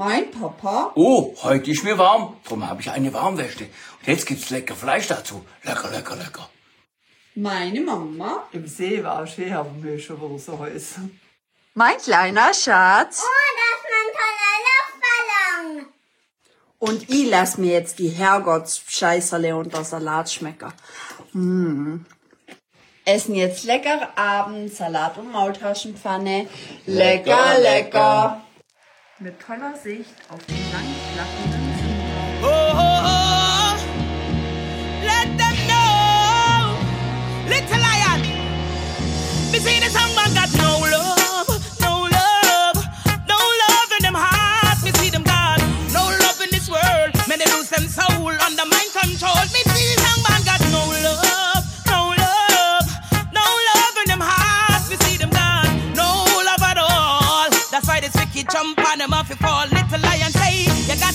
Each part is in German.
Mein Papa? Oh, heute ist mir warm. Darum habe ich eine Warmweste. Und jetzt gibt's lecker Fleisch dazu. Lecker, lecker, lecker. Meine Mama? Im See war ich, haben wir schon große Häuser. Mein kleiner Schatz? Oh, das ist mein toller Luftballon. Und ich lass mir jetzt die Herrgottsscheißerle und der Salat schmecken. Hm. Essen jetzt lecker Abend, Salat und Maultaschenpfanne. Lecker, lecker. Mit toller Sicht auf den lang flackernden See. Oh, oh, oh. Let them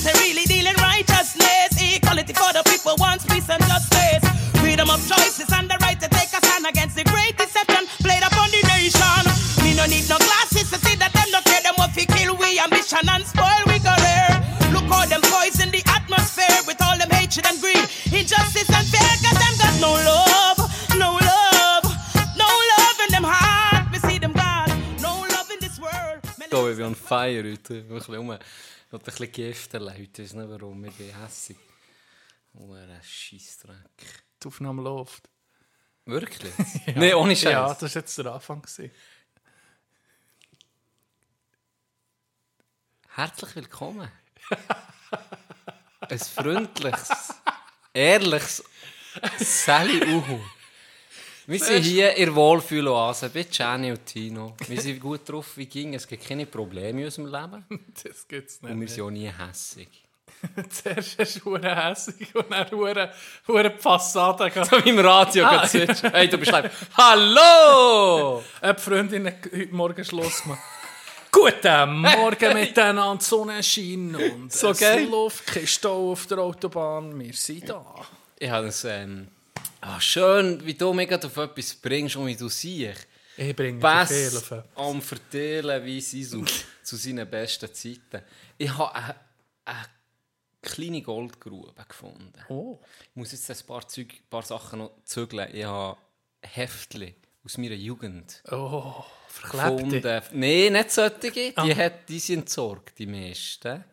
to really deal in righteousness. Equality for the people wants peace and justice. Freedom of choices and the right to take a stand against the great deception played upon the nation. Me no need no glasses to see that them no care them what fi kill we ambition and spoil we career. Look how them poison the atmosphere with all them hatred and greed, injustice and fear. Cause them got no love, no love, no love in them heart. We see them God, no love in this world. Bin ich on fire heute. Ich will ein bisschen giften heute. Ich weiß nicht warum. Ich bin hässig. Oh, ein Scheissdreck. Die Aufnahme läuft. Wirklich? Nein, ohne Scheiß. Ja, das war jetzt der Anfang. gewesen. Herzlich willkommen. Ein freundliches, ehrliches Sally Uhu. Wir sind hier in der Wohlfühloase bei Jenny und Tino. Wir sind gut drauf, wie ging. Es gibt keine Probleme in unserem Leben. Das gibt's Und wir nicht. sind auch nie hässig. Zuerst hast du hässig und dann hure, hure die Fassade gehabt. So wie im Radio ah. Hey, du bist live. Hallo! Eine Freundin hat heute Morgen Schluss gemacht. Guten Morgen miteinander, Sonnenschein und So es geil. läuft kein Stau auf der Autobahn. Wir sind da. Ich habe es, ähm, ah, schön, wie du gerade auf etwas bringst und wie du siehst. Ich bringe etwas. am Verteilen, wie sie so zu seinen besten Zeiten. Ich habe eine, eine kleine Goldgrube gefunden. Oh. Ich muss jetzt ein paar, Zeug, paar Sachen noch zügeln. Ich habe Heftchen aus meiner Jugend Oh, verklebte. gefunden. Nein, nicht solche. Die, Ah. hat, die sind entsorgt, die meisten.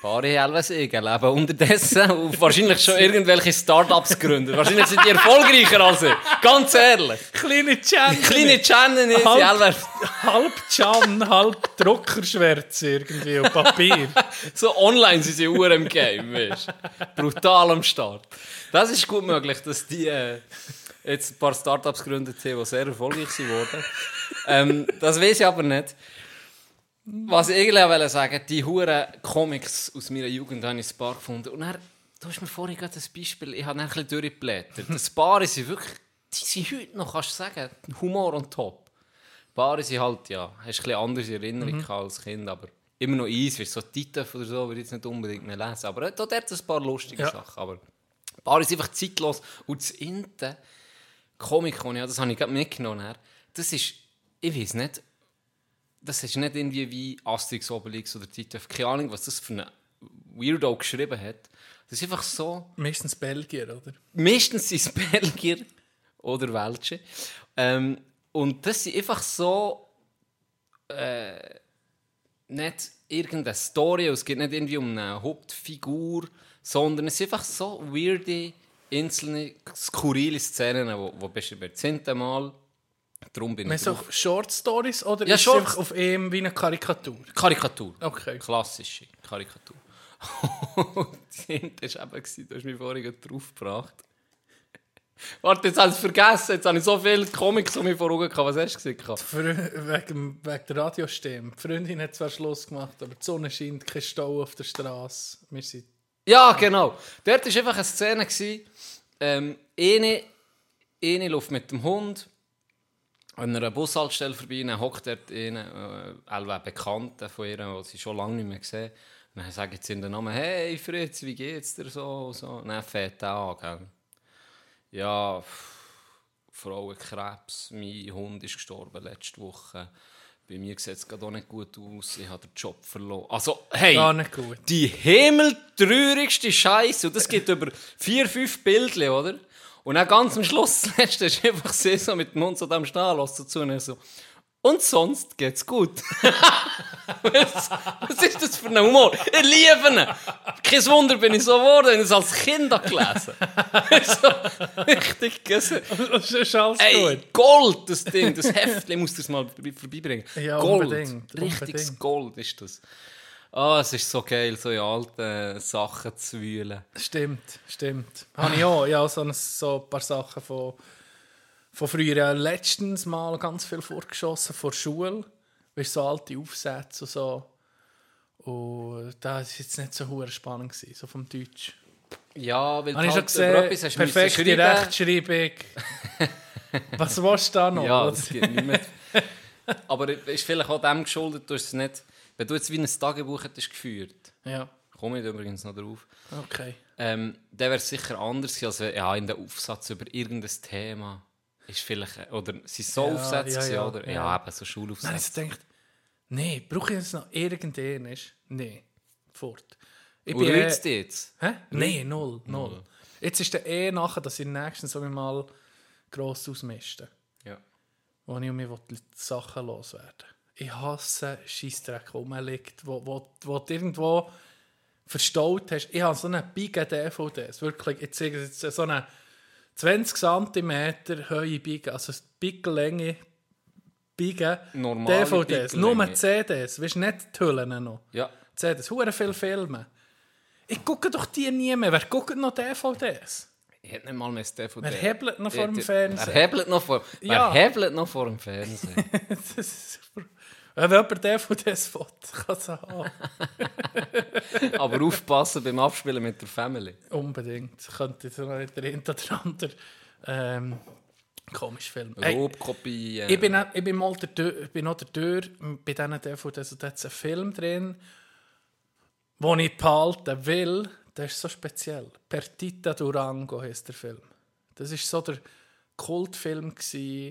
Paar haben was leben unterdessen und wahrscheinlich schon irgendwelche Start-ups gegründet. Wahrscheinlich sind die erfolgreicher als ich. Ganz ehrlich. Kleine Jan. Kleine Channel, sie Halb, halb, halb Jan, halb Druckerschwärze irgendwie und Papier. so online sind sie Uhr im Game, weißt. Brutal am Start. Das ist gut möglich, dass die äh, jetzt ein paar Startups gegründet haben, die sehr erfolgreich sind worden. ähm, das weiß ich aber nicht. Was ich eigentlich wollte sagen, die huren Comics aus meiner Jugend habe ich ein paar gefunden. Und dann, du hast mir vorhin gerade ein Beispiel, ich habe dann ein bisschen durchgeblättert. Das Paar sind wirklich, die sind heute noch, kannst du sagen, Humor und Top. Paare sind halt, ja, hast ein bisschen andere Erinnerungen gehabt als Kind, aber immer noch eins, du, so Titeuf oder so, würde ich jetzt nicht unbedingt mehr lesen. Aber da hat es ein paar lustige Ja. Sachen. Aber Paare sind einfach zeitlos. Und das Inte, Comic, ja, das habe ich gerade mitgenommen. Das ist, ich weiß nicht, das ist nicht irgendwie wie Asterix, Obelix oder Titeuf. Keine Ahnung, was das für ein Weirdo geschrieben hat. Das ist einfach so, Meistens Belgier, oder? meistens sind es Belgier oder Welche. Ähm, und das sind einfach so äh, nicht irgendeine Story, es geht nicht irgendwie um eine Hauptfigur, sondern es sind einfach so weirde, einzelne, skurrile Szenen, wo, wo bist du beim zehnten Mal, darum bin ich so. Short Stories oder Ja, ist Short- es einfach auf ihm wie eine Karikatur? Karikatur. Okay. Klassische Karikatur. das Hint war eben, gewesen, du hast mich vorhin draufgebracht. Warte, jetzt habe ich es vergessen. Jetzt habe ich so viele Comics um mich vor Augen gehabt. Was hast du gesehen? Frö- Wegen, wegen der Radiostimme. Die Freundin hat zwar Schluss gemacht, aber die Sonne scheint, kein Stau auf der Straße. Wir sind Ja, genau. Dort war einfach eine Szene. gewesen, Ähm, eine, eine läuft mit dem Hund an einer Bushaltestelle vorbei, dann hockt dort eine, äh, ein Bekannter von ihr, die sie schon lange nicht mehr gesehen und Dann sagen sie in den Namen, hey Fritz, wie geht's dir so? So. Und dann fährt er an, gell? Ja, Frauenkrebs, mein Hund ist gestorben letzte Woche. bei mir sieht es gerade auch nicht gut aus. Ich habe den Job verloren. Also, hey, Gar nicht gut. die himmeltraurigste Scheiße. Und das gibt über vier, fünf Bildchen, oder? Und dann ganz am Schluss, letzte ist einfach sie so mit dem Mund so dem Stehen lassen zu und so. Und sonst geht's gut. was, was ist das für ein Humor? Ich liebe ihn. Kein Wunder bin ich so geworden, ich es als Kind habe gelesen so, Richtig gesehen. Das ist alles Ey, gut. Gold, das Ding, das Heftchen, muss das mal vorbe- vorbeibringen. Ja, Gold, unbedingt, richtiges unbedingt. Gold ist das. Ah, es ist so geil, so in alten Sachen zu wühlen. Stimmt, stimmt. Habe ich auch. Ja, so, ein, so ein paar Sachen von, von früher. Letztens mal ganz viel vorgeschossen vor Schule. Weißt so alte Aufsätze und so. Und das war jetzt nicht so hure spannend, gewesen, so vom Deutsch. Ja, weil Habe ich du schon halt gesehen, etwas perfekte schreiben. Rechtschreibung. Was willst du da noch? Ja, das geht nicht mehr. Aber es ist vielleicht auch dem geschuldet, du hast es nicht... Wenn du jetzt wie ein Tagebuch hättest geführt, ja, komme ich übrigens noch drauf, okay. ähm, dann wäre es sicher anders als wenn, ja, in der Aufsatz über irgendein Thema ist vielleicht... Oder sind so Ja, Aufsätze ja, ja, oder? Ja, ja. eben, so Dann habe ich Schulaufsätze. gedacht, nee, brauche ich jetzt noch irgendeinen? Nee, fort. Ich Und bin du jetzt? Hä? Nein, null, null. Jetzt ist der eh nachher, dass ich nächstens so mal gross ausmisten, Ja. wo ich um mich will, die Sachen loswerden Ich hasse Scheissdreck, wo man liegt, wo, wo, wo du irgendwo verstaut hast. Ich habe so eine Biege DVDs, wirklich, ich zeige jetzt so eine 20 cm hohe Biege, also Bigellänge Biege Normale DVDs, nur CDs, weißt du, nicht die Hüllen noch. Ja. CDs, hure viele Filme. Ich gucke doch die nie mehr. Wer guckt noch DVDs? Ich hätte nicht mal mehr das DVD. Wer hebelt noch vor dem Fernsehen? Wer hebelt noch vor, Ja. hebelt noch vor dem Fernsehen? Das ist super. Wenn jemand DVDs will, kann es haben. Aber aufpassen beim Abspielen mit der Family. Unbedingt. Könnte jetzt noch nicht der eine oder andere ähm, komisch Film. Hey, Raubkopie. ich, bin, ich bin mal der Tür, ich bin der Tür bei diesen DVDs. Und da hat einen Film drin, den ich behalten will. Der ist so speziell. Pertita Durango heißt der Film. Das ist so der Kultfilm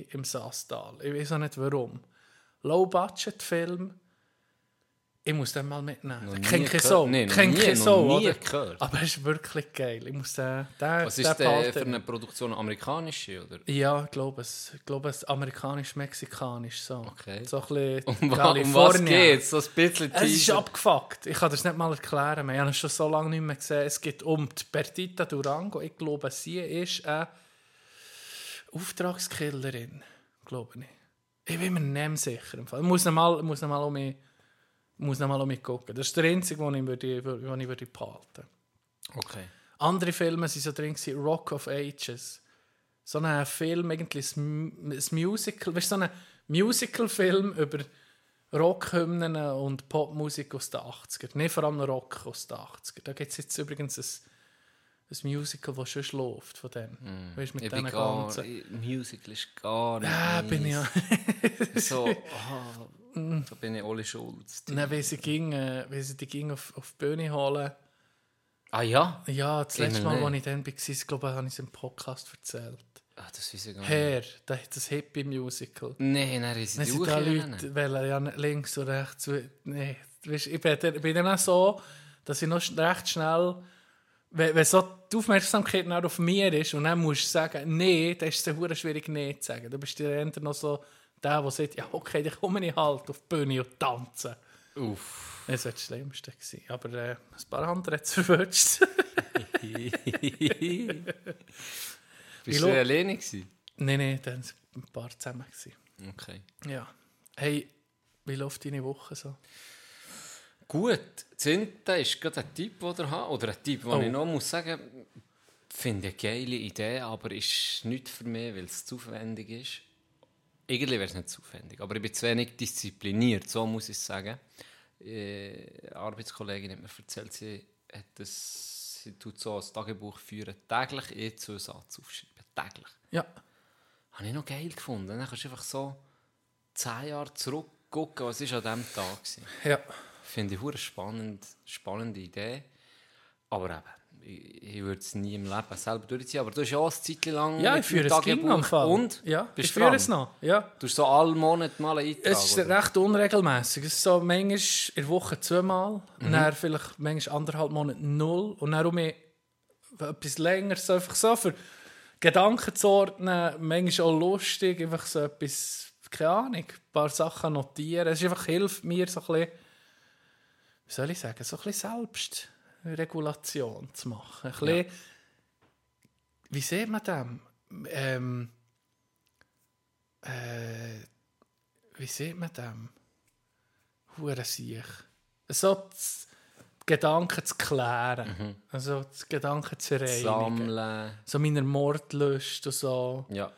im Saastal. Ich weiß auch nicht warum. Low-Budget-Film. Ich muss den mal mitnehmen. Ich kenne keine gehört. Sau. Nee, noch Kenn nie, keine noch Sau, nie oder? gehört. Aber er ist wirklich geil. Ich muss den, den, Was den ist der für eine Produktion? Amerikanische? Oder? Ja, ich glaube es. Ich glaube es amerikanisch-mexikanisch. So. Okay. so ein bisschen Um, um was geht's? So ein bisschen Es ist abgefuckt. Ich kann das nicht mal erklären. Wir haben es schon so lange nicht mehr gesehen. Es geht um die Perdita Durango. Ich glaube, sie ist eine Auftragskillerin. Glaube ich. Ich bin mir nicht sicher. im Fall. Ich muss noch mal, ich muss noch mal um mich, muss noch mal um mich gucken. Das ist der einzige, den ich, würde, den ich würde behalten Okay. andere Filme waren so drin, gewesen, Rock of Ages. So ein Film, eigentlich ein, Musical, weißt so ein Musical-Film über Rockhymnen und Popmusik aus den 80er. Nicht vor allem Rock aus den 80er. Da gibt es jetzt übrigens ein, ein Musical, das schon läuft von dem. Weißt du, mit Ich bin gar, ganzen... ich- Musical ist gar nicht Ja, bin ich ja. So, ah, da bin ich Oli Schulz. Dann, wenn sie, ging, äh, wenn sie die ging auf, auf die Bühne holen. Ah ja? Ja, das letzte Mal, als ich dann war, ich glaube, habe ich es im Podcast erzählt. Ah, das weiß ich gar nicht. Herr, das ist das Hippie-Musical. Nein, dann ist Dann die sind da Uhr Leute, wollen ja links und rechts. Weißt, ich bin, dann- dann auch so, dass ich noch recht schnell, wenn, wenn so die Aufmerksamkeit noch auf mir ist und dann musst du sagen, nee, dann ist es sehr schwierig, nee zu sagen. Du bist der eher noch so der, der sagt, ja okay, dann komme ich halt auf die Bühne und tanzen. Uff. Das war das Schlimmste. Gewesen. Aber äh, ein paar andere hat es verwünscht. Bist du alleine gewesen? nein, nein, dann waren ein paar zusammen. Gewesen. Okay. Ja. Hey, wie läuft deine Woche so? Gut, Zinta ist gerade ein Tipp, den ihr habt. Oder ein Tipp, den Oh. ich noch muss sagen finde ich eine geile Idee, aber ist nicht für mich, weil es zu aufwendig ist. Irgendwie wäre es nicht zu aufwendig, aber ich bin zu wenig diszipliniert, so muss ich sagen. Äh, eine Arbeitskollegin hat mir erzählt, sie, hat das, sie tut so ein Tagebuch führen, täglich eh zwei Sätze aufschreiben. Täglich. Ja. Habe ich noch geil gefunden. Dann kannst du einfach so zehn Jahre zurückgucken, was ist an diesem Tag war. Ja. Finde ich eine spannend, spannende Idee. Aber eben, ich, ich würde es nie im Leben selber durchziehen. Aber du hast ja auch eine Zeit lang Ja, ich führe es Tagebuch. Und? Ja, ich führe es noch. Ja. Du hast so alle Monate mal einen Eintrag. Es ist oder? recht unregelmäßig. Es ist so manchmal in der Woche zweimal, Mhm. dann vielleicht manchmal anderthalb Monate null und dann um etwas länger, so einfach so für Gedanken zu ordnen, manchmal auch lustig, einfach so etwas, keine Ahnung, ein paar Sachen notieren. Es ist einfach, hilft mir so ein bisschen, wie soll ich sagen, so ein bisschen Selbstregulation zu machen. Ein bisschen, wie sieht man das? Ähm, äh, wie sieht man dem? Hure sich. So die Gedanken zu klären. Also die Gedanken zu reinigen. Sammeln. So meiner Mordlust und so. Ja.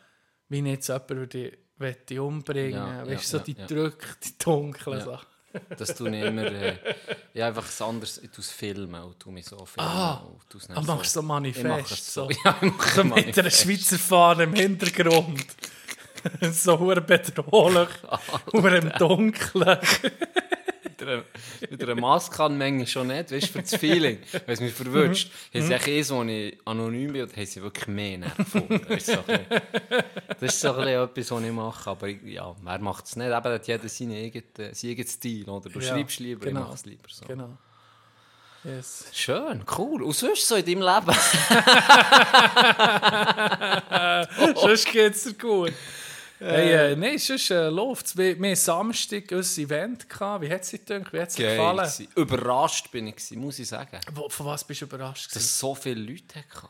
Wie jetzt jemanden würde, möchte umbringen. Ja, weißt ja, so ja, die ja. Drücke, die dunklen Ja. Sachen. Das tue ich immer. Äh, ja, einfach das anderes. Ich tue es filmen und tue mich so filmen. Ah, und dann Aber machst du so Manifest? es So, so. Ja, ich mache so mit einer. Schweizer Fahne im Hintergrund. so bedrohlich. Über im Dunkeln. Mit einer, mit einer Maske kann manchmal schon nicht, weißt du, für das Feeling. Wenn es mich verwünscht. Mhm. Haben sie echt eins, wo ich anonym bin, oder haben sie wirklich mehr Nerven. Das ist so ein bisschen, das ist so ein etwas, was ich mache. Aber ich, ja, wer macht es nicht? Eben hat jeder seinen eigenen, seinen eigenen Stil. Oder? Du Ja, schreibst lieber, genau. ich mache es lieber so. Genau. Yes. Schön, cool. Und sonst so in deinem Leben? Sonst geht es dir gut. Hey, äh, nein, sonst äh, läuft es. Wir wir hatten Samstag unser Event. Gehabt. Wie hat es dir gedacht? Wie hat es dir gefallen? gewesen. Überrascht bin ich, gewesen, muss ich sagen. Wo, von was bist du überrascht? Dass es so viele Leute hatten.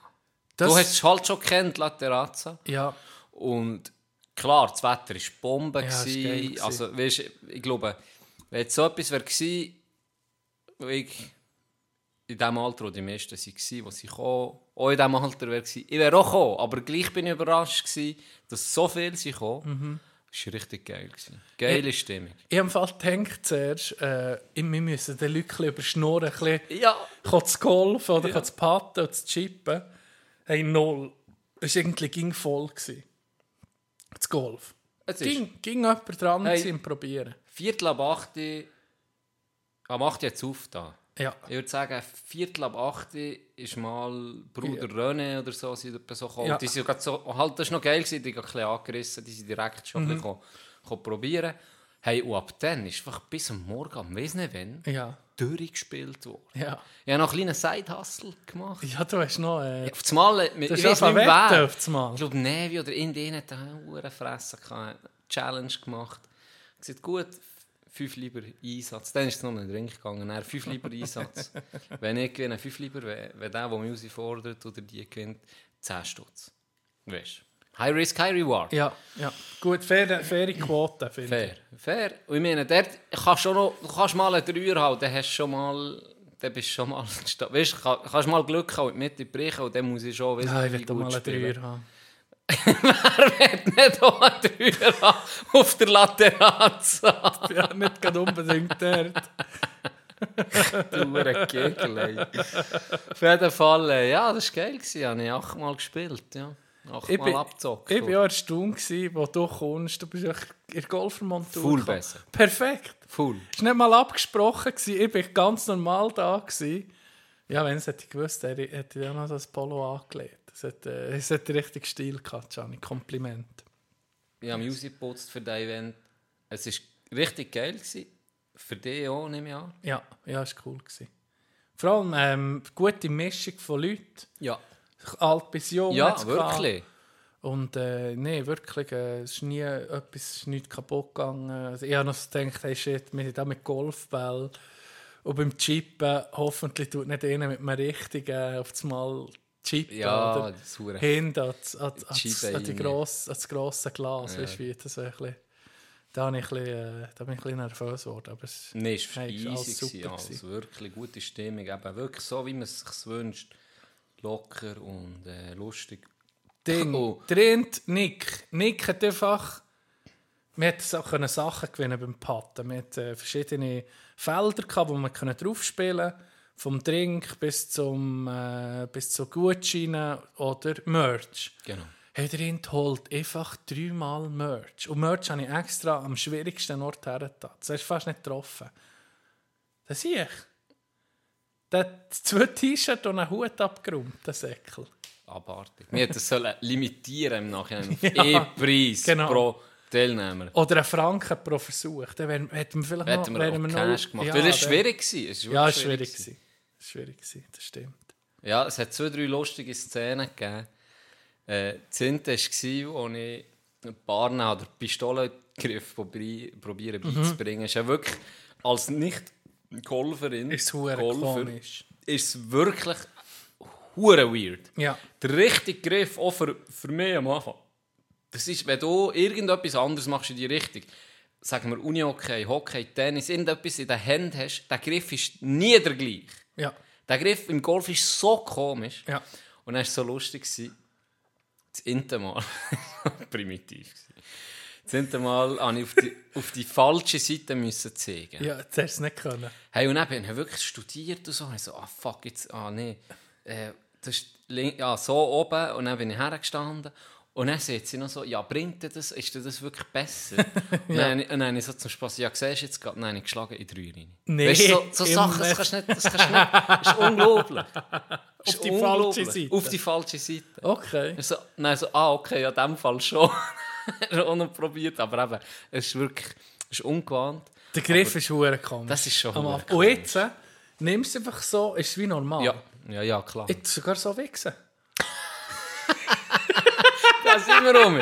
Das- Du hast es halt schon kennt, La Terrazza. Ja, Und klar, das Wetter war Bombe. Ja, es war also, weißt, ich glaube, wenn jetzt so etwas wäre ich in dem Alter, wo die meisten waren, wo sie kamen, auch in dem Alter wäre ich wäre auch gekommen, aber gleich bin ich überrascht gewesen, dass so viele sind gekommen. Mhm. Das war richtig geil. Gewesen. Geile Stimmung. ich habe Fall gedacht zuerst, äh, wir müssen den Leuten ein bisschen überschnurren, ein bisschen Ja. Zu golfen oder ja. zu patten oder zu chippen. Hey, null. Es war irgendwie ging voll. Gewesen. Das Golf. Es ist Ging, ging jemand dran Hey. und probieren. Viertel ab 8 am 8 jetzt auf da. Ja. Ich würde sagen, Viertel ab 8 ist mal Bruder René oder so, sind so gekommen. Ja. Die sind so, halt, das war noch geil, gewesen, die haben ein bisschen angerissen, die sind direkt schon Mhm. ein bisschen probieren. Hey, und ab dann ist einfach bis am Morgen, am weiss nicht wann, Ja. durchgespielt worden. Ja. Ich habe noch einen kleinen Side-Hustle gemacht. Ja, du hast noch. Äh, Auf das Mal, mit, Du ich weiß nicht mehr wer. auf Mal. Ich glaube, Nevi oder Indien hat eine Fresse gehabt, eine Challenge gemacht. Gesagt, gut, fünf lieber Einsatz. Dann ist es noch einen Drink gegangen. Dann fünf lieber Einsatz. wenn ich gewinne, fünf lieber, wenn, der, der mich herausfordert oder die gewinnt, 10 Stutz. Weißt? High Risk, High Reward. ja, ja. Gut, faire, faire Quote, finde Fair, fair. Und ich meine, dort kannst du, noch, kannst mal einen Dreier haben, dann hast du schon mal... Dann bist du schon mal... Weißt du, kann- kannst mal Glück haben und mit die brechen und dann muss ich schon ich. wissen, Ja, ich will mal einen. Dreier haben. Nicht auch einen Dreier haben auf der Lateranza. Ja, nicht gerade unbedingt dort. Du hure Kegel, ey. Auf jeden Fall, äh, ja, das war geil. gewesen. Habe ich achtmal gespielt, ja. Ich Achtmal bin, abgezockt. ich bin ja erstaunt, wo du kommst. Du bist ja in der Golfermontur. Full besser. Perfekt. Full. Es war nicht mal abgesprochen. Ich war ganz normal da. Gewesen. Ja, wenn es hätte ich gewusst, hätte ich hätte ich auch noch das Polo angelegt. Es hat, äh, es hat richtig Stil gehabt, Gianni. Kompliment. Ich habe Musik geputzt für das Event. Es war richtig geil. Gewesen. Für dich auch, nehme ich an. Ja, ja, es war cool. Gewesen. Vor allem ähm, gute Mischung von Leuten. Ja. Alt bis jung. Ja, hat's gehabt. wirklich. Und äh, nee, wirklich, äh, es ist nie etwas ist nicht kaputt gegangen. Also, ich habe noch gedacht, hey shit, wir sind da mit Golfball. Und beim Chippen, hoffentlich tut nicht einer mit einem richtigen auf das Mal chippen. Ja, oder das ist hure- hin an, das- an, an, an, die rein. grosse, an das grosse Glas. Weißt du, wie das wäre ein bisschen, da, habe ich ein bisschen, äh, da bin ich ein bisschen nervös geworden. Aber es, es war Hey, ist easy. alles super gewesen. Also wirklich gute Stimmung. Eben wirklich so, wie man es sich wünscht. Locker und äh, lustig. Ding. Oh. Trent Nick. Nick hat einfach. Wir so können Sachen gewinnen beim Patten. Wir hatten äh, verschiedene Felder, gehabt, wo wir können draufspielen konnten. Vom Drink bis, zum, äh, bis zu Gutscheinen oder Merch. Genau. Hey, der holt einfach dreimal Merch. Und Merch habe ich extra am schwierigsten Ort hergetan. Das hast du fast nicht getroffen. Das sehe ich. Der hat zwei T-Shirts und einen Hut abgeräumt, der Säckel. Abartig. Wir hätten sollen limitieren im Nachhinein auf Ja, E-Preis genau. pro Teilnehmer. Oder einen Franken pro Versuch. Dann wären- hätten wir vielleicht Hätten noch... wir wären auch noch- Cash gemacht. Ja, Weil es schwierig war. Es ist Ja, es war schwierig. gewesen. gewesen. Es war schwierig, gewesen, das stimmt. Ja, es hat zwei, drei lustige Szenen gegeben. Äh, das eine war, als ich ein paar an der Pistolengriff probi- probieren beizubringen. Ist ja wirklich als Nicht-Golferin, Ist Golfer, komisch. ist es wirklich hure weird. Ja. Der richtige Griff, auch für, für mich am Anfang, das ist, wenn du irgendetwas anderes machst in die Richtung, sagen wir Unihockey, Hockey, Tennis, irgendetwas in den Händen hast, der Griff ist nie der gleiche. Ja. Der Griff im Golf ist so komisch. Ja. Und dann war es so lustig. gewesen. Das erste Mal, primitiv. gewesen. Das erste Mal musste ich auf die, auf die falsche Seite müssen zeigen. Ja, das hättest du es nicht können. Hey, und dann bin ich wirklich studiert und so. Und ich so, ah fuck, jetzt, ah nee. Äh, das ist ja, so oben. Und dann bin ich hergestanden. Und dann sagt sie noch so, ja, bringt dir das, ist dir das wirklich besser? Und dann, und dann habe ich so zum Spaß, ja, siehst du jetzt gerade, nein, ich geschlagen in drei Reihen. Nee, weißt, so, so Sachen, das kannst du nicht, das kannst du nicht, das ist unglaublich. Das Auf die falsche. Seite. Auf die falsche Seite. Okay. Ich So, nein, so, ah, okay, ja, in dem Fall schon. auch noch probiert, aber eben, es ist wirklich, es ist ungewohnt. Der Griff ist hure komisch. Das ist schon Anfang. Und jetzt äh, nimmst du einfach so, ist es wie normal. Ja, ja, ja, klar. Jetzt sogar so wichsen. Da sind wir rum.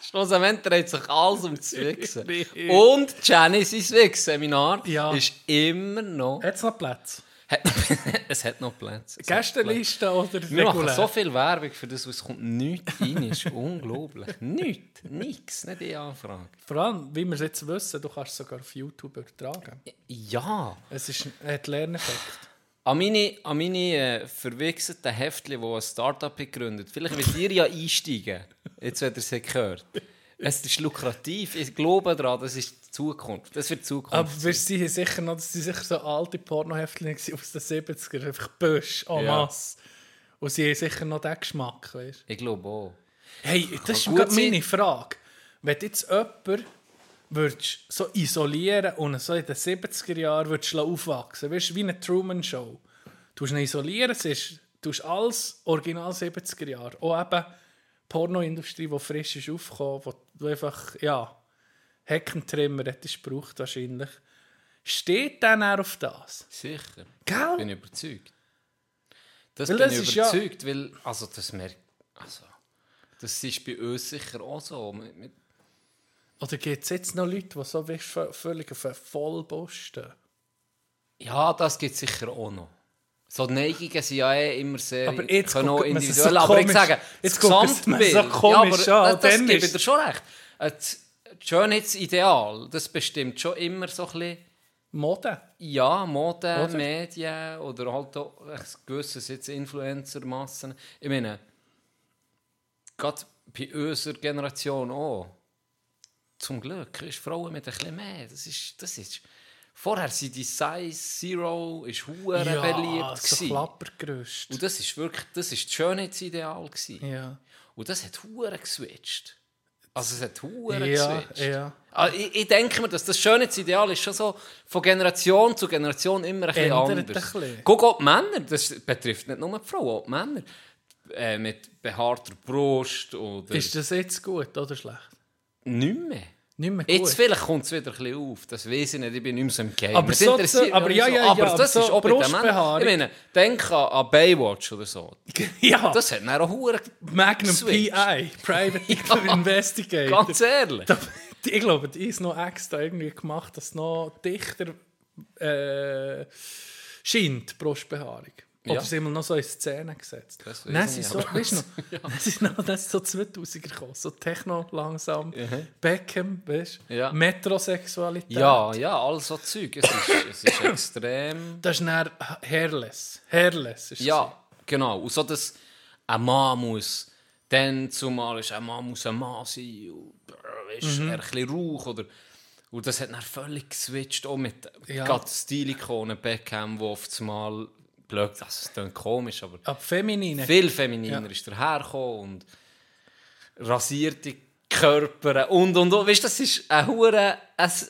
Schlussendlich dreht sich alles um das Wichsen. Und Jenny, sein Wichs-Seminar Ja. ist immer noch... Hat es noch Platz? Es hat noch Plätze. Gästeliste oder Wir machen regulär? so viel Werbung für das, es kommt nichts rein. Das ist unglaublich. Nichts. Nichts. Nicht die Anfrage. Vor allem, wie wir es jetzt wissen, du kannst es sogar auf YouTube übertragen. Ja. Es ist, hat Lerneffekt. An meine, an meine äh, verwichsten Heftchen, die ein Startup gegründet Vielleicht wird ihr ja einsteigen. Jetzt, wenn ihr es gehört. Es ist lukrativ. Ich glaube daran, das ist die Zukunft. Das wird die Zukunft. Aber sein. wir sind sicher noch, das sind sicher so alte Pornoheftchen gewesen aus den 70ern, einfach Bösch, en Ja. masse. Und sie haben sicher noch den Geschmack, weißt Ich glaube auch. Hey, das ist gerade meine Frage. Wenn jetzt jemanden würdest so isolieren und so in den 70er Jahren würdest du aufwachsen, weißt wie eine Truman-Show. Du ihn isolieren, es ist, du hast alles Original 70er Jahre. Auch eben Pornoindustrie, die frisch ist aufgekommen, wo du einfach, ja, Heckentrimmer hättest gebraucht wahrscheinlich. Steht dann auch auf das? Sicher. Gell? bin ich überzeugt. Das Weil bin das ich ist ja- überzeugt, weil, also das merkt, also, das ist bei uns sicher auch so. Mit, mit, Oder gibt es jetzt noch Leute, die so v- völlig auf stehen? ja, das gibt es sicher auch noch. So Neigungen sind ja eh immer sehr Aber jetzt können auch individuell. so aber ich sage, jetzt das Gesamtbild, so komisch ja, aber an, das, das gebe ich dir schon recht. Das Schönheitsideal, das bestimmt schon immer so ein bisschen Mode? Ja, Mode, Oder? Medien oder halt auch gewisses jetzt Influencer-Massen. Ich meine, gerade bei unserer Generation auch. Zum Glück ist Frauen mit ein bisschen mehr. Das ist, das ist, vorher sind die Size Zero ist hure beliebt so. Klappergerüst. Und das ist wirklich, das ist das Schönheitsideal gewesen. Ja. Und das hat hure geswitcht. Also es hat hure Ja, geswitcht. ja. Also ich, ich denke mir, dass das Schönheitsideal ist schon so von Generation zu Generation immer ein bisschen Ändert anders. ein bisschen. Guck auch die Männer, das betrifft nicht nur die Frauen, auch die Männer. Äh, mit behaarter Brust oder Ist das jetzt gut oder schlecht? Nicht mehr. Nicht mehr gut. Jetzt vielleicht kommt es wieder ein bisschen auf, das weiß ich nicht, ich bin nicht mehr so im Game. Aber Das so interessiert aber ja, ja, so. aber ja, das aber ist so auch bei den Männern. Brustbehaarung. Ich meine, denk an, an Baywatch oder so. ja, Das hat dann auch hure Magnum. PI, Private Investigator. Ganz ehrlich. Ich glaube, die ist noch extra irgendwie gemacht, dass es noch dichter äh, scheint, die Brustbehaarung. Oder Ja. sind wir noch so in Szene gesetzt? Das weiss sind ich so, weißt du noch, dann sind noch dann sind so 2000er gekommen, so Techno langsam, Beckham, weißt du, Ja. Metrosexualität. Ja, ja, all so Zeug. Es ist, es ist extrem. Das ist dann Hairless. Hairless ist Ja, genau. Und so, dass ein Mann muss, dann zumal ist ein Mann muss ein Mann sein. Und, weißt, Mhm. er ein bisschen Rauch oder... Und das hat dann völlig geswitcht, auch mit Ja. ja. Stilikonen Beckham, wo oft mal blöd, das klingt komisch, aber Ab Feminine. viel femininer Ja. ist dahergekommen und rasierte Körper und und und. Weißt das ist ein hure,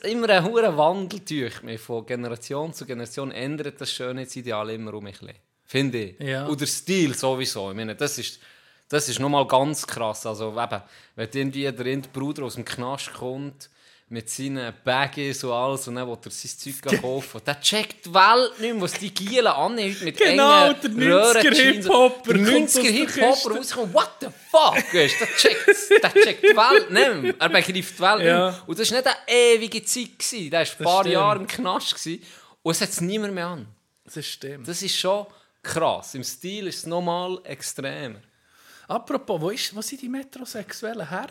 immer ein hure Wandel durch mich. Von Generation zu Generation ändert das Schönheitsideal immer um mich. Finde ich. Ja. Und der Stil sowieso. Ich meine, das ist, das ist nochmal ganz krass. Also, eben, wenn irgendwie der Bruder aus dem Knast kommt, mit seinen Baggies und alles, und dann will er sein Zeug kaufen. Der checkt die Welt nicht mehr, was die Gielen annehmen mit Genau, engen der 90er Röhrenjeans. Hip-Hopper Der kommt aus 90er der Hip-Hopper rauskommt, what the fuck, weisst du, der checkt, der checkt die Welt nicht mehr. Er begreift die Welt nicht Ja. mehr. Und das war nicht eine ewige Zeit. Gewesen. Der war ein paar stimmt. Jahre im Knast. Gewesen. Und es hat es niemand mehr an. Das stimmt. Das ist schon krass. Im Stil ist es nochmal extremer. Apropos, wo, ist, wo sind die Metrosexuellen her?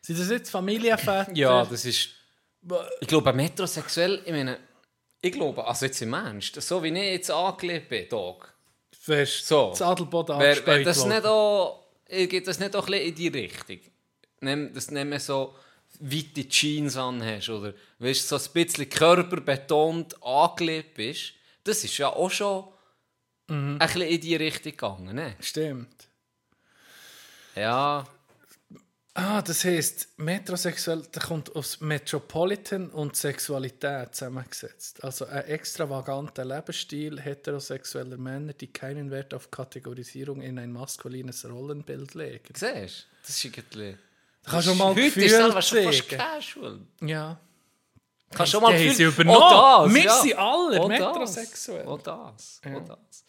Sind das jetzt Familienväter? Ja, das ist. Ich glaube, metrosexuell, ich meine, ich glaube, also jetzt im Ernst, so wie ich jetzt angelegt bin, Dog, Weißt, So. Das Adelboden Wär, wär das worden. nicht auch, geht das nicht auch ein in die Richtung? Nimm, dass du nicht mehr so weite Jeans anhast oder weißt, so ein bisschen körperbetont angelegt bist. Das ist ja auch schon ein bisschen in die Richtung gegangen. Ne? Stimmt. Ja, Ah, das heisst, metrosexuell, da kommt aus Metropolitan und Sexualität zusammengesetzt. Also ein extravaganter Lebensstil heterosexueller Männer, die keinen Wert auf Kategorisierung in ein maskulines Rollenbild legen. siehst du? Das ist irgendwie... Da kannst du mal Heute ist Gefühl selber schon fast casual. Ja. Kannst schon mal haben sie Gefühl- übernommen. Auch das, Wir ja. sind alle Auch metrosexuell. Das, auch das. Auch das.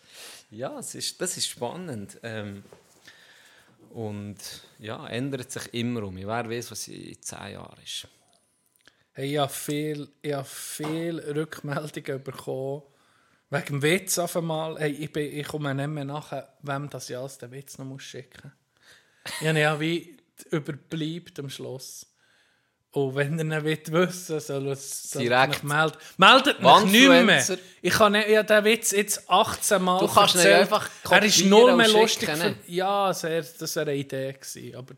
Ja, es ist, das ist spannend. Ähm, und ja, ändert sich immer um. Wer weiß, was in zehn Jahren ist. Hey, ich habe viel, ich habe viel Rückmeldungen bekommen. Wegen dem Witz auf einmal. Hey, ich, bin, ich komme nicht mehr nachher, wem das ja als den Witz noch schicken muss. Ich habe ja wie überbleibt am Schluss. Und wenn ihr nicht wollt wissen soll es Direkt. melden. Meldet mich nicht mehr. Ich habe nicht- ich habe den Witz jetzt 18 Mal Du kannst ihn erzählt. einfach Er ist und mehr lustig. ne? Für, ja, sehr, das wäre eine Idee gewesen. Aber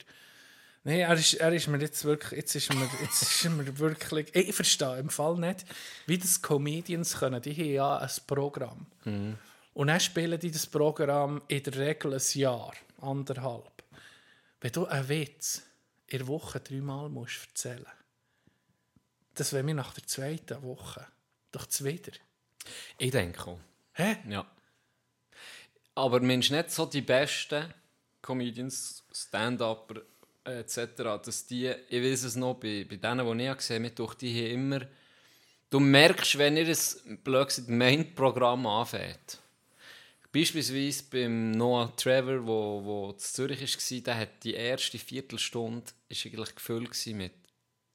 nee, er ist, er ist mir jetzt wirklich, jetzt ist mir, jetzt ist mir wirklich, ich verstehe im Fall nicht, wie das Comedians können. Die haben ja ein Programm. Mhm. Und dann spielen die das Programm in der Regel ein Jahr, anderthalb. Wenn du einen Witz in der Woche dreimal musst erzählen das wäre mir nach der zweiten Woche doch zuwider. Ich denke auch. Hä? Ja. Aber Mensch nicht so die besten Comedians, Stand-Upper äh, etc., dass die, ich weiß es noch, bei, bei denen, die ich gesehen habe, durch die haben immer, du merkst, wenn ihr ein blöd gesagt, Main-Programm anfängt. Beispielsweise beim Noah Trevor, wo, wo in Zürich war, der hat die erste Viertelstunde ist eigentlich gefüllt mit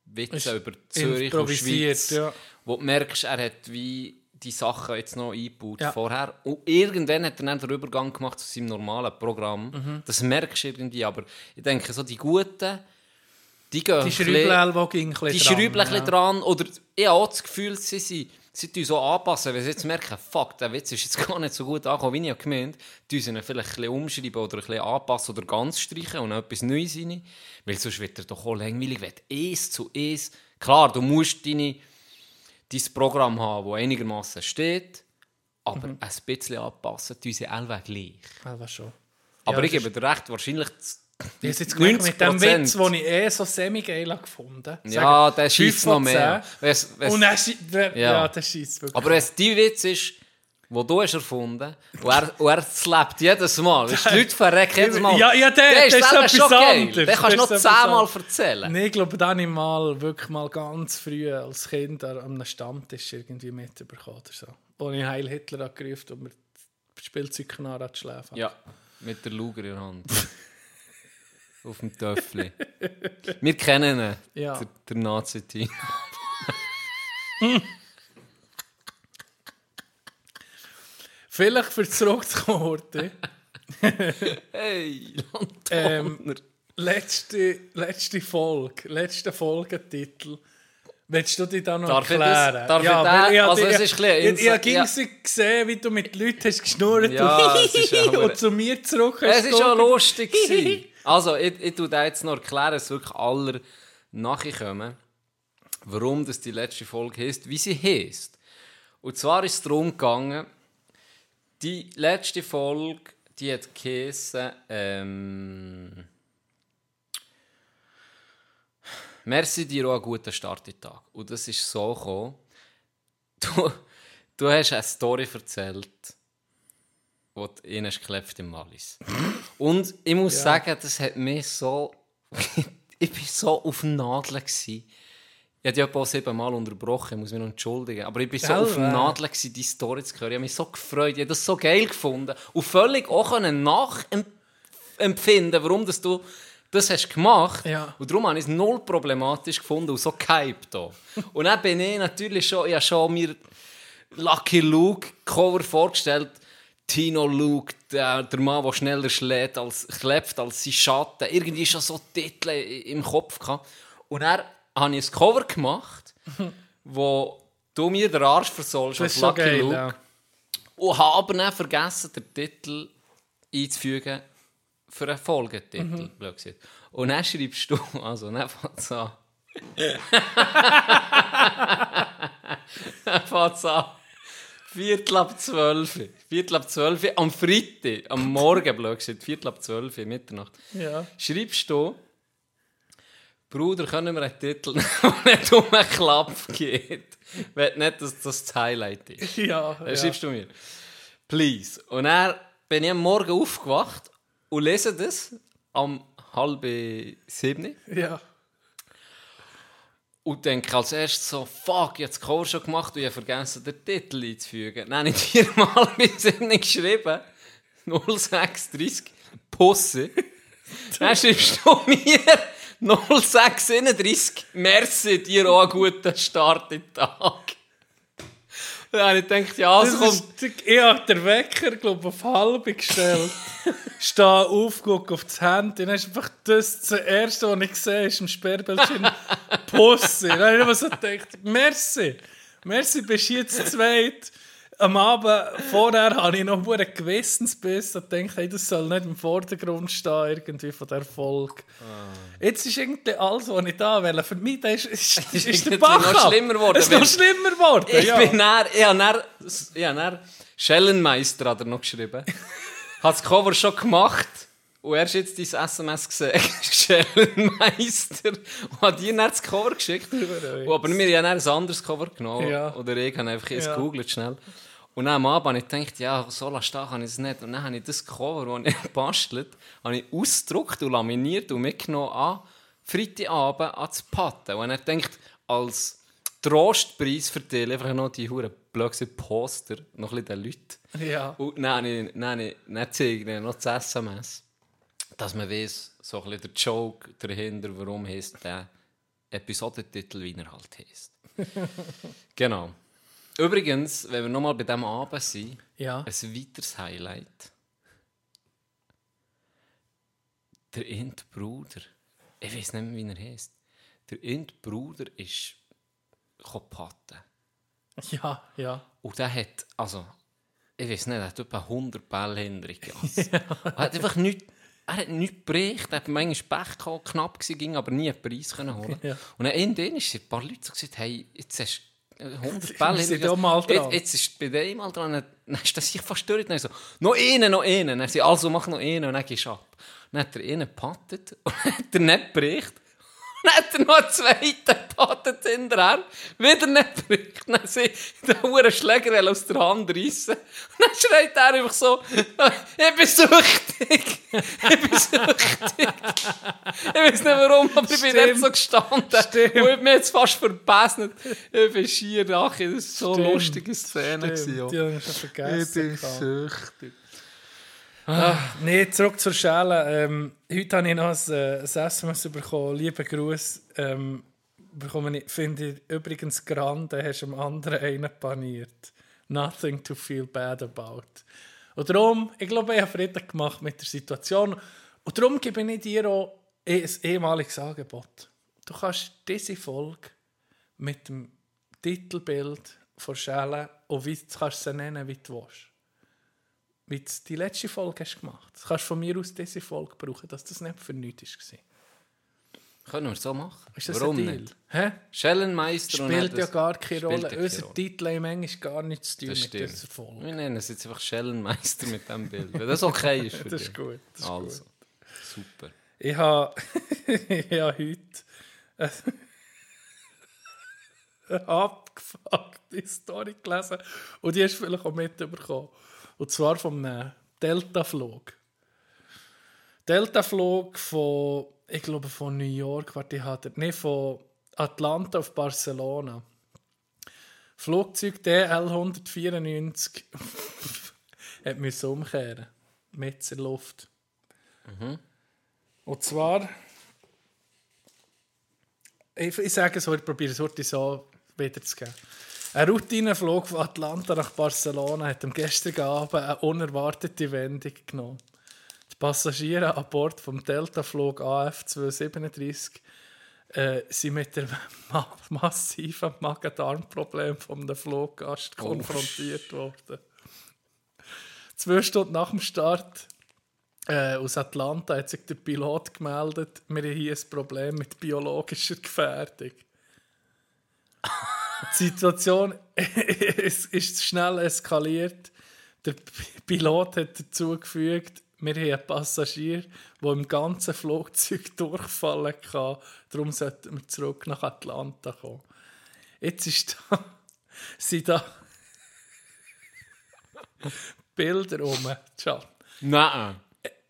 Witzen über Zürich und Schweiz. ja. Wo du merkst, er hat wie die Sachen jetzt noch eingebaut Ja. vorher. Und irgendwann hat er dann den Übergang gemacht zu seinem normalen Programm. Mhm. Das merkst du irgendwie. Aber ich denke, so die Guten, die gehen Die die ging die ein dran, ja. dran. Oder ich habe auch das Gefühl, sie, sind, sie tun so anpassen. Wenn sie jetzt merken, fuck, der Witz ist jetzt gar nicht so gut angekommen, wie ich gemeint tun sie vielleicht ein bisschen umschreiben oder ein bisschen anpassen oder ganz streichen und etwas Neues rein. Weil sonst wird er doch auch langweilig. Wenn eins zu eins... Klar, du musst deine, dein Programm haben, das einigermaßen steht, aber Mhm. ein bisschen anpassen tun sie alle gleich. Aber Ja, ich das gebe dir recht, wahrscheinlich... Ich habe jetzt gemerkt, mit dem 90%. Witz, den ich eh so semi-geil gefunden Ja, sagen der schießt noch mehr. Wenn's, wenn's, Und dann schi- der, Ja. ja. der schießt wirklich. Aber wenn es dein Witz ist, den du hast erfunden und er, und er slept jedes Mal, weißt, die Leute verrecken jedes Mal. Ja, ja, der- der ist der ist schon geil. Den kannst Der du noch ist zehnmal erzählen. Nee, ich glaube, dann habe ich mal wirklich mal ganz früh als Kind an einem Stammtisch irgendwie mitbekommen oder so. Wo ich Heil Hitler angerufen und mir die Spielzeugknarre schläfen. Ja, mit der Luger in der Hand. Auf dem Töffli. Wir kennen ihn, Ja. der, der Nazi-Team. Vielleicht für zurückzukommen, Horti. Hey, ähm, Landowner. letzte, letzte Folge, letzter Folgetitel. Willst du dich da noch Darf ich erklären? das- darf ich aber den? hab Also es ist ein Ich, ich, ich ja. gesehen, wie du mit Leuten hast geschnurrt Ja, und, ja und zu mir zurück hast Es ist schon lustig. also, ich, ich tue dir jetzt noch erklären, dass wirklich alle nachkommen, warum das die letzte Folge heisst, wie sie heisst. Und zwar ist es darum gegangen, die letzte Folge, die hat geheissen, ähm, merci dir auch einen guten Start in Tag. Und das ist so gekommen. Du, du hast eine Story erzählt, die du geklebt im Wallis. Und ich muss sagen, das hat mich so... ich war so auf Nadeln. Gewesen. Ich habe die etwa siebenmal unterbrochen, ich muss mich noch entschuldigen. Aber ich war so auf äh. Nadeln, gewesen, die Story zu hören. Ich habe mich so gefreut, ich habe das so geil gefunden. Und völlig auch nachempfinden, warum das du das hast gemacht. Ja. Und darum habe ich es null problematisch gefunden und so gehypt. Auch. Und dann bin ich natürlich schon, ich habe schon mir Lucky Luke Cover vorgestellt. Tino Luke, der, der Mann, der schneller schlägt als, klebt als sein Schatten. Irgendwie schon so Titel im Kopf gehabt. Und dann habe ich ein Cover gemacht, wo du mir den Arsch versollst Das als ist so Lucky geil, Luke. ja. Und habe dann vergessen, den Titel einzufügen für einen Folgetitel. Mhm. Und dann schreibst du, also dann fängt es an. dann fängt es an. Viertel ab zwölf. Viertel ab zwölf am Freitag, am Morgen, blöd gesagt. Viertel ab zwölf, Mitternacht. Ja. Schreibst du, Bruder, können wir einen Titel nehmen, der nicht um einen Klapp geht? Will nicht, dass das das Highlight ist. Ja, Dann ja. schreibst du mir. Please. Und dann bin ich am Morgen aufgewacht und lese das am halb sieben ja. Und denke als erstes so, fuck, ich habe das Cover schon gemacht und ich habe vergessen, den Titel einzufügen. Dann habe ich viermal bis sieben geschrieben. 0630 Pusse. Dann schreibst du mir 0631 Merci, dir auch einen guten Start in den Tag. Habe ich gedacht, ja, es kommt... ich habe den Wecker, glaube auf halb gestellt. Stehe auf, gucke auf das Handy. Dann ist einfach das, das Erste, was ich sehe, ist im Sperrbildschirm Pussy. Dann habe ich so gedacht, merci. Merci, bist du jetzt zweit. Am Abend vorher habe ich noch einen Gewissensbiss und dachte, hey, das soll nicht im Vordergrund stehen, irgendwie von der Folge. Jetzt ist irgendwie alles, was ich da will. Für mich ist, ist, ist, ist der irgendwie Bach noch schlimmer geworden, Es ist noch schlimmer geworden, Ich ja. bin dann, ich habe dann, ich habe Schellenmeister hat er noch geschrieben. hat das Cover schon gemacht und erst jetzt dein SMS gesehen, Schellenmeister. Und hat dir dann das Cover geschickt. Und aber wir haben dann ein anderes Cover genommen. Ja. Oder ich habe einfach jetzt Ja. gegoogelt schnell. Und dann am Abend habe ich gedacht, ja, so lassen stehen kann ich es nicht. Und dann habe ich das Cover, das ich gebastelt habe, ich ausgedruckt und laminiert und mitgenommen an Freitagabend ans Patten. Und dann denkt als Trostpreis verteilen einfach noch die hure blöden Poster noch ein bisschen den Leuten. Ja. Und dann, dann, habe ich- dann zeige ich noch das SMS, dass man weiß, so ein bisschen der Joke dahinter, warum heisst der Episodentitel, wie er halt heisst. genau. Übrigens, wenn wir nochmal bei diesem Abend sind, Ja. ein weiteres Highlight. Der Int Bruder, ich weiß nicht mehr, wie er heisst. Der Int Bruder ist patten. Ja, ja. Und der hat, also, ich weiß nicht, er hat etwa 100 Bälle hinter ihm gehabt. Er hat einfach nichts, er hat nichts gebrächt, er hat manchmal Pech gehabt, knapp gewesen, ging aber nie einen Preis können holen. Ja. Und dann in denen sind ein paar Leute so gesagt, hey, jetzt hast du 100 Wir Bälle dran. Jetzt, jetzt ist bei dem mal dran, dann ist das sich fast durch. Dann so, noch einen, noch einen. Dann sie also mach noch einen und dann gehst du ab. Dann hat er einen gepattet und hat er nicht gebrächt. Dann hat er noch einen zweiten gepattet hinterher. Wieder nicht gebrächt. Dann sie den hohen Schläger aus der Hand reissen. Und dann schreit er einfach so, ich bin süchtig. Ich bin süchtig. Ich weiß nicht warum, aber ich bin nicht so gestanden. Stimmt. Und ich habe mich jetzt fast verpasst. Ich bin schier nachher. Das war so eine lustige Szene. gewesen, Stimmt, ja. die habe ich schon vergessen. Süchtig. Nee, zurück zur Schale. Ähm, heute habe ich noch ein, äh, SMS bekommen. Liebe Gruß. Ähm, ich, finde ich übrigens grande, hast dem anderen einen paniert. Nothing to feel bad about. Und darum, ich glaube, ich habe Frieden gemacht mit der Situation. Und darum gebe ich dir auch ein ehemaliges Angebot. Du kannst diese Folge mit dem Titelbild von Schale und wie du sie nennen, wie du willst wie du die letzte Folge hast gemacht hast. Du kannst von mir aus diese Folge brauchen, dass das nicht für nichts war. Können wir so machen? Ist das Warum nicht? Hä? Schellenmeister und Spielt hat ja gar keine Rolle. ja Unser. Titel haben manchmal gar nichts zu tun Das mit dieser Folge. Wir nennen es jetzt einfach Schellenmeister mit diesem Bild. Wenn das okay ist für Das ist gut. Das ist also, super. Ich habe, ich habe heute eine abgefuckte Story gelesen und die hast du vielleicht auch mitbekommen. Und zwar vom einem Delta-Flug. Delta-Flug von, ich glaube, von New York, warte, ich hatte, nee, von Atlanta auf Barcelona. Flugzeug DL 194 hat müssen umkehren. Mit der Luft. Und zwar, ich, ich sage es heute, probiere es heute so wiederzugeben. Ein Routineflug von Atlanta nach Barcelona hat am gestrigen Abend eine unerwartete Wendung genommen. Die Passagiere an Bord vom Delta-Flug AF 237 äh, sind mit dem ma massiven Magen-Darm-Problem vom Fluggast konfrontiert worden. Zwei Stunden nach dem Start äh, aus Atlanta hat sich der Pilot gemeldet, wir haben hier ein Problem mit biologischer Gefährdung. Die Situation ist, ist schnell eskaliert. Der Pilot hat dazu gefügt, wir haben einen Passagier, der im ganzen Flugzeug durchfallen kann. Darum sollten wir zurück nach Atlanta kommen. Jetzt ist da, sind da Bilder rum. Nein.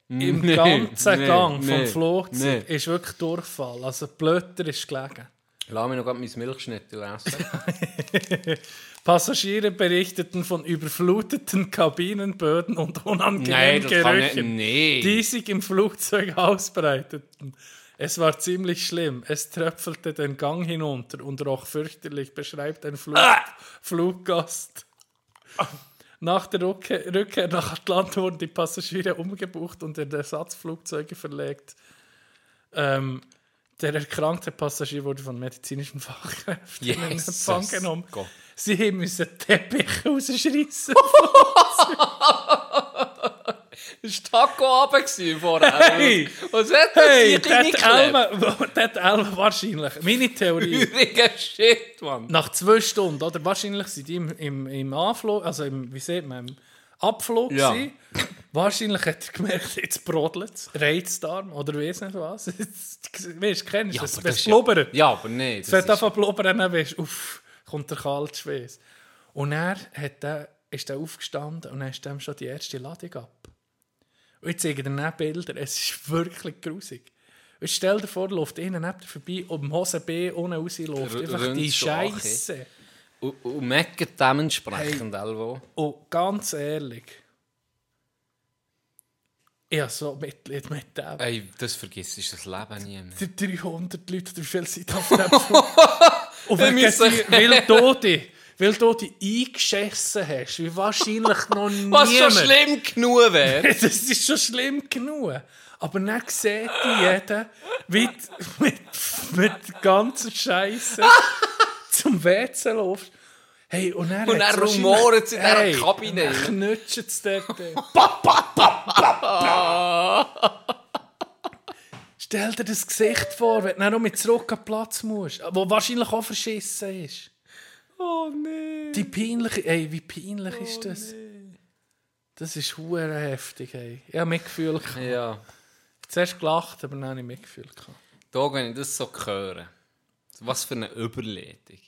Im Nee, ganzen nee, Gang vom nee, Flugzeug nee. ist wirklich Durchfall. Also Blötter ist gelegen. Lass mich noch mein Milchschnitt lesen. Passagiere berichteten von überfluteten Kabinenböden und Nein, unangenehmen nicht. Gerüchen, Nee. die sich im Flugzeug ausbreiteten. Es war ziemlich schlimm. Es tröpfelte den Gang hinunter und roch fürchterlich, beschreibt ein Flug Fluggast. Nach der Rückkehr, Rückkehr nach Atlanta wurden die Passagiere umgebucht und in Ersatzflugzeuge verlegt. Ähm, der erkrankte Passagier wurde von medizinischen Fachkräften in Empfang genommen. Gott. Sie müssen Teppich rausschreissen. Das war Taco-Abend gewesen vorher. Hey! Was hat das Hey, der hat Elma wahrscheinlich. Meine Theorie. Übriger Shit, Mann. Nach zwei Stunden, oder? Wahrscheinlich sind die im, im, im Anflug, also im, wie sieht man, im Abflug Ja. gewesen. Wahrscheinlich hat er gemerkt, jetzt brodelt es, Reizdarm oder weiss nicht was. Weißt du, kennst du das? aber Wenn es ja- blubbert. Ja, aber nee. Es wird einfach blubbern, dann weißt du, uff, kommt der kalte Schweiß. Und er hat der, ist er aufgestanden und dann ist dem schon die erste Ladung ab. Und ich zeige dir dann Bilder, es ist wirklich grusig. Und stell dir vor, läuft einer neben vorbei, und im Hosen B ohne raus läuft einfach die Scheiße. Und, und mecken dementsprechend, Elvo. Und ganz ehrlich, ich habe so Mitleid mit dem. Ey, das vergisst du das Leben nie mehr. Die 300 Leute, wie viel sind auf dem? Und wenn du die- weil du die, weil du die eingeschissen hast, wie wahrscheinlich noch niemand. Was schon schlimm genug wäre. Das ist schon schlimm genug. Aber dann sieht die jeder, mit, mit der ganzen Scheiße zum WC läufst. Hey, und dann Und dann sie in dieser Hey, Kabine. Dann knutscht es dort. Stell dir das Gesicht vor, wenn du dann noch mit zurück an den Platz musst, wo wahrscheinlich auch verschissen ist. Oh nee. Die peinliche, ey, wie peinlich ist das? Das ist hure heftig, ey. Ich habe Mitgefühl gehabt. Ja. Zuerst gelacht, aber dann habe ich Mitgefühl gehabt. Da, wenn ich das so höre, was für eine Überleitung.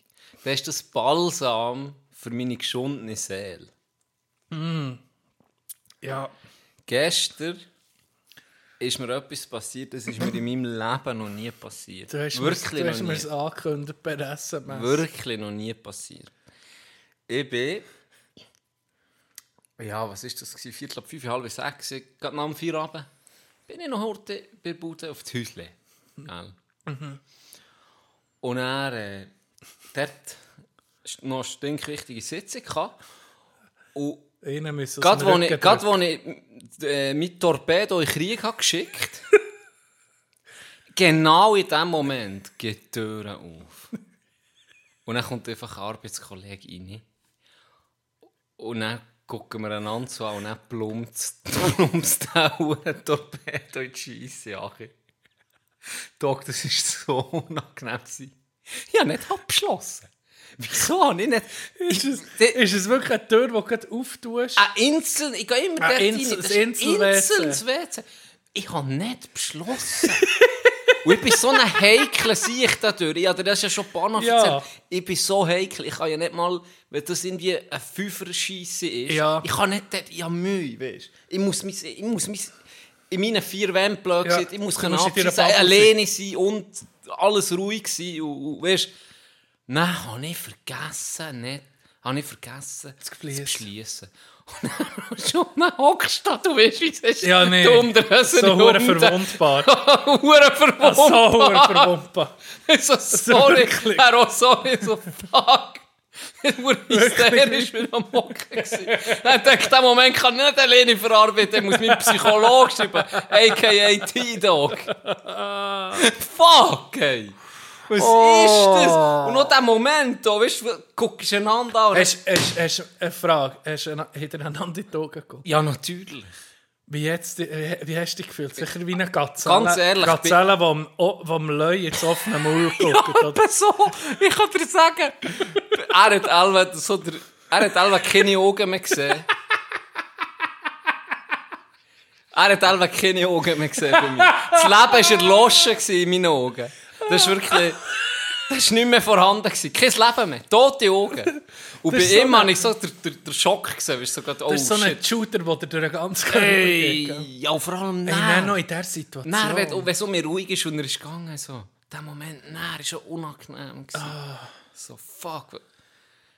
Das ist das Balsam für meine geschundene Seele. Ja. Gestern ist mir etwas passiert, das ist mir in meinem Leben noch nie passiert. Du hast Wirklich mir, du hast noch mir nie. es angekündigt per SMS. Wirklich noch nie passiert. Ich bin. Ja, was ist das? gewesen? Viertel ab fünf, halb sechs, gerade nach dem Feierabend, bin ich noch heute bei Bude auf die Häusle. Gell? Und er äh, dort noch eine stinkwichtige Sitzung gehabt. Und Ihnen müssen gerade wo ich, gerade wo ich äh, mit Torpedo in den Krieg habe geschickt genau in dem Moment geht die Tür auf. Und dann kommt einfach ein Arbeitskollege rein. Und dann gucken wir einander an und dann plumpst plumpst der Torpedo in die Scheisse an. Doc, das war so unangenehm. Ich habe nicht abgeschlossen. Wieso habe ich nicht... ist, es, Ich- ist es wirklich eine Tür, die du gerade auftust? Ein Insel, ich gehe immer Ein dort Insel- rein. das ist Insel-WC. Insel-WC. Ich habe nicht beschlossen. Und ich bin so ein heikler Sicht dadurch. Ich habe dir das ja schon ein paar Mal Ja. Ich bin so heikel. Ich kann ja nicht mal, wenn das irgendwie ein Fünfer-Scheisse ist, Ja. ich kann nicht, dort- ich habe Mühe, weißt Ich muss mich, ich muss mich in meinen vier Wänden blöd Ja. ich muss deiner abschliessen, Bubble alleine sein und alles ruhig sein. Und, und, weißt Nein, habe ich vergessen, nicht. Habe ich vergessen, zu beschließen. Und dann schon hockst du du weißt, wie es ist. Ja, nee. Du Unterhosen So hure verwundbar. Hure verwundbar. So hure verwundbar. so, sorry. Herr auch sorry, so fuck. Ich war hysterisch wieder am Hocken. gewesen. Ich dachte, den Moment kann ich nicht alleine verarbeiten, ich muss meinen Psychologen schreiben, a.k.a. T-Dog. Fuck, ey. Was ist das? Und noch der Moment, da, weißt du, guckst einander an. Hast du eine Frage? Hast du eine- hat er einander in die Augen geguckt? Ja, natürlich. Wie, jetzt, wie, wie hast du dich gefühlt? Sicher wie eine Gazelle. Ganz ehrlich, Gazelle, die am, am Löwe ins offene Maul guckt. Aber so, ich kann dir sagen, er hat Elva so der, er hat Elva keine Augen mehr gesehen. Er hat Elva keine Augen mehr gesehen bei mir. Das Leben war erloschen in meinen Augen. Das ist wirklich, das war nicht mehr vorhanden gewesen. Kein Leben mehr. Tote Augen. Und bei so ihm eine- habe ich so den, den, den Schock gesehen. Weißt, so grad, oh Das ist so ein shit. Shooter, der dir durch den ganzen Körper Hey, geht. ja, vor allem nein. nein, noch in dieser Situation. Nein, wenn, wenn es so mir ruhig ist und er ist gegangen, so, der Moment, nein, ist schon unangenehm. gewesen. So, fuck.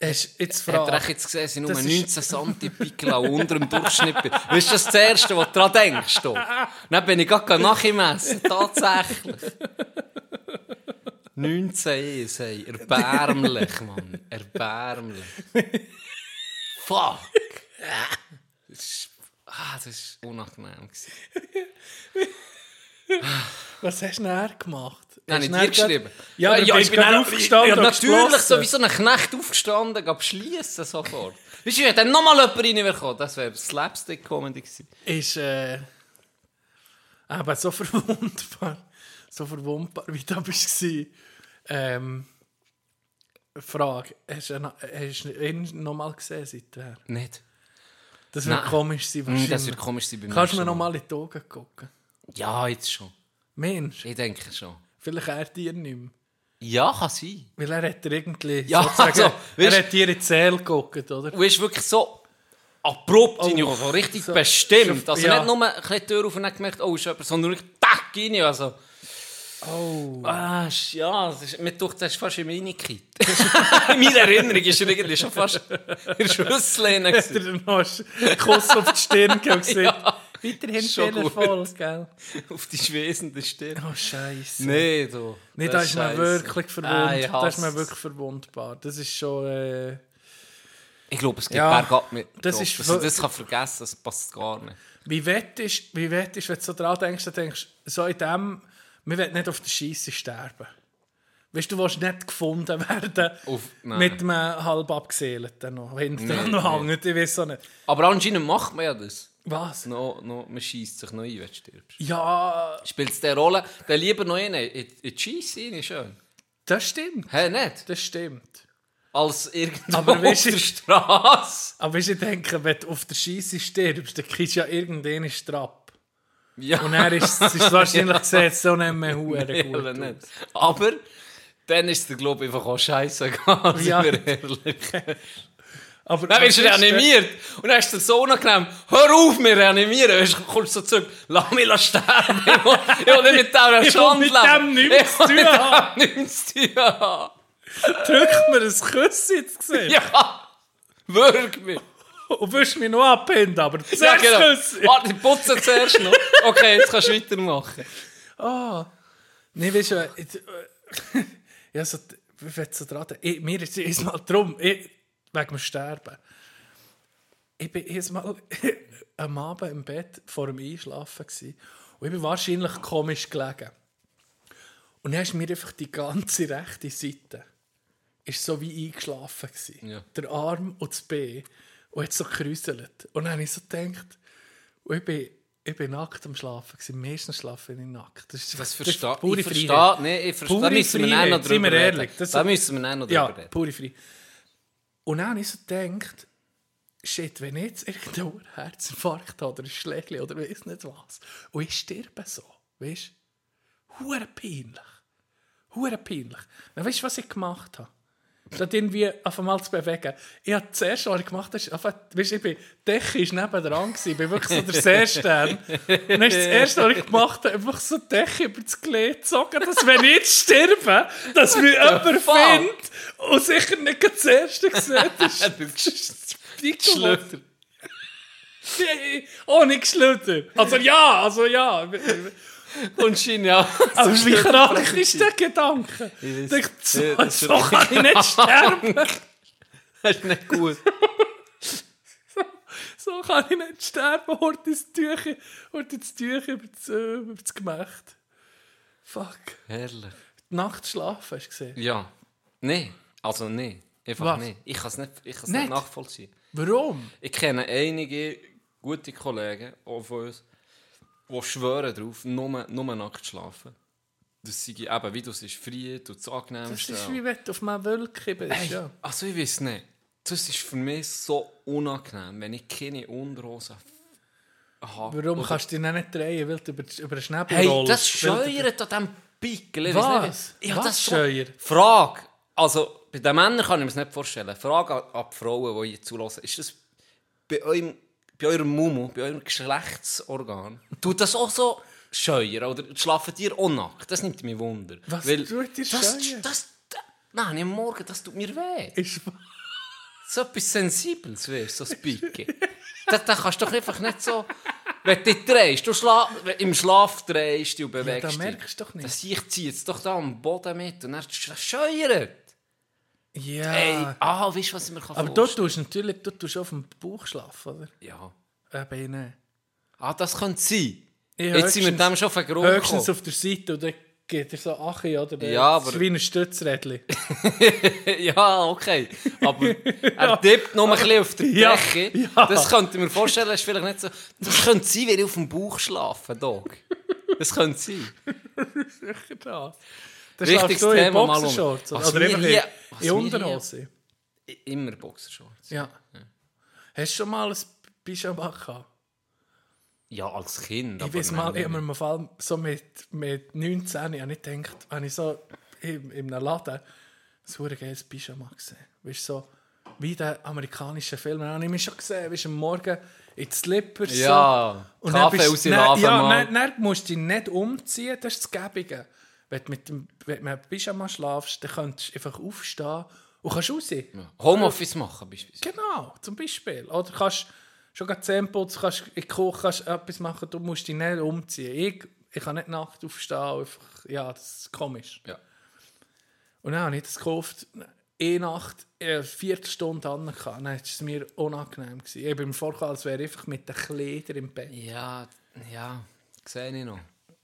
Hast, jetzt Hat er echt jetzt gesehen, ich nur Das 19 cm Pickel unter dem Durchschnitt? Weißt du, das ist das Erste, was du daran denkst? Du? Dann bin ich gerade nachgemessen. Tatsächlich. 19 ist, ey. Erbärmlich, Mann. Erbärmlich. Fuck. Das ist, ah, das ist unangenehm. Was hast du nachher gemacht? Nein, du dir geschrieben. Ja, aber ja, bist ich bin dann aufgestanden Ja, natürlich, so wie so ein Knecht aufgestanden, gab schließen sofort. Weißt du, wenn dann nochmal jemand reingekommen das wäre Slapstick-Comedy gewesen. ist äh, eben so verwundbar, so verwundbar, wie du bist. Ähm, Frage, hast du, ihn- hast du ihn nochmal gesehen seither? Nicht. Das wird Nein. komisch sein Mm, wahrscheinlich. Das wird komisch sein bei mir. Kannst du mir schon. nochmal in die Augen gucken? Ja, jetzt schon. Mensch, Ich denke schon. vielleicht er dir nicht mehr. Ja, kann sein. Weil er hat dir irgendwie, Ja, sozusagen, also, er weißt- hat dir in die Seele geguckt, oder? Du bist wirklich so abrupt rein, Oh, so richtig so- bestimmt. so- Also ja. nicht nur ein bisschen die Tür auf und dann gemerkt, oh, ist jemand, sondern wirklich tack rein. Also, Oh. ah, ja, das ist, mir tut das ist fast im Minikit. In meiner Erinnerung ist er irgendwie schon fast in der Schlüssellehne. Hat er noch einen Kuss auf die Stirn gesagt, Ja. weiterhin Schon fehlervoll, gell? Auf die schwesende Stirn. Oh, Scheiße. Nee, du. Nee, da ist man wirklich Ah, verwundbar. ich da ist man wirklich verwundbar. Das ist schon. Äh, Ich glaube, es gibt Ja, bergab mit. das drauf. ist wir- das kann vergessen, das passt gar nicht. wie wett ist, wie wett ist, wenn du so dran denkst, denkst so in dem, wir wollen nicht auf der Scheisse sterben. Weißt du, du willst nicht gefunden werden Auf- mit einem halb abgeseelten noch. Hinten Nee, noch nee. ich weiß auch nicht. Aber anscheinend macht man ja das. Was? No, no, man schießt sich noch ein, wenn du stirbst. Ja, Spielt es der Rolle? Dann lieber noch einen in, die Scheisse rein, schön. das stimmt. Hä, nicht? Das stimmt. Als irgendwo Aber auf weisst du- der Straße. Aber weißt ich denke, wenn du auf der Scheisse stirbst, dann kriegst du ja irgendeinen Strapp. Ja, Und dann ist es ist wahrscheinlich gesehen, so nicht mehr hure will gut. er nicht. Aber dann ist der Glaube ich einfach auch scheißegal, sind Ja. wir ehrlich. Aber Dann wirst du reanimiert. Und dann ist der so unangenehm. Hör auf, wir reanimieren. Weißt du, kommst du so zurück. Lass mich sterben. Ich will ich will nicht mit dieser Ich will mit leben. dem nichts zu tun mit haben. dem nichts zu tun haben. Drückt mir ein Küsschen ins Gesicht. Ja, wirk mich. Und willst mich noch abbinden, aber Ja, zuerst genau. Küsschen. Warte, ich putze zuerst noch. Okay, jetzt kannst du weitermachen. Ah. Nee, weißt du, ich, äh, ja, so, wie willst du so dran ich, Mir ist es mal drum, ich, wegen dem Sterben. Ich bin erst mal am Abend im Bett vor dem Einschlafen gsi und ich bin wahrscheinlich komisch gelegen. Und dann ist mir einfach die ganze rechte Seite ist so wie eingeschlafen. Ja. Der Arm und das Bein und hat so gekräuselt. Und dann habe ich so gedacht, und ich bin, ich bin nackt am Schlafen gsi. Meistens schlafe ich nackt. Das, ist, Das verstehe ich. Verstehe, nee, ich verstehe. Da müssen wir noch drüber wir reden. ehrlich, das- Da müssen wir noch Ja, drüber reden. pure Freiheit. Und dann habe ich so gedacht, shit, wenn ich jetzt irgendeinen Herzinfarkt habe oder ein Schlägchen oder weiss nicht was, und ich sterbe so, weißt du? Hure peinlich. Hure peinlich. Dann weißt du, was ich gemacht habe? Statt irgendwie auf einmal zu bewegen. Ich habe zuerst, was ich gemacht habe, ist einfach, weißt, du, ich bin, die Decke ist nebendran gewesen, ich bin wirklich so der Seestern. Und dann ist das erste, was ich gemacht habe, einfach so die Decke über das Glied gezogen, dass wenn ich jetzt sterbe, dass mich jemand findet und sicher nicht das erste sieht. Das ist Geschlütter. Nee, Ohne Geschlütter. Also ja, also ja. Und Schein, ja. Aber wie krank ist der Gedanke? So, so kann ich nicht sterben. Das ist nicht gut. So kann ich nicht sterben. Hort das Tücher, hort das Tücher über das, äh, über das Gemächt. Fuck. Herrlich. Die Nacht schlafen, hast du gesehen? Ja. Nein. Also nein. Einfach Was? nicht. Ich kann es nicht, ich kann's Nicht? nicht nachvollziehen. Warum? Ich kenne einige gute Kollegen, auch von uns, die schwören darauf, nur, nur nackt zu schlafen. Das sei eben, wie du es ist, Frieden und das Das Angenehmste. ist wie wenn du auf einer Wolke bist. Hey, Ja. Also ich weiß nicht. Das ist für mich so unangenehm, wenn ich keine Unterhosen habe. Warum Oder- kannst du dich nicht drehen, weil du über, über den Schnäbel Hey, rollst? das du- scheuert an diesem Pickel. Ich Was? Ja, Was das scheuert? Frage. Also, bei den Männern kann ich mir das nicht vorstellen. Frage an, an die Frauen, die hier zulassen. Ist das bei eurem, bei eurem Mumu, bei eurem Geschlechtsorgan, tut das auch so scheuern? Oder schlafen die auch nackt? Das nimmt mich Wunder. Was Weil tut dir das, scheuern? das, das, Nein, am Morgen, das tut mir weh. Ist So etwas Sensibles wärst, so das, das kannst du doch einfach nicht so... Wenn du dich drehst, du schla im Schlaf drehst dich und bewegst das dich. merkst du doch nicht. Das ich zieht es doch da am Boden mit und dann scheuert. Ja. Ey, ah, weißt du, was ich mir kann Aber du vorstellen? tust natürlich du tust auf dem Bauch schlafen, oder? Ja. Eben nicht. Ah, das könnte sein. Ich Jetzt sind wir dem schon auf den Grund Höchstens gekommen. auf der Seite und dann geht er so Achi, oder? Der- Ja, das aber- ist wie ein Stützrädchen. ja, okay. Aber er tippt noch ein bisschen auf der Ja, Decke. ja. Das könnte ich mir vorstellen, das ist vielleicht nicht so... Das könnte sein, wenn ich auf dem Bauch schlafe, Dog. Das könnte sein. Sicher das. Dann Wichtiges schlafst du Thema mal um. Oder wir einfach hier- in- Unterhose. Immer Boxershorts. Ja. Hast du schon mal ein Pyjama gehabt? Ja, als Kind. Ich weiß mal, ich habe mir allem so mit, mit 19 ich habe nicht gedacht, habe ich so in, in einem Laden ein geiles Pyjama gesehen. Weißt so wie der amerikanische Film. Dann habe ich mich schon gesehen, weißt am Morgen in Slippers. Ja, so. Und dann Kaffee bist- aus dem dann- Laden Ja, dann, dann musst du dich nicht umziehen, das ist das Gäbige. Wenn du mit dem wenn du Pyjama schlafst, dann könntest du einfach aufstehen und kannst raus. Homeoffice machen beispielsweise. Genau, zum Beispiel. Oder kannst schon gerade Zähne putzen, kannst in die Küche kannst etwas machen, du musst dich nicht umziehen. Ich, ich kann nicht Nacht aufstehen, einfach, ja, das ist komisch. Ja. Und dann habe ich das gekauft, eine Nacht, eine Viertelstunde an, dann war es mir unangenehm. Gewesen. Ich bin mir vorgekommen, als wäre ich einfach mit den Kleidern im Bett. Ja, ja, sehe ich noch.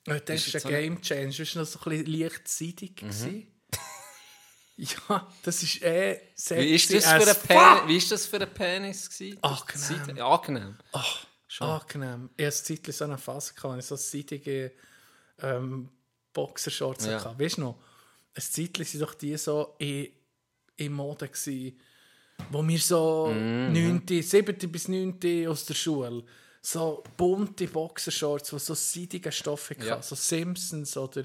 Das Ist ein Game Change. Das war noch so ein bisschen leicht seidig. Mhm. ja, das ist eh sexy Wie ist das für ein. Penis? Wie ist das für ein Penis gewesen? Angenehm. Seite- Ja, angenehm. Angenehm. Ich hatte eine Zeit so eine Phase, wo ich so seitige ähm, Boxershorts Ja. hatte. Weißt du noch? Ein Zeitchen waren doch die so in, in Mode, gewesen, wo wir so Mhm. 9., 7. bis 9. aus der Schule so bunte Boxershorts, die so seidige Stoffe hatten, Ja. so Simpsons oder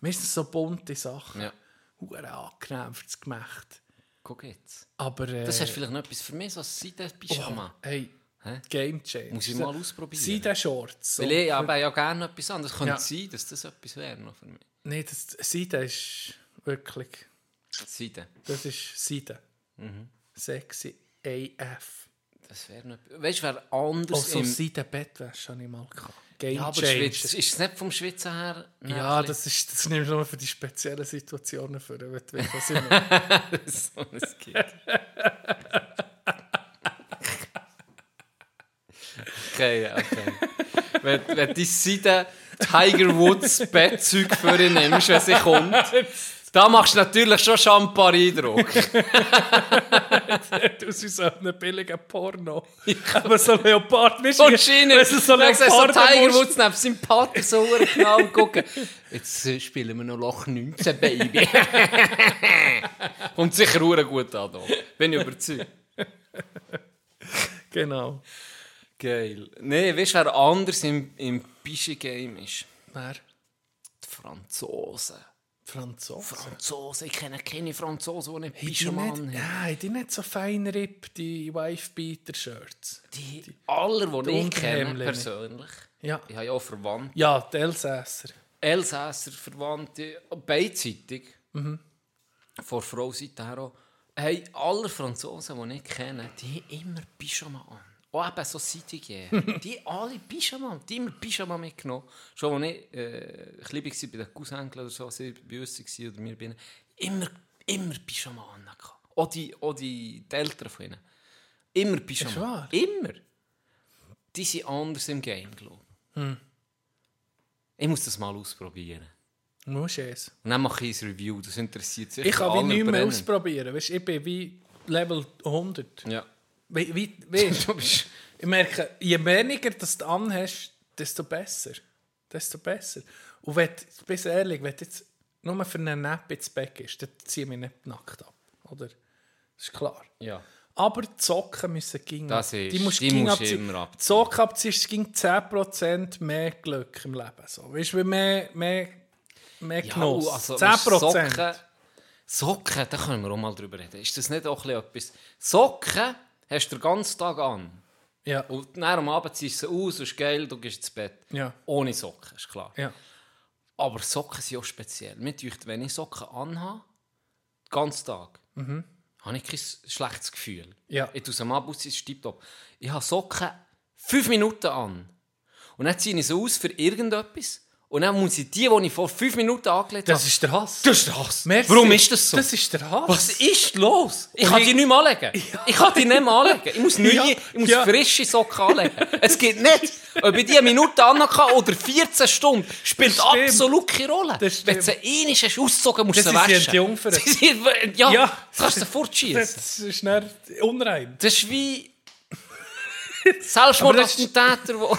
meistens so bunte Sachen. Ja. Hure angenehm für das Gemächt. Guck jetzt. Aber äh, Das ist vielleicht noch etwas für mich, so ein Seiden-Pyjama. hey, Hä? Game Change. Muss ich mal ausprobieren. Seiden-Shorts. so Weil ich habe ja gerne etwas anderes. Könnte Ja. sein, dass das etwas wäre noch für mich. Nein, das Seide ist wirklich. Seiden. Das ist Seide. Mhm. Sexy AF. Das wäre noch... Weißt du, wer anders Auch so im... Seide-Bettwäsche habe ich mal gehabt. Game Ja, aber. Schwitz, ist es nicht vom Schwitzen her... Ja, das, ist, das nimmst du nur für die speziellen Situationen für, wenn du das ist so ein Gig. okay, okay. wenn, wenn die Seite Tiger Woods Bettzeug für ihn nimmst, wenn sie kommt, da machst du natürlich schon Champagner-Eindruck. Das ist so ein billiger Porno. Aber so Leopard, weißt Und Schiene, wenn du so siehst du so Tiger Woods neben seinem Pater so genau gucken. Jetzt spielen wir noch Loch 19, Baby. Kommt sicher verdammt gut an, da. bin ich überzeugt. Genau. Geil. Nee, weißt du, wer anders im, im Pischi-Game ist? Wer? Die Franzosen. Franzosen. Franzosen, ich kenne keine Franzosen, die nicht die nicht, haben. ja, haben die nicht so feinripp, die Wife-Beater-Shirts? Die, aller, die ich kenne, persönlich. Ja. Ich habe ja auch Verwandte. Ja, die Elsässer. Elsässer Verwandte, beidseitig, Mhm. von Frau-Seite her auch, haben alle Franzosen, die ich kenne, die haben immer Pyjama an. Auch eben so Seitige. die alle Pyjama, die immer Pyjama mitgenommen. Schon als ich äh, klein war bei den Cousinkeln oder so, sie bei uns waren oder bei ihnen, immer, immer Pyjama an. Auch die, auch die, Eltern von ihnen. Immer Pyjama. Immer. Die sind anders im Game, glaube ich. Hm. Ich muss das mal ausprobieren. Musst es. Und dann mache ich ein Review, das interessiert sich. Ich kann wie alle nichts mehr ausprobieren. Weißt, ich bin wie Level 100. Ja. Wie, wie, weißt, Du bist... ich merke, je weniger das du anhast, desto besser. Desto besser. Und wenn, du- bist ehrlich, wenn du jetzt nur für einen Nap ins Bett gehst, dann ziehe ich mich nicht nackt ab. Oder? Das ist klar. Ja. Aber die Socken müssen ging Das ist- die musst, die musst abziehen. immer abziehen. Die Socken abziehen, es ging 10% mehr Glück im Leben. So. Weißt du, mehr, mehr, mehr Ja, Genuss. also, 10%. Socken, Socken, da können wir auch mal drüber reden. Ist das nicht auch etwas? Socken hast du den ganzen Tag an. Ja. Und dann am Abend ziehst du sie aus, ist geil, du gehst ins Bett. Ja. Ohne Socken, ist klar. Ja. Aber Socken sind auch speziell. Mir dünkt, wenn ich Socken anhabe, den ganzen Tag, habe ich kein schlechtes Gefühl. Mhm. Ja. Ich tue sie am Abend aus, ist tipptopp. Ich habe Socken fünf Minuten an. Und dann ziehe ich sie aus für irgendetwas. Und dann muss ich die, die ich vor fünf Minuten angelegt habe... Das ist der Hass. Das ist der Hass. Merci. Warum ist das so? Das ist der Hass. Was ist los? Ich kann ich- die nicht mehr anlegen. Ich kann die nicht mehr anlegen. Ich muss neue, Ja, ich muss ja. frische Socken anlegen. Es geht nicht. Ob ich die eine Minute anhabe oder 14 Stunden, spielt absolut keine Rolle. Wenn du sie einmal hast ausgezogen musst du Das sie sie waschen. Sie sind- Ja, Ja. das kannst du fortschießen. Das ist nicht unrein. Das ist wie Selbstmordattentäter, wo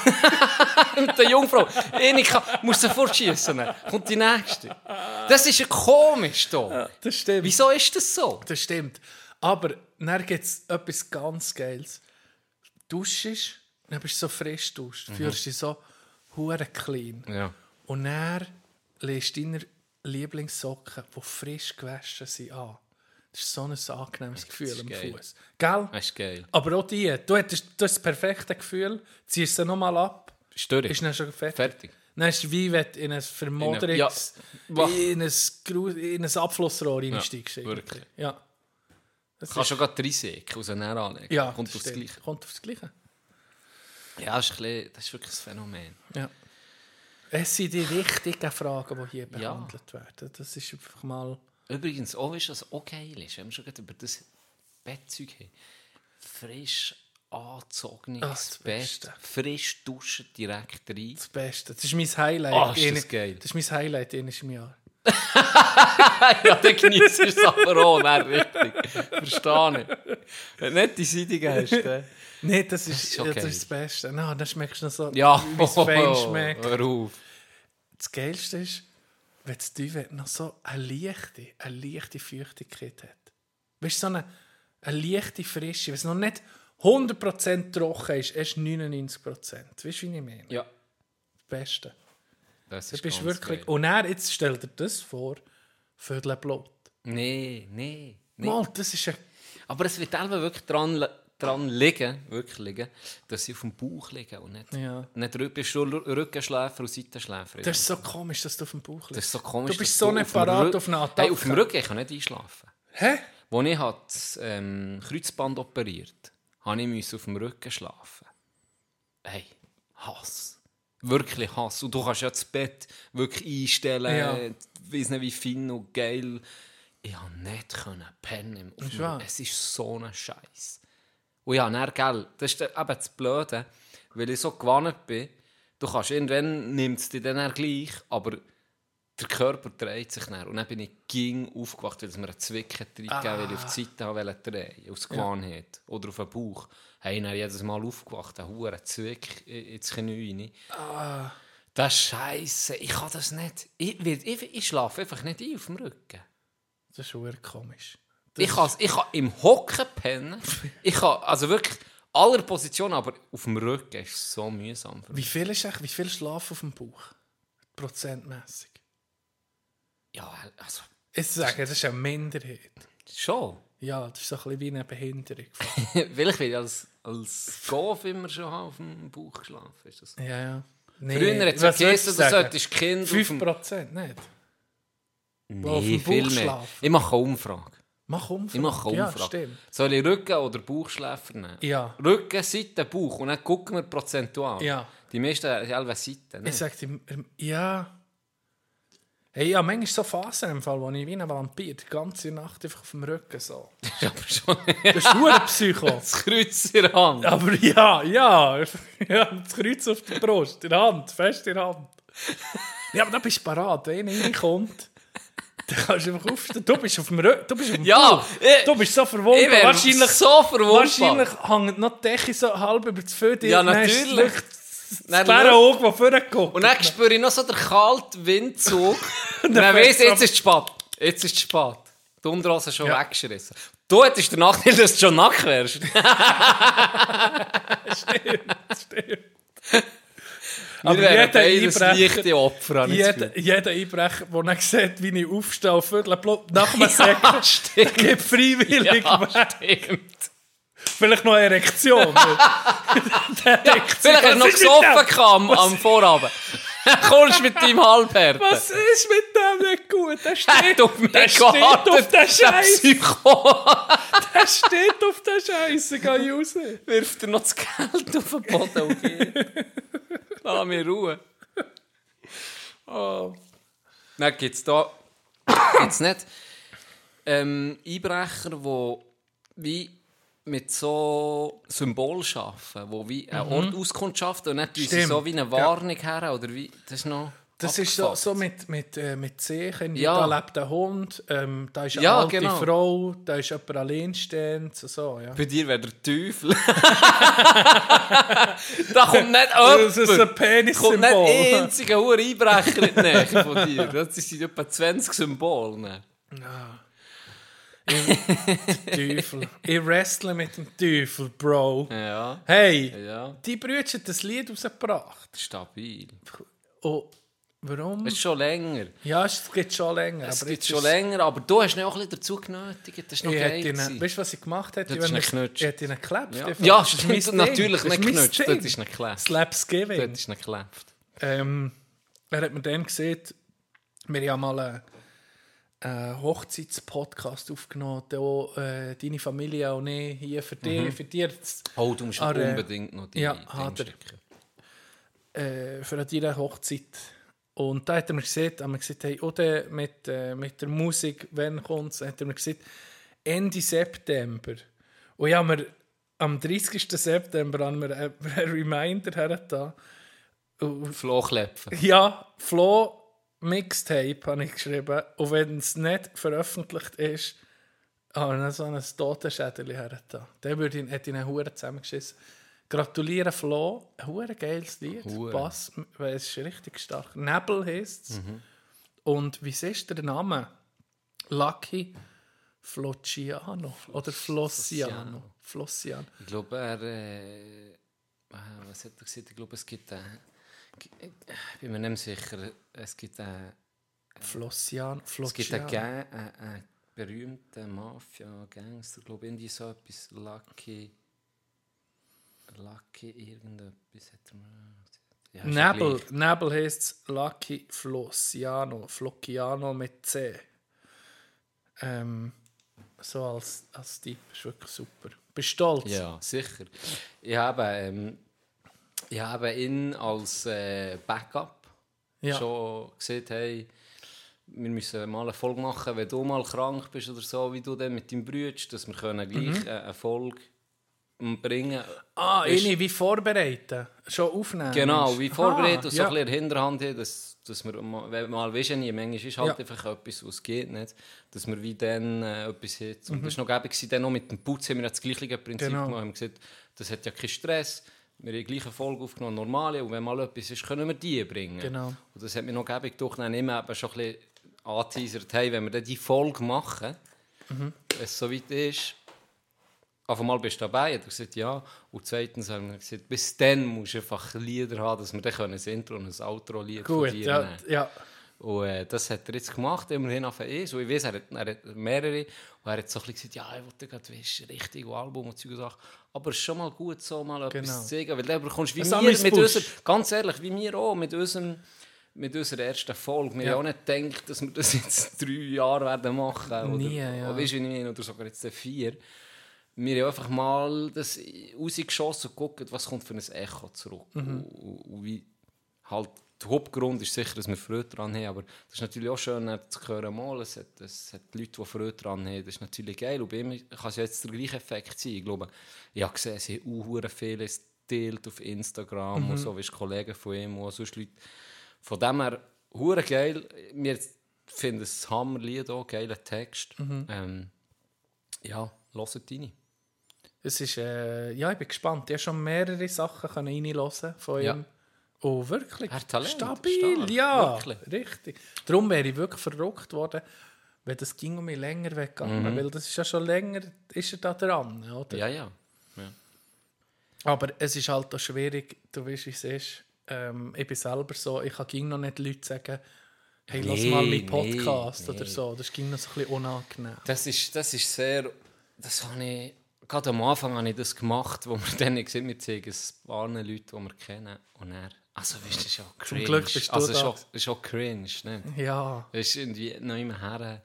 mit der Jungfrau. Ich kann, muss sie fortschießen. Kommt die nächste. Das ist ja komisch hier. Das stimmt. Wieso ist das so? Das stimmt. Aber dann gibt es etwas ganz Geiles. Duschst, dann bist du so frisch duscht, fühlst dich so hure clean. Ja. Und dann du deine Lieblingssocken, die frisch gewaschen sind, an. Das ist so ein angenehmes Gefühl am. Fuß. Gell? Das ist geil. Aber auch die, du hättest du hast das perfekte Gefühl, ziehst sie nochmal ab, Ist durch. ist dann schon fertig. Fertig. Dann ist es wie wenn du in ein Vermoderungs... Ja. In, ein, in ein Abflussrohr reinsteigst. irgendwie. wirklich. Ja. Das Kannst schon gerade reinsägen, aus einer anlegen. Ja, Kommt das aufs. Gleiche. Kommt aufs Gleiche. Ja, das ist, bisschen, das ist wirklich ein Phänomen. Ja. Es sind die richtigen Fragen, die hier Ja. behandelt werden. Das ist einfach mal... Übrigens, auch ist das auch geil ist, wenn wir schon über das Bettzeug haben. Frisch angezogenes Ach, das Bett, Beste. frisch duschen, direkt rein. Das Beste. Das ist mein Highlight. Ah, ist das geil. Das ist mein Highlight in diesem Jahr. ja, dann genießt du es aber auch, dann richtig. Verstehe ich. Wenn du nicht die Seidige hast, dann... Nein, das ist, ist ja, okay. das, ist das Beste. No, dann schmeckst du noch so, Ja, wie es fein schmeckt. hör auf. Das Geilste ist, wenn das Duvet noch so eine leichte, eine leichte Feuchtigkeit hat. Weißt du, so eine, eine leichte Frische, wenn es noch nicht 100% trocken ist, erst 99%. Weißt du, wie ich meine? Ja, Das Beste. das Du ist bist ganz wirklich... geil. Und er, jetzt stell dir das vor, Vödel Blut. Nee, nee, nee. Mal, das ist ein... Aber es wird selber wirklich dran, dran liegen, wirklich liegen, dass sie auf dem Bauch liegen und nicht, Ja. nicht bist du Rü- Rückenschläfer und Seitenschläfer. Das ist so komisch, dass du auf dem Bauch liegst. Das ist so komisch. Du bist so nicht parat auf eine Attacke. Hey, auf dem Rücken ich kann nicht einschlafen. Hä? Als ich hat, das ähm, Kreuzband operiert habe ich musste auf dem Rücken schlafen. Hey, Hass. Wirklich Hass. Und du kannst ja das Bett wirklich einstellen, Ja. weiss nicht wie fein und geil. Ich konnte nicht pennen. Auf dem. Es ist so ein Scheiß. Und ja, dann, gell, das ist eben das Blöde, weil ich so gewarnt bin, du kannst irgendwann nimmt es dich dann gleich, aber der Körper dreht sich dann. Und dann bin ich ging aufgewacht, weil es mir einen Zwicken reingegeben weil ich auf die Seite haben wollte drehen aus Gewohnheit. Oder auf den Bauch. Hey, dann jedes Mal aufgewacht, einen hohen Zwick ins Knie rein. Das ist scheisse. Ich kann das nicht. Ich, werd- ich, ich schlafe einfach nicht ein auf dem Rücken. Das ist wirklich komisch. Ich kann, ich kann im Hocken pennen. Ich kann, also wirklich aller Positionen, aber auf dem Rücken ist so mühsam. Wie viel ist echt, wie viel Schlaf auf dem Bauch? Prozentmäßig. Ja, also, Ich sage, das ist eine Minderheit. schon. Ja, das ist so ein bisschen wie eine Behinderung. Vielleicht will ich als, als Golf immer schon auf dem Bauch geschlafen. Ist das? Ja, ja. Nee, Früher hat es geheißen, du solltest Kind auf dem... 5% nicht. Nee, dem viel Bauch mehr. schlafen. Ich mache eine Umfrage. Mach Umfrage. Ich mache eine Ja, Umfrage. stimmt. Soll ich Rücken- oder Bauchschläfer nehmen? Ja. Rücken, Seite, Bauch. Und dann gucken wir prozentual. Ja. Die meisten haben Seiten. Ich sag dir, ähm, ja. Hey, ja, manchmal so Phasen im Fall, wo ich wie ein Vampir die ganze Nacht einfach auf dem Rücken so. Das ist aber schon Das ist nur ein Psycho. das Kreuz in der Hand. Aber ja, ja, ja, das Kreuz auf der Brust, in der Hand, fest in der Hand. Ja, aber da bist du parat, wenn einer reinkommt. Dann kannst du einfach aufstehen. Du bist auf dem Rücken, du bist auf dem Ja, ich- Du bist so verwundert. Ich Wahrscheinlich, so verwundbar. wahrscheinlich hängt noch die Decke so halb über das Föder. Ja, natürlich. Das Dann Bärenauge, das vorgeguckt. Und dann spüre ich noch so den kalten Windzug. und dann weiss ich, jetzt ist es spät. Jetzt ist es spät. Die Unterhose schon Ja. weggeschrissen. Du hättest der Nachteil, dass du schon nackt wärst. Stimmt. Wir Aber jeder Einbrecher- leichte Opfer. Jeder, jeder Einbrecher, der dann sieht, wie ich aufstehe und blut nach Säckel, Ja, stimmt. gibt freiwillig Ja, stimmt. Vielleicht noch eine Erektion. Der sich, Vielleicht hast du noch gesoffen gehabt am, Vorabend. Kommst mit deinem Halbhärten. Was ist mit dem nicht gut? Der Der steht, hat auf mich der steht auf der Scheiße. Psycho. Der steht auf der Scheiße. Geh raus. Wirft er noch das Geld auf den Boden und geht. Lass mir Ruhe. Oh. Dann gibt es da gibt's nicht ähm, Einbrecher, die wie mit so Symbolen arbeiten, die wie ein Ort auskundschaften und nicht so wie eine Warnung her, oder wie, das ist noch Das ist so, abgefuckt. so mit, mit, äh, mit Zeichen. Ja. Da lebt ein Hund, ähm, da ist eine Ja, alte genau. Frau, da ist jemand alleinstehend. So, so, ja. Bei dir wäre der Teufel. da kommt nicht Das ist jemand. ein Penissymbol. kommt nicht ein einziger Einbrecher in die Nähe von dir. Das sind etwa 20 Symbole. Teufel. Ich wrestle mit dem Teufel, Bro. Ja, Hey, ja. die Brüder haben das Lied rausgebracht. Stabil. Oh, warum? Das ist schon länger. Ja, es geht schon länger. Es aber jetzt schon ist- länger, aber du hast ihn auch ein bisschen dazu genötigt. Das ist noch geil. ihn, weißt du, was ich gemacht hätte? Das ist ich- Knutsch. Ich hätte ihn geklebt. Ja, ja Das ist stimmt, natürlich Das nicht mein knutscht. Ding. Das ist nicht geklebt. Slapsgiving. Das ist nicht geklebt. Ähm, er hat mir dann gesagt, wir haben mal einen, Hochzeitspodcast aufgenommen, der auch, äh, deine Familie und ich hier für dich, für dir, Oh, du musst Ah, äh, unbedingt noch die ja, hat er. Stücke. äh, für deine Hochzeit. Und da hat er mir gesagt, haben wir gesagt, hey, oder mit, äh, mit der Musik, wenn kommt hat er mir gesagt, Ende September. Und ja, wir, am 30. September haben wir einen Reminder hergetan. Und Flohklepfen. Ja, Flo Mixtape habe ich geschrieben. Und wenn es nicht veröffentlicht ist, habe ich so ein Totenschädel hergetan. Dann würde ich, hätte ich einen Huren zusammengeschissen. Gratuliere Flo, ein geiles Lied. Hure. Bass, weil es ist richtig stark. Nebel heisst es. Mhm. Und wie ist der Name? Lucky Flociano. Oder Flossiano. Flossiano. Ich glaube, er. Äh, ah, was hat er gesagt? Ich glaube, es gibt. Äh, ich bin mir nicht sicher. Es gibt. Äh, Flossiano. es gibt Flociano. einen, Gang, einen, einen berühmten Mafia-Gangster, glaube ich, irgendwie so etwas. Lucky. Lucky irgendetwas hat. Ja, Nebel. Nebel heisst es Lucky Flossiano, Flocciano mit C. Ähm, so als, als Typ ist wirklich super. Bist du stolz? Ja, sicher. Ich habe, ähm, ich habe ihn als äh, Backup Ja. schon gesehen, hey, wir müssen mal eine Folge machen, wenn du mal krank bist oder so, wie du dann mit deinem Bruder, dass wir können gleich äh, eine Folge bringen Ah, Ist- wie vorbereiten. Schon aufnehmen. Genau, wie vorbereitet und so ja. ein bisschen in der Hinterhand haben, dass, dass wir mal, mal wissen nie, manchmal ist halt Ja. einfach etwas, was geht nicht, dass wir wie dann äh, etwas haben. Und Mhm. das war noch gäbig, dann noch mit dem Putz haben wir das gleiche Prinzip Genau. gemacht, haben gesagt, das hat ja keinen Stress, wir haben die gleiche Folge aufgenommen, normale, und wenn mal etwas ist, können wir die bringen. Genau. Und das hat mir noch gäbig durch, dann immer eben schon ein bisschen angeteasert, hey, wenn wir dann die Folge machen, Mhm. wenn es so weit ist, auf einmal bist du dabei, hat er gesagt, ja. Und zweitens haben wir gesagt, bis dann musst du einfach Lieder haben, dass wir dann ein Intro und ein Outro-Lied von dir ja, nehmen ja. Und äh, das hat er jetzt gemacht, immerhin auf eh. So, ich weiß, er hat, er hat mehrere. Und er hat so ein bisschen gesagt, ja, ich wollte gerade weißt, richtig Album und solche Sachen. Aber es ist schon mal gut, so mal etwas Genau. zu zeigen. Weil dann bekommst du wie wir mit unserer, ganz ehrlich, wie wir auch, mit unserem mit unserer ersten Folge. Wir Ja. haben auch nicht gedacht, dass wir das jetzt drei Jahre werden machen. Oder, Nie, ja. Oder, du, oder sogar jetzt vier. Wir haben einfach mal das rausgeschossen und geguckt, was kommt für ein Echo zurück. Mhm. Und, und wie halt, der Hauptgrund ist sicher, dass wir Freude daran haben, aber das ist natürlich auch schön zu hören, mal, es hat, es hat Leute, die Freude daran haben, das ist natürlich geil. Und bei ihm kann es jetzt der gleiche Effekt sein. Ich glaube, ich habe gesehen, sie haben vieles geteilt auf Instagram Mhm. und so, weißt, Kollegen von ihm und sonst Leute. Von dem her, hure geil. Wir finden es Hammerlied auch, geiler Text. Mhm. Ähm, ja, hört rein. Es ist, äh, ja, ich bin gespannt. Ich habe schon mehrere Sachen können reinhören von Ja. ihm. Oh, wirklich? Er Talent, Stabil, stark, ja. wirklich. Richtig. Darum wäre ich wirklich verrückt worden, wenn das ging um mich länger weggegangen. Weil das ist ja schon länger, ist er da dran, oder? Mhm. Ja, ja. Aber es ist halt auch schwierig, du weißt, wie es ist. Ähm, ich bin selber so, ich kann ging noch nicht Leuten sagen, hey, lass Nee, mal meinen nee, Podcast nee. oder so. Das ging noch so ein bisschen unangenehm. Das ist, das ist sehr. Das habe ich. Gerade am Anfang habe ich das gemacht, wo wir dann gesehen wir zeigen es paar Leute, die wir kennen. Und er. Also, weißt du, das ist auch cringe. Glück bist du also, da. ist auch, ist cringe, ne? Ja. Ist irgendwie noch immer her.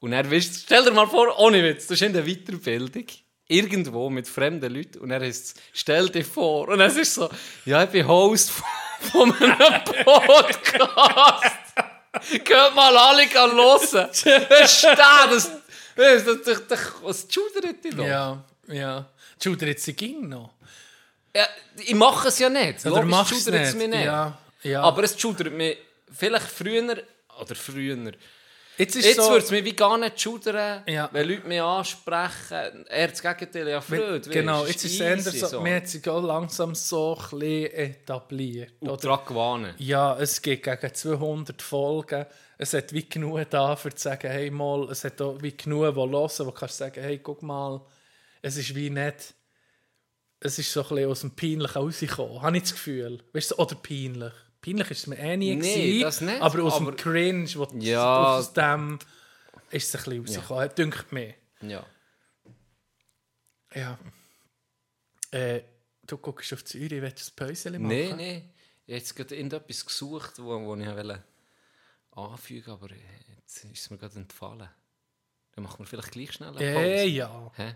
Und er weißt, stell dir mal vor, ohne Witz, du bist in der Weiterbildung. Irgendwo mit fremden Leuten und er heißt, stell dir vor. Und es ist so, ja, ich bin Host von, einem Podcast. Geht mal alle hören. Das ist der, das, das, das, das, das, was schudert dich da? Ja, ja. Schudert jetzt sie ging noch? Ja, ich mache es ja nicht. Oder Logisch es schudert es nicht? mich nicht. Ja, ja. Aber es schudert mich vielleicht früher, oder früher, jetzt ist Jetzt so, würde es mich wie gar nicht schudern, Ja. wenn Leute mich ansprechen. Eher das Gegenteil, ja, Freude. Genau, jetzt ist es eher so, mir hat sich auch langsam so ein etabliert. Und daran gewonnen. Ja, es geht gegen 200 Folgen. Es hat wie genug da, für zu sagen, hey, mal, es hat auch wie genug, die hören, wo du kannst sagen, hey, guck mal, es ist wie nicht, es ist so ein bisschen aus dem Peinlichen rausgekommen, habe ich das Gefühl. Weißt du, oder peinlich. Peinlich ist es mir eh nie Nee, gewesen, das nicht, aber aus aber- dem Cringe, wo Ja. aus dem ist es ein bisschen rausgekommen, ja. dünkt mir. Ja. Ja. Äh, du guckst auf Zürich, willst du ein Päuschen machen? Nein, nein. Ich habe jetzt gerade irgendetwas gesucht, wo, wo ich wollte anfügen aber jetzt ist es mir gerade entfallen. Dann machen wir vielleicht gleich schnell eine Pause. Äh, ja. Hä?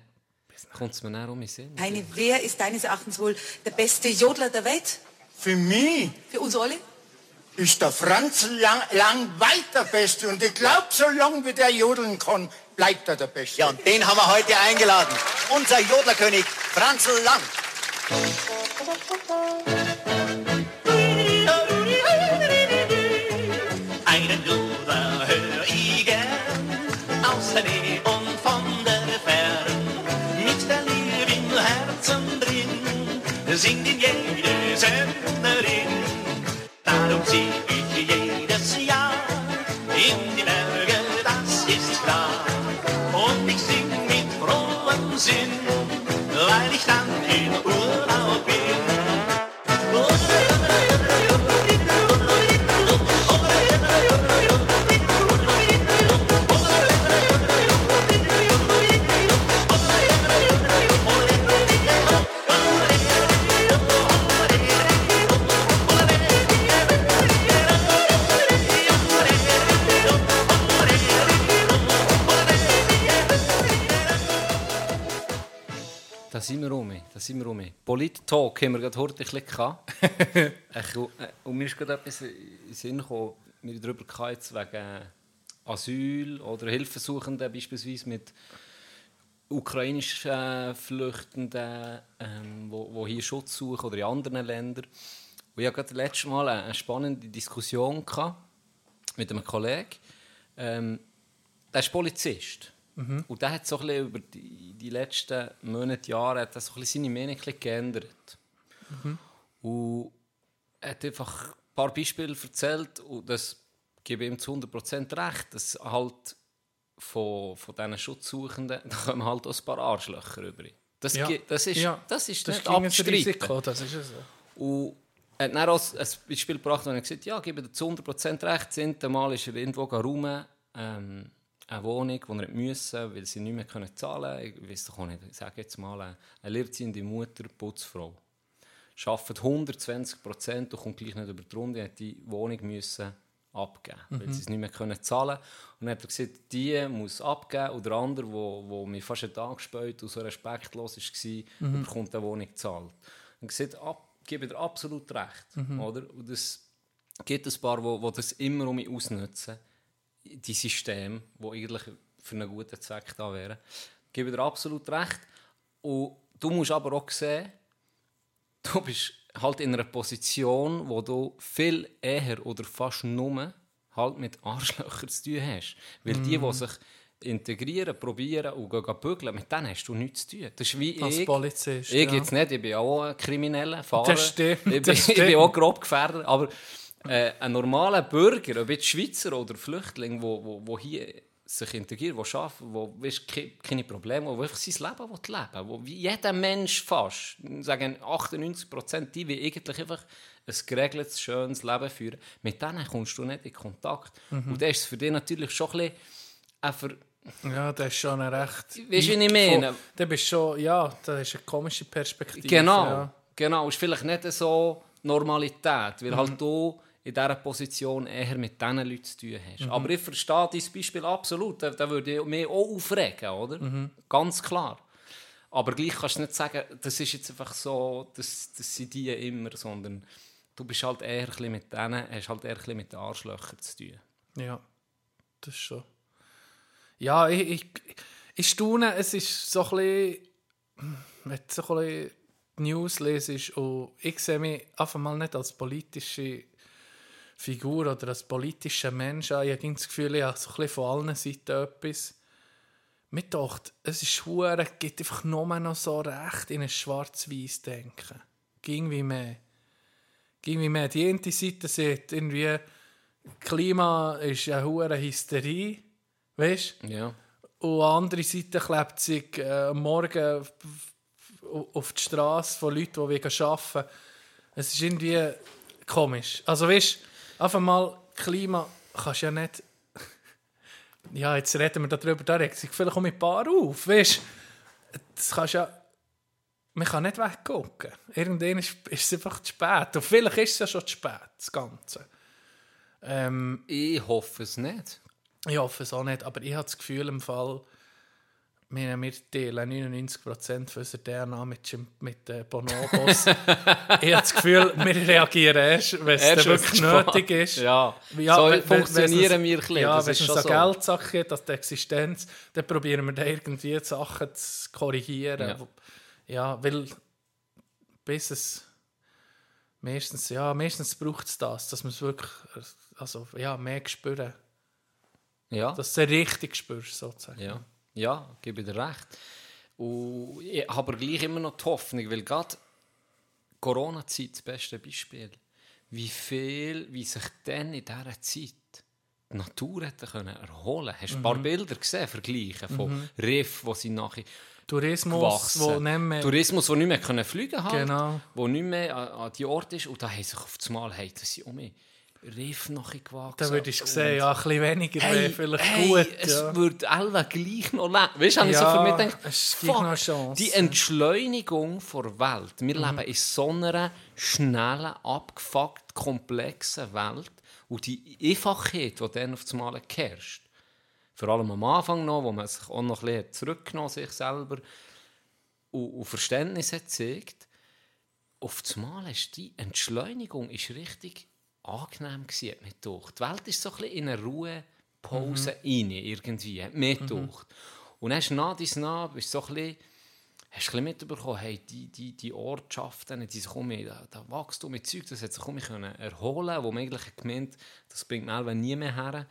Kommt es mir näher um den Sinn? Heini, wer ist deines Erachtens wohl der beste Jodler der Welt? Für mich Für uns alle? ist der Franz lang, lang weit der Beste. Und ich glaube, solange wie der jodeln kann, bleibt er der Beste. Ja, und den haben wir heute eingeladen. Unser Jodlerkönig Franzl Lang. Singt ihn jede Sängerin. Darum zieh ich jedes Jahr in die Berge, das ist klar. Und ich sing mit frohem Sinn, weil ich dann in Urlaub bin. Sind wir um. Polit-Talk haben wir gerade heute ein bisschen gehabt. Und, äh, und mir ist gerade etwas in den Sinn gekommen, wir darüber jetzt wegen Asyl oder Hilfesuchenden, beispielsweise mit ukrainischen äh, Flüchtenden, ähm, wo, wo hier Schutz suchen oder in anderen Ländern. Und ich hatte gerade letztes Mal eine, eine spannende Diskussion gehabt mit einem Kollegen. Ähm, der ist Polizist. Und der hat so ein bisschen über die, die letzten Monate, Jahre hat er so ein bisschen seine Meinung geändert. Und er hat einfach ein paar Beispiele erzählt und das gebe ihm zu 100% recht, dass halt von, von diesen Schutzsuchenden, da kommen halt auch ein paar Arschlöcher rüber. Das, Ja. das ist, Ja. das ist Das nicht abzustreiten. Risiko, das ist es so. Und hat dann auch ein Beispiel gebracht, wo er gesagt hat, ja, gebe dir zu 100% recht. Das Mal ist er irgendwo rum, ähm, eine Wohnung, die er nicht müssen, weil sie nicht mehr können zahlen können. Ich weiß doch nicht, ich sage jetzt mal, eine alleinerziehende Mutter, Putzfrau. Arbeitet 120% und kommt gleich nicht über die Runde, hat die Wohnung müssen abgeben, weil sie es nicht mehr können zahlen Und dann hat er gesagt, die muss abgeben und der andere, der wo, wo mich fast einen Tag gespielt und so respektlos war, bekommt eine Wohnung gezahlt. Und gesagt, ab, gebe dir absolut recht. Oder? Und es gibt ein paar, die, die das immer um mich ausnutzen, die Systeme, die eigentlich für einen guten Zweck da wären. Ich gebe dir absolut recht. Und du musst aber auch sehen, du bist halt in einer Position, wo du viel eher oder fast nur halt mit Arschlöchern zu tun hast. Weil die, die sich integrieren, probieren und gehen, bügeln, mit denen hast du nichts zu tun. Das ist wie Als ich. Polizist, Ich ja. jetzt nicht, ich bin auch ein Krimineller, Fahrer. Das stimmt, Ich bin, das ich bin stimmt. auch grob gefährdet. Aber äh, ein normaler Bürger, ob jetzt Schweizer oder Flüchtling, wo, wo, wo hier sich integriert, der arbeitet, wo weißt, ke- keine Probleme, wo einfach sein Leben will leben wo wie jeder Mensch fast, sagen 98 Prozent, die will eigentlich einfach ein geregeltes, schönes Leben führen. Mit denen kommst du nicht in Kontakt. Mhm. Und das ist für dich natürlich schon ein bisschen Ja, das ist schon ein recht... Weißt du, wie ich meine? Da bist schon, ja, das ist eine komische Perspektive. Genau, Ja. genau. Ist vielleicht nicht so Normalität, weil Mhm. halt du in dieser Position eher mit diesen Leuten zu tun hast. Mhm. Aber ich verstehe dein Beispiel absolut. Da, da würde ich mich auch aufregen, oder? Mhm. Ganz klar. Aber gleich kannst du nicht sagen, das ist jetzt einfach so, das, das sind die immer, sondern du bist halt eher ein mit denen, hast halt eher ein mit den Arschlöchern zu tun. Ja, das ist schon. Ja, ich, ich, ich staune, es ist so ein bisschen, wenn du so ein bisschen die News lesest und ich sehe mich einfach mal nicht als politische Figur oder als politischer Mensch an. Ich habe das Gefühl, ich habe so ein bisschen von allen Seiten etwas. Mir dachte, es ist hure, es gibt einfach nur noch so recht in ein schwarz-weiß Denken. Ging wie mehr. Ging wie mehr. Die eine Seite sieht irgendwie, Klima ist eine hohe Hysterie, weißt Ja. Und an andere Seite klebt sich äh, Morgen auf die Straße von Leuten, die wollen arbeiten Es ist irgendwie komisch. Also weißt einfach mal, Klima kannst ja nicht... Ja, jetzt reden wir darüber, da regt sich vielleicht auch mit ein paar auf, weißt Das kannst ja... Man kann nicht weggucken. Irgendwann ist, ist es einfach zu spät. Und vielleicht ist es ja schon zu spät, das Ganze. Ähm, Ich hoffe es nicht. ich hoffe es auch nicht, aber ich habe das Gefühl im Fall, wir, wir teilen 99% von unserer DNA mit, mit äh, Bonobos. ich habe das Gefühl, wir reagieren erst, wenn es wirklich nötig ist. Ja. So wenn- wenn- funktionieren wenn wir ein bisschen, Ja, wenn es so so. Geldsache dass die Existenz, dann probieren wir dann irgendwie die Sachen zu korrigieren. Ja. Ja, ja weil bis es meistens, ja, meistens braucht es das, dass man es wirklich, also ja, mehr spüren. Ja. Dass du es richtig spürst, sozusagen. Ja, ja, gebe dir recht. Und ich habe aber gleich immer noch die Hoffnung, weil gerade Corona-Zeit das beste Beispiel. Wie viel, wie sich dann in dieser Zeit die Natur hätte können erholen Hast du ein paar Mhm. Bilder gesehen, vergleichen von Riff, wo sie nachher Tourismus, gewachsen. wo nicht mehr... Tourismus, der nicht mehr können fliegen halt, Genau. wo nicht mehr an, an die Ort ist und da haben sich auf das Mal hey, das sind um mich Riff nachher gewachsen. Da würde ich Und- sehen, ja, ein bisschen weniger wäre Hey, vielleicht hey, gut. es ja. würde Elva gleich noch leben. Weißt du, habe ich so Ja, für mich gedacht, es gibt noch Chance. die Entschleunigung der Welt. Wir Mhm. leben in so einer schnellen, abgefuckt, komplexen Welt. Und die Einfachheit, die dann auf das Mal herrscht, vor allem am Anfang noch, wo man sich auch noch ein bisschen zurückgenommen sich selber und, und Verständnis hat gezeigt, auf das Mal ist die Entschleunigung ist richtig angenehm gewesen, hat mir gedacht. Die Welt ist so ein bisschen in eine Ruhepause rein, irgendwie, hat mir gedacht. Und dann hast du nach dies nach, bist so ein bisschen, hast du ein bisschen mitbekommen, hey, die, die, die Ortschaften, die sich um da, da Wachstum mit Zeug, das hat sich um mich können erholen, wo man eigentlich gemeint, das bringt Melvin nie mehr her.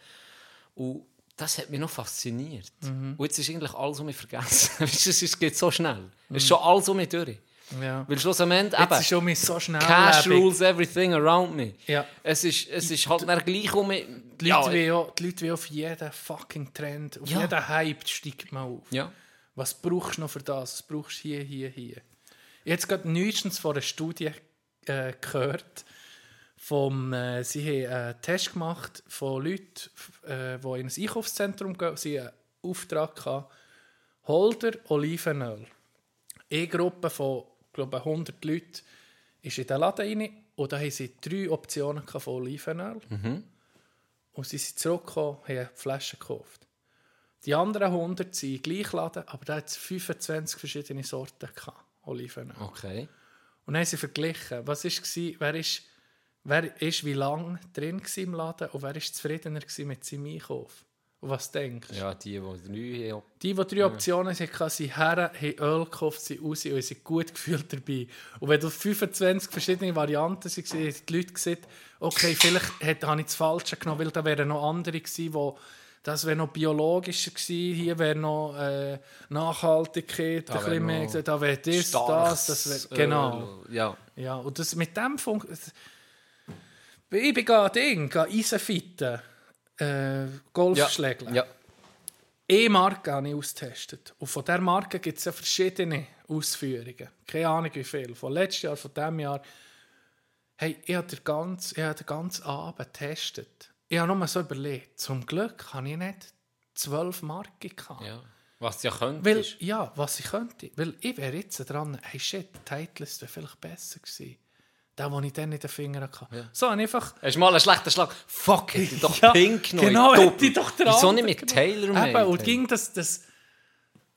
Und das hat mich noch fasziniert. Und jetzt ist eigentlich alles um mich vergessen. Es ist- geht so schnell. Es ist schon alles um mich durch. Ja. Weil schlussendlich eben, ist um so schnell Cash lebig. rules everything around me. Ja. Es ist, es ist halt dann gleich um mich. Die Leute, wollen auch, die Leute wollen auf jeden fucking Trend, auf Ja. jeden Hype steigt man auf. ja. Was brauchst du noch für das? Was brauchst du hier, hier, hier? Jetzt gerade neuestens von einer Studie äh, gehört, vom, äh, sie haben einen Test gemacht von Leuten, äh, die in ein Einkaufszentrum gehen. Sie hatten einen Auftrag gehabt, Holder Olivenöl. Eine Gruppe von glaube 100 Leuten ist in den Laden rein und da haben sie drei Optionen von Olivenöl. Und sie sind zurückgekommen, haben eine Flasche gekauft. Die anderen 100 sind im gleichen Laden, aber da hat es 25 verschiedene Sorten gehabt, Olivenöl. Okay. Und dann haben sie verglichen, was war, wer ist, wer ist wie lange drin war im Laden und wer ist zufriedener mit seinem Einkauf. Und was denkst du? Ja, die, die drei Die, die drei Optionen hatten, sind her, haben Öl gekauft, sind raus und sind gut gefühlt dabei. Und wenn du 25 verschiedene Varianten waren, haben die Leute gesagt, okay, vielleicht hätte- habe ich das Falsche genommen, weil da wären noch andere gewesen, wo das wäre noch biologischer gewesen, hier wäre noch äh, Nachhaltigkeit, Da ein wäre bisschen mehr, gesagt, da wäre das, das, das wäre, Öl. genau. Ja. Ja, und das, mit dem Funk... Ich bin gerade Ding, gehe Eisenfitten, äh, Golfschlägeln. Ja. Eine Marke habe ich ausgetestet. Und von dieser Marke gibt es ja verschiedene Ausführungen. Keine Ahnung wie viel. Von letztes Jahr, von diesem Jahr. Hey, ich habe den ganzen, ich habe den ganzen Abend getestet. Ich habe nur so überlegt, zum Glück habe ich nicht zwölf Marken gehabt. ja. Was ja könntest. Weil, ja, was ich könnte. Weil ich wäre jetzt dran, hey shit, der Titleist wäre vielleicht besser gewesen. Der, den ich dann in den Fingern hatte. So, und einfach... Hast du mal einen schlechten Schlag? Fuck, hätte ich doch Ja, Pink genommen. Genau, hätte ich doch den Wieso nicht mit. Taylor Eben, und ging das... das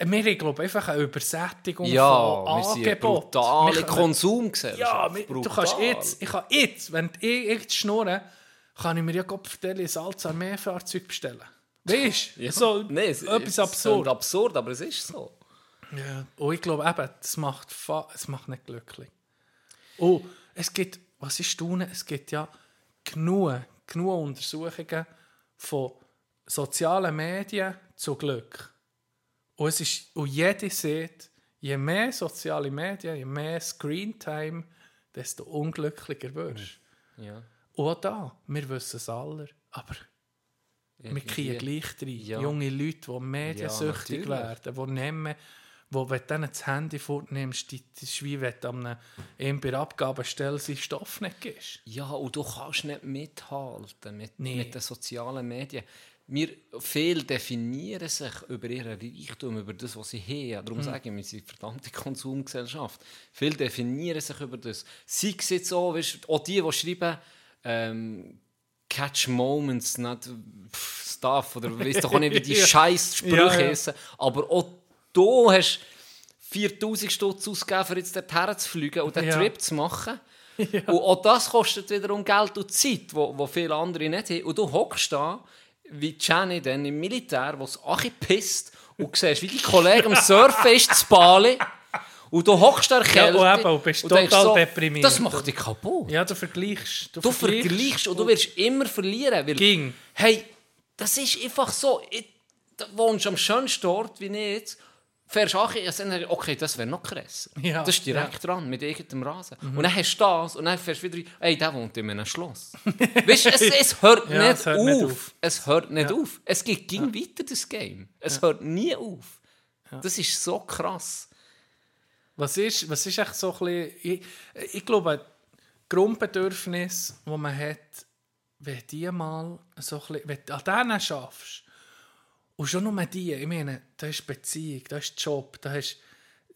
wir haben, glaube einfach eine Übersättigung Ja, von Angeboten. brutale Wir Konsumgesellschaft. Ja, wir- du kannst jetzt... Ich kann jetzt, wenn ich jetzt schnurre, kann ich mir ja Gott vertellen, ein Salz-Armee-Fahrzeug bestellen. Weißt du? Ja. So, Nee, es- etwas absurd. absurd, aber es ist so. Ja. Und ich glaube eben, das macht, es macht nicht glücklich. Oh, es gibt, was ist tun? Es gibt ja genug, genug Untersuchungen von sozialen Medien zu Glück. Und, es ist, und jeder sieht, je mehr soziale Medien, je mehr Screentime, desto unglücklicher wirst du. Ja. Und auch da, wir wissen es alle, aber wir kriegen gleich rein. Ja. Junge Leute, die mediensüchtig natürlich. werden, die nehmen, wo wenn du das Handy vornimmst, die, das ist wie wenn du an der Abgabestelle seinen Stoff nicht gibst. Ja, und du kannst nicht mithalten mit, Nee. mit den sozialen Medien. Wir viele definieren sich über ihren Reichtum, über das, was sie haben. Darum sage ich, wir sind eine verdammte Konsumgesellschaft. Viele definieren sich über das. Sei es jetzt auch, weißt, auch die, die schreiben, ähm, Catch Moments, nicht Stuff, oder weißt doch auch nicht, wie die scheiß Sprüche Ja, ja. heissen. Aber auch du hast 4000 Stutz ausgegeben, um jetzt dorthin zu fliegen und den Ja. Trip zu machen. Und auch das kostet wiederum Geld und Zeit, wo, wo viele andere nicht haben. Und du hockst da, wie Jenny dann im Militär, wo es pisst und siehst, wie die Kollegen am Surfen ist, zu Bali. Und du hockst da Ja, Kälte. und eben, und bist denkst total deprimiert. Das macht dich kaputt. Ja, du vergleichst. Du vergleichst und du wirst immer verlieren. Weil, Ging. Hey, das ist einfach so. Ich, du wohnst am schönsten Ort, wie ich auch, ich sage, okay, das wäre noch krasser. Ja, das ist direkt dran, mit irgendeinem Rasen. Und dann hast du das und dann fährst du wieder, ey, der wohnt in einem Schloss. weißt du, es, es hört, Ja, nicht, es hört auf. nicht auf. Es hört nicht auf. Es geht ging weiter, das Game. Es hört nie auf. Das ist so krass. Was ist, was ist echt so ein bisschen, ich, ich glaube, Grundbedürfnis, die man hat, wenn die mal so ein bisschen, wenn du an denen schaffst, und schon nur die, ich meine, da ist Beziehung, da ist Job, da hast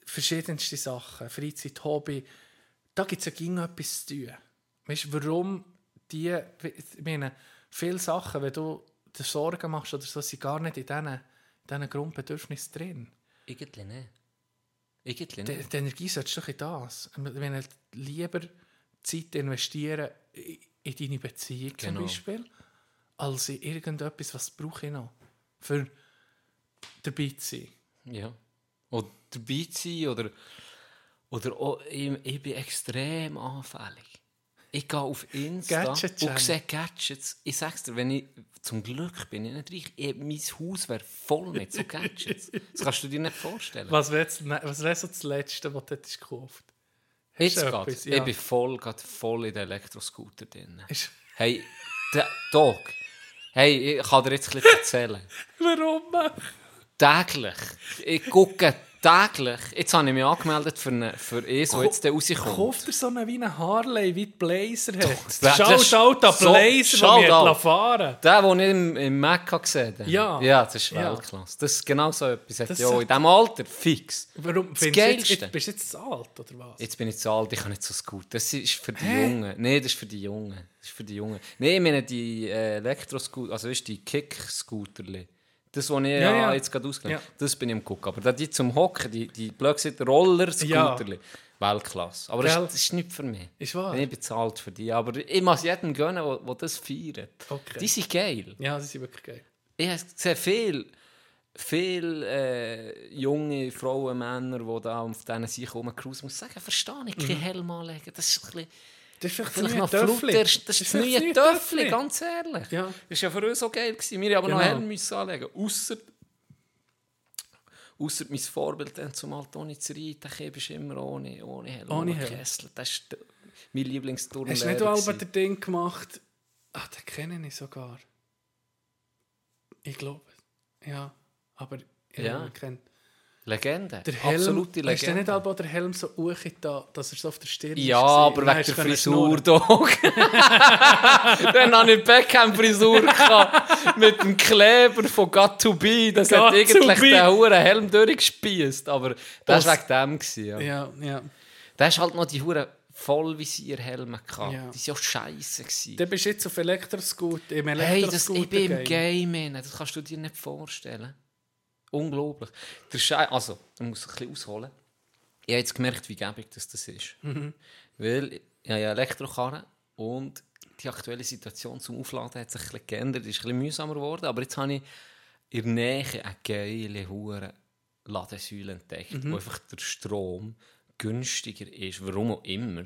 verschiedenste Sachen, Freizeit, Hobby, da gibt es ja ging etwas zu tun. Weißt du, warum die, ich meine, viele Sachen, wenn du dir Sorgen machst oder so, sind gar nicht in diesen, diesen Grundbedürfnissen drin. Irgendwie nicht. Irgendwie Die, nicht. die Energie solltest du doch in das. Wenn lieber Zeit investieren in in deine Beziehung Genau. zum Beispiel, als in irgendetwas, was brauche ich noch, für dabei zu sein. Ja. Oder dabei zu sein oder, oder auch, ich, ich bin extrem anfällig. Ich gehe auf Insta Gadget und sehe Gadgets. Ich sag's dir, wenn ich, zum Glück bin ich nicht reich. Ich, mein Haus wäre voll mit so Gadgets. Das kannst du dir nicht vorstellen. Was wäre wäre so das Letzte, was du hättest gekauft Jetzt etwas? Ich Ja. bin voll, voll in den Elektroscooter drin. Ist- Hey, der Dog. Hey, ich kann dir jetzt ein bisschen erzählen. Warum? täglich. Ich gucke täglich, jetzt habe ich mich angemeldet für, eine, für eins, das jetzt dann rauskommt. Kauft er so einen wie einen Harley, wie die Blazer hat. out an so- Blazer, schaut den wir fahren Der, den ich im, im Mac gesehen habe. Ja. Ja, das ist Ja. Weltklasse. Das ist genau so etwas. Das ja, in diesem Alter, fix. Warum Das Geilste. jetzt, bist du jetzt zu alt, oder was? Jetzt bin ich zu alt, ich kann nicht so gut. Das ist für die Hä? Jungen. Nein, das ist für die Jungen. Das ist für die Jungen. Nein, ich meine die äh, Elektroscooter, also weißt, die Kick-Scooterli. Das, was ich Ja, ja, jetzt gerade ausgelernt Ja. das bin ich am gucken. Aber da die zum Hocken, die, die blöd gesagt, Roller-Scooterli, Weltklasse. Aber das, Gell? das ist nicht für mich. Ist wahr? Ich alt für die. Aber ich muss jedem gönnen, der das feiert. Okay. Die sind geil. Ja, das ist wirklich geil. Ich habe gesehen, viel, viel äh, junge Frauen, Männer, die da auf diesen rumcruisen, muss ich sagen, verstehe ich, keinen Helm anlegen. Das ist ein bisschen... Das ist vielleicht, Vielleicht das noch Töffli. das ist das neue Töffli, ganz ehrlich. Ja. Das war ja für uns so geil. Gewesen. Wir haben aber noch Genau. Helm müssen anlegen. Ausser, ausser mein Vorbild dann zum Altoni zu reiten, der bist immer ohne, ohne Helm. Ohne Helm. Kessel. Das ist mein Lieblingsturnlehrer. Hast du nicht. Albert der Ding gemacht? Ach, den kenne ich sogar. Ich glaube. Ja, aber Ja. kennt. Legende. Der Helm, Absolute Hast du nicht Legende. auch der Helm so da, dass er so auf der Stirn Ja, ist aber gewesen? Dann wegen der du Frisur doch. Dann hatte ich Beckham-Frisur gehabt, mit dem Kleber von Got to Be. Das Got hat eigentlich den hohen Helm durchgespiesst. Aber das war wegen dem. Gewesen, ja. Ja, ja. Da hast halt noch die Huren Vollvisierhelme gehabt. Ja. Die waren ja scheiße. Gewesen. Dann bist du jetzt auf Elektroscooter, im Hey, das, Elektroscooter ich bin im Game. Das kannst du dir nicht vorstellen. Unglaublich. Der Schei also, ich muss ein bisschen ausholen. Ich habe jetzt gemerkt, wie gäbig das, das ist. Weil ich habe ja Elektrokarre und die aktuelle Situation zum Aufladen hat sich ein bisschen geändert. Es ist ein bisschen mühsamer geworden. Aber jetzt habe ich in der Nähe eine geile Hure Ladesäule entdeckt, wo einfach der Strom günstiger ist. Warum auch immer.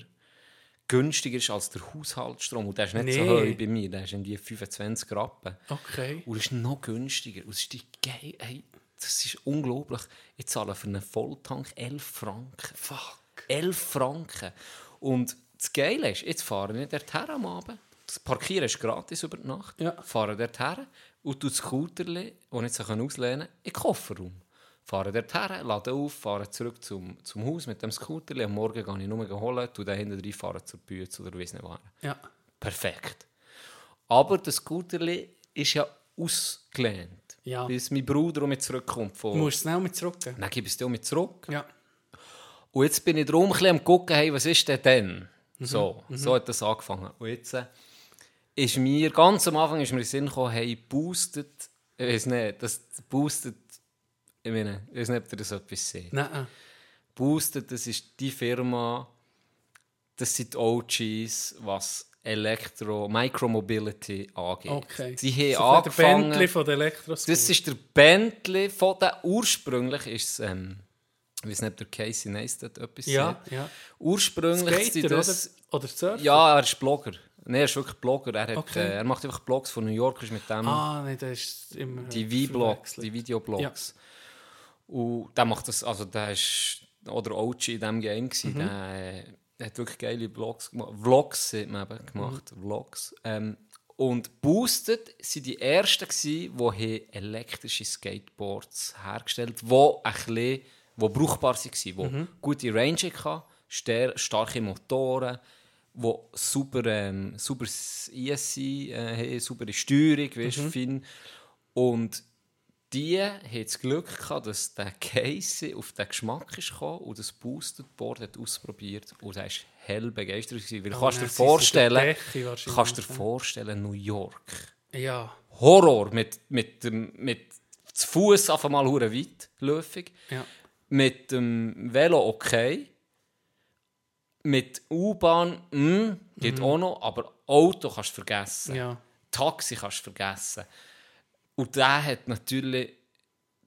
Günstiger ist als der Haushaltsstrom. Und der ist nicht so Nee. hoch bei mir. Der ist in die 25 Rappen. Okay. Und ist noch günstiger. Und es ist die geil. Hey, das ist unglaublich. Ich zahle für einen Volltank 11 Franken. Fuck. 11 Franken. Und das Geile ist, jetzt fahre ich dorthin am Abend. Das Parkieren ist gratis über die Nacht. Ja. Fahre dorthin und tue das Scooterli, das ich jetzt auslehnen kann, in den Kofferraum. Fahre dorthin, lade auf, fahre zurück zum, zum Haus mit dem Scooterli. Am Morgen gehe ich nur holen, tue den hinten rein, fahre zur Bütze oder weiss nicht was. Ja. Perfekt. Aber das Scooterli ist ja ausgelehnt. Ja. Bis mein Bruder um mich zurückkommt. Du Von... musst es schnell mit zurückgeben. Dann gebe ich es dir mit zurück. Ja. Und jetzt bin ich ein bisschen am gucken, hey, was ist denn denn? Mhm. So, so hat das angefangen. Und jetzt äh, ist mir, ganz am Anfang ist mir in den Sinn gekommen, hey, boostet, ich weiß nicht, das boostet, ich meine, ich weiß nicht, ob ihr das etwas seht. Nein. Boosted, das ist die Firma, das sind die OGs, was Elektro, Micromobility angeht. Okay. Sie Das ist haben der Bentley von der. Das ist der Bentley von der ursprünglich ist es, ähm, ich weiß nicht, ob der Casey Neistat etwas Ja, sagt. ja. Ursprünglich Skater, das... oder? Oder Surfer? Ja, er ist Blogger. Nein, er ist wirklich Blogger. Er, hat, Okay. äh, er macht einfach Blogs von New York, ist mit dem Ah, nein, das ist immer... die V-Blogs, die Videoblogs. Und der macht das, also der ist oder OG in diesem Game gewesen, Mhm. der äh, hat wirklich geile Vlogs gemacht. Vlogs hat man eben gemacht, Mhm. Vlogs. Ähm, und Boosted waren die ersten, die elektrische Skateboards hergestellt haben, die ein bisschen, die brauchbar waren, die Mhm. gute Range hatten, starke Motoren, die super, ähm, super ESC äh, haben, saubere Steuerung, weißt, Mhm. fein. Und die haben das Glück gehabt, dass der Casey auf den Geschmack ist gekommen und das Boosted Board hat ausprobiert und er war hell begeistert. gewesen. Weil Oh, kannst du dir vorstellen, kannst dir vorstellen, New York. Ja. Horror mit, mit dem mit zu Fuß auf einmal hure weit läufig. Ja. Mit dem Velo okay. Mit U-Bahn, mm, geht auch noch, aber Auto kannst du vergessen. Ja. Taxi kannst du vergessen. Und der hat natürlich.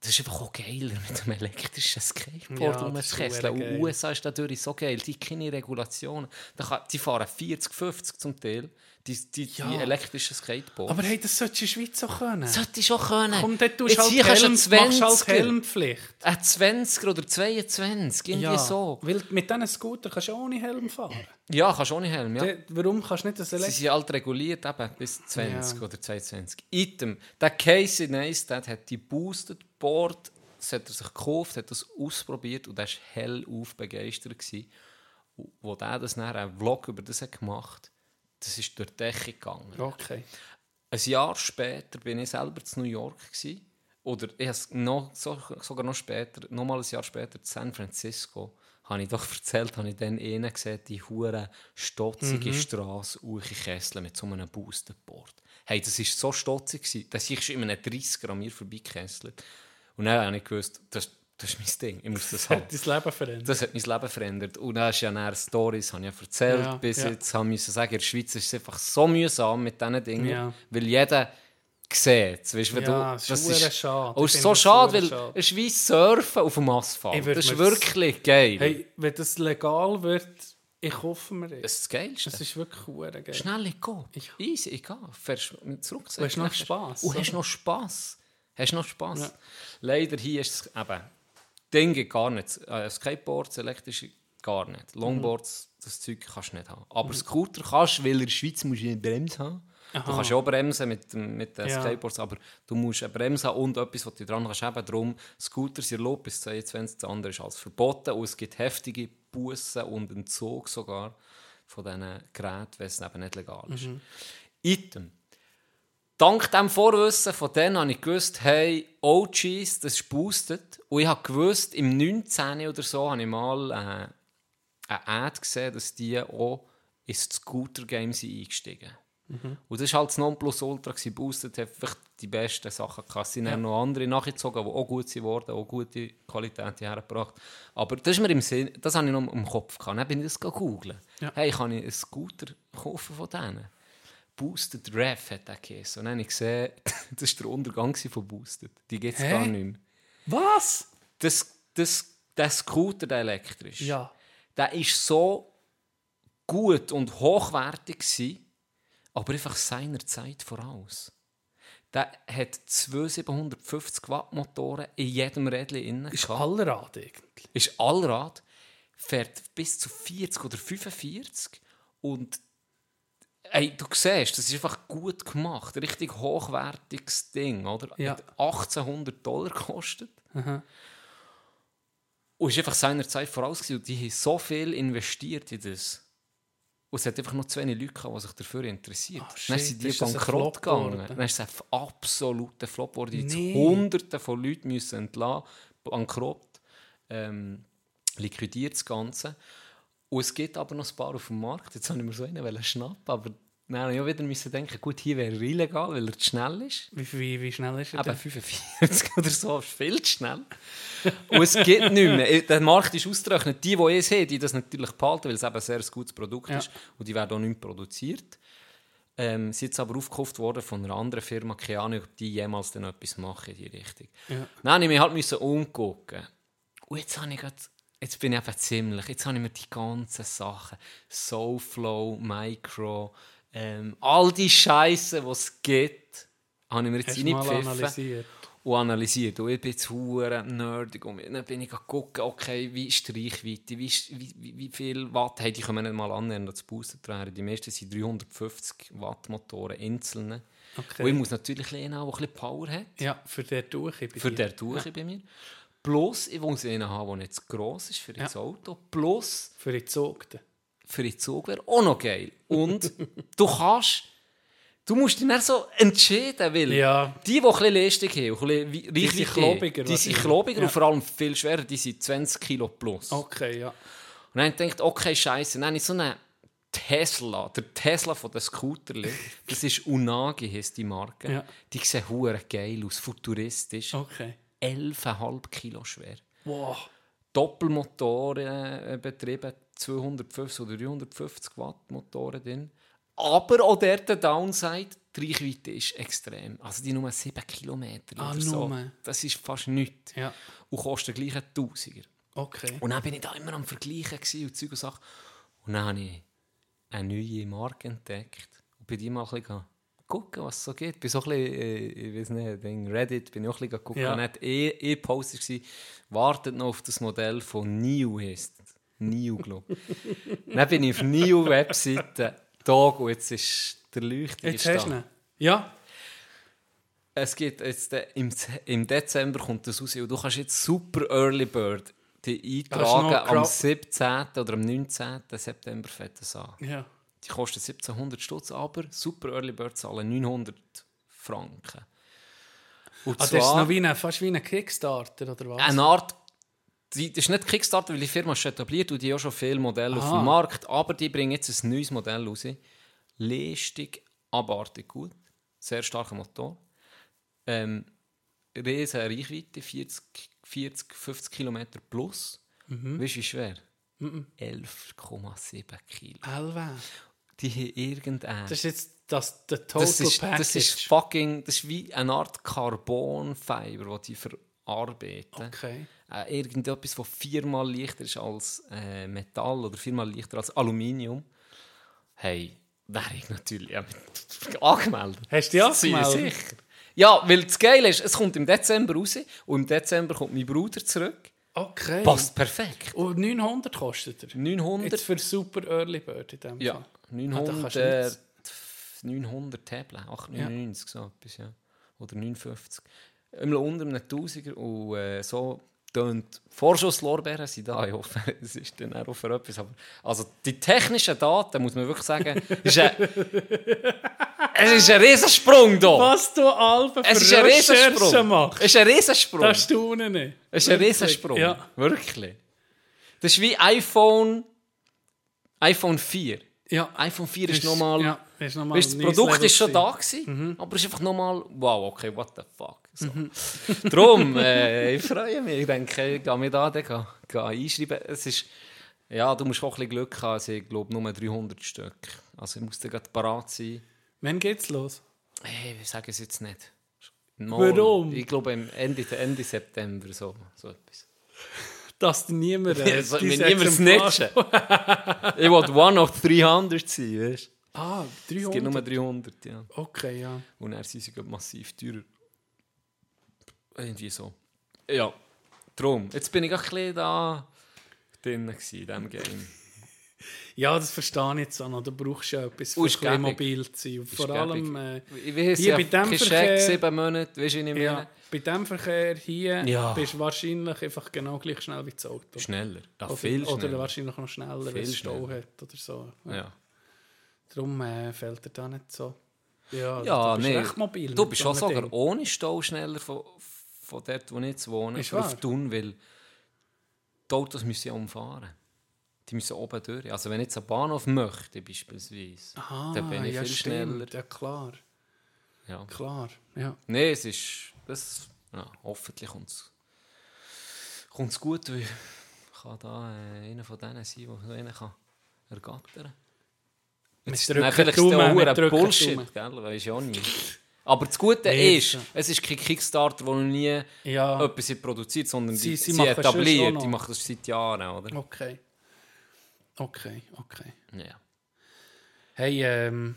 Das ist einfach auch geiler mit einem elektrischen Skateboard Ja, rumzukesseln. verdammt Und geil. USA ist dadurch so geil. Die keine Regulationen. Da kann, die fahren 40, 50 zum Teil. Die, die, Ja. die elektrischen Skateboards. Aber hey, das solltest du in der Schweiz auch können. Sollte ich schon können. Komm, dort tust Jetzt du hier halt kannst du Helm, halt 20er. Helmpflicht. Ein 20er oder 22, irgendwie Ja, so. weil mit diesen Scooter kannst du ohne Helm fahren. Ja, kannst du ohne Helm, ja. Dann- Warum kannst du nicht das Sie Elektro... sind halt reguliert, eben, bis 20 Ja. oder 22. Item. Der Casey Neistat hat die Boosted Board das hat er sich gekauft, hat das ausprobiert und er war hellauf begeistert. Gewesen. Und Wo der das dann einen Vlog über das hat gemacht das ist durch die Decke gegangen. Okay. Ein Jahr später bin ich selber zu New York. Gewesen. Oder ich noch, so, sogar noch später, noch mal ein Jahr später in San Francisco, habe ich doch erzählt, habe ich dann einen gesehen, die hure stotzige Mhm. Straße, Uchi Kessel mit so einem Boosterboard. Hey, das war so stotzig, dass ich in einem 30er an mir vorbeikesselt. Und dann habe ich gewusst, das, das ist mein Ding, ich muss das haben. Hat dein Leben verändert. Das hat mein Leben verändert. Und dann ist ja dann Stories, habe ich ja erzählt, Ja, bis ja. jetzt haben müssen sagen, in der Schweiz ist es einfach so mühsam mit diesen Dingen, Ja. weil jeder sieht es. Weißt, wenn Ja, du, es ist verdammt schade. Oh, Ich es ist so das schade, weil schade. es ist wie Surfen auf dem Asphalt. Ich Das ist mir das- wirklich geil. Hey, wenn das legal wird, ich hoffe mir Das ist das Geilste. Das ist wirklich geil. Schnell, ich gehe. Ich, Easy, ich gehe. Fährst mit zurück. Du hast noch Spass, Und hast noch Spass. Hast noch Spass. Ja. Leider hier ist es eben, Dinge gar nicht. Äh, Skateboards, elektrische gar nicht. Longboards, das Zeug kannst du nicht haben. Aber Mhm. Scooter kannst du, weil in der Schweiz musst du eine Bremse haben. Du Aha. kannst ja auch bremsen mit, mit den Ja. Skateboards, aber du musst eine Bremse haben und etwas, was du dran kannst haben. Darum, Scooter sind erlaubt bis 22, das andere ist alles verboten und es gibt heftige Bussen und Entzug sogar von diesen Geräten, wenn es eben nicht legal ist. Mhm. Item. Dank dem Vorwissen von denen habe ich gewusst, hey, OGs, das ist boosted. Und ich habe gewusst, im 19. oder so habe ich mal äh, eine Ad gesehen, dass die auch ins Scooter-Game sind eingestiegen Mhm. Und das war halt das Nonplusultra, gewesen. boosted hat einfach die besten Sachen gehabt. Es sind Ja. noch andere nachgezogen, die auch gut sind worden, auch gute Qualität hergebracht. Aber das ist mir im Sinn, das habe ich noch im Kopf gehabt. Dann bin ich das googeln. Ja. Hey, kann ich einen Scooter kaufen von denen? Boosted Rev hat der geheißen. Und dann habe ich gesehen, das war der Untergang von Boosted. Die gibt es gar nicht mehr. Was? Das, das, der Scooter, der elektrisch, Ja. der ist so gut und hochwertig gewesen, aber einfach seiner Zeit voraus. Der hat zwei 750 Watt Motoren in jedem Rädchen innen. Ist. Allrad eigentlich. Ist Allrad, fährt bis zu 40 oder 45 und ey, du siehst, das ist einfach gut gemacht. Richtig hochwertiges Ding, oder? Ja. Hat 1800 Dollar gekostet. Aha. Und ist einfach seiner Zeit voraus. Und die haben so viel investiert in das. Und es hat einfach nur zu wenig Leute gehabt, die sich dafür interessieren. Ah, dann sind die ein bankrott gegangen. geworden? Dann ist es ein absoluter Flop geworden. Jetzt Nee. Hunderte von Leuten müssen entlassen, bankrott, ähm, liquidiert das Ganze. Und es gibt aber noch ein paar auf dem Markt. Jetzt wollte ich mir so einen schnappen, aber dann habe ich auch wieder müssen denken, gut, hier wäre er illegal, weil er zu schnell ist. Wie, wie, wie schnell ist er? Eben denn? 45 oder so, ist viel zu schnell. Und es geht nicht mehr. Der Markt ist ausgerechnet. Die, die es haben, die das natürlich behalten, weil es eben ein sehr gutes Produkt Ja. ist. Und die werden auch nicht mehr produziert. Ähm, sind jetzt aber aufgekauft worden von einer anderen Firma. Keine Ahnung, ob die jemals dann etwas machen in die Richtung. Ja. Dann musste ich mich halt müssen umgucken. Und jetzt habe ich grad, Jetzt bin ich einfach ziemlich. Jetzt habe ich mir die ganzen Sachen. Soulflow, Micro, ähm, all die Scheiße, die es gibt, habe ich mir jetzt reingepfiffen analysiert? und analysiert. Und ich bin jetzt hure nerdig. Und dann bin ich gucken, okay, wie ist die Reichweite, wie, ist, wie, wie, wie viel Watt hey, die können nicht mal annähern, das Booster Die meisten sind 350 Watt Motoren, einzelne. Okay. Und ich muss natürlich einen haben, der ein bisschen Power hat. Ja, für den durch. bei Für den durch bei mir. Plus, ich muss einen haben, der nicht zu gross ist für das Auto. Plus, Für die Zugten. für den Zug wäre auch noch geil. Und du kannst, du musst dich dann so entscheiden, weil Ja. die, die ein bisschen Leistung haben, ein bisschen Die sind klobiger die sind klobiger Ja. und vor allem viel schwerer, die sind 20 Kilo plus. Okay, ja. Und dann gedacht, okay, scheiße, dann habe ich so einen Tesla, der Tesla von den Scooterli, das ist Unagi, heisst die Marke. Ja. Die sehen hure geil aus, futuristisch. Okay. 11,5 Kilo schwer. Wow. Doppelmotoren äh, betrieben, 250 oder 350 Watt Motoren drin. Aber auch der Downside, die Reichweite ist extrem. Also die nur 7 Kilometer Ah, oder so. nur. Das ist fast nichts. Ja. Und kostet gleich einen Tausiger. Okay. Und dann bin ich da immer am Vergleichen und Zeug und Sachen. Und dann habe ich eine neue Marke entdeckt. Und bei dir mal ein bisschen gucken, was es so gibt. Bin so ein bisschen, äh, ich weiß nicht, Ding, Reddit, bin ich auch ein bisschen gucken. Ja. Und dann hat eh, eh Post war, wartet noch auf das Modell von NIO heisst. NIO, glaube ich. dann bin ich auf NIO Webseite, Tag, und jetzt ist der Leuchte Jetzt hast du ihn. Ja. es geht jetzt äh, im, im Dezember kommt das raus und du kannst jetzt super Early Bird die eintragen am Crowd- 17. oder am 19. September fängt das an. Ja. Die kostet 1700 Stutz, aber super Early Bird zahlen 900 Franken. Und Ah, das ist noch wie eine, fast wie ein Kickstarter, oder was? eine Art, die, das ist nicht Kickstarter, weil die Firma ist etabliert und die haben auch schon viele Modelle auf Aha. dem Markt, aber die bringen jetzt ein neues Modell raus. Lästig, abartig gut, sehr starker Motor. Ähm, riesen Reichweite, 40, 40 50 Kilometer plus. Mhm. Weißt du, wie schwer? 11,7 Kilo. Elva. Die haben irgendein... Das ist jetzt das, der Total das ist, Package. das ist fucking, das ist wie eine Art Carbonfiber, die die verarbeiten. Okay. Äh, irgendetwas, das viermal leichter ist als äh, Metall oder viermal leichter als Aluminium. Hey, wäre ich natürlich ja, angemeldet. Hast du dich angemeldet? Sicher. Ja, weil das Geile ist, es kommt im Dezember raus und im Dezember kommt mein Bruder zurück. Okay. Passt perfekt. Und 900 kostet er? 900, Jetzt für Super Early Bird in dem ja, Fall. 900, kannst du äh, nicht- 900 Tablet, 899 so etwas, ja. Oder 950. Immer unter einem Tausiger und äh, so tönt Vorschusslorbeeren sind da. Ich hoffe, es ist dann auch für etwas. Aber, also die technischen Daten, muss man wirklich sagen, ist ein, es ist ein Riesensprung da. Was du Alben Es ist ein Riesensprung. machst. Es ist ein Riesensprung. Das staune ich. Es ist ein. Riesensprung. Ja. Wirklich. Das ist wie iPhone, iPhone 4. Ja. iPhone 4 ist Ist- nochmal. ja, ist noch Weißt, das Produkt ist schon da gewesen. gewesen, aber es ist einfach nochmal, wow, okay, what the fuck. So. Darum, äh, ich freue mich. Ich denke, ich gehe mir da dann gehen, gehen einschreiben. Es ist, ja, du musst auch ein bisschen Glück haben. Also, ich glaube, nur 300 Stück. Also, ich muss dann gerade parat sein. Wann geht's los? Hey, ich sage es jetzt nicht. Mal, Warum? Ich glaube, Ende, Ende September so, so etwas. Dass dir niemand äh, Ja, so- wenn niemand snitchen. ich wollte one of 300 sein, weißt du? Ah, Es gibt nur 300? 300, ja. Okay, ja. Und er sind sie massiv teurer. Irgendwie so. Ja, drum. Jetzt bin ich auch ein bisschen da drin gewesen, in diesem Game. Ja, das verstehe ich jetzt auch noch. Du brauchst ja etwas, um ein mobil zu sein. Vor allem äh, hier ja, bei dem Verkehr... sieben Monate, weißt du, Ja, bei diesem Verkehr hier Ja. bist du wahrscheinlich einfach genau gleich schnell wie das Auto. Schneller. Ja, oder, viel Oder schneller. wahrscheinlich noch schneller, wenn Viel es Stau schneller. hat oder so. Ja. Darum äh, fällt er da nicht so. Ja, Ja, du bist nee. recht mobil. Du bist auch sogar Ding. ohne Stau schneller von, von dort, wo ich jetzt wohne. Auf Thun, weil die Autos müssen ja umfahren. Die müssen oben durch. Also wenn ich jetzt einen Bahnhof möchte, beispielsweise, Aha, dann bin ich ja, viel stimmt. schneller. Ja, klar. Ja. Klar, ja. Nein, es ist. Das, ja, hoffentlich kommt es gut, weil ich kann da äh, einer von denen sein, der so einen kann ergattern kann. Jetzt ist vielleicht drücken die Bullshit, gell? Weiß ich auch nicht. Aber das Gute ist, es ist kein Kickstarter, der noch nie Ja. etwas produziert, sondern Sie- sie sie, etabliert. Die machen das seit Jahren, oder? Okay. Okay, okay. Ja. Hey, ähm,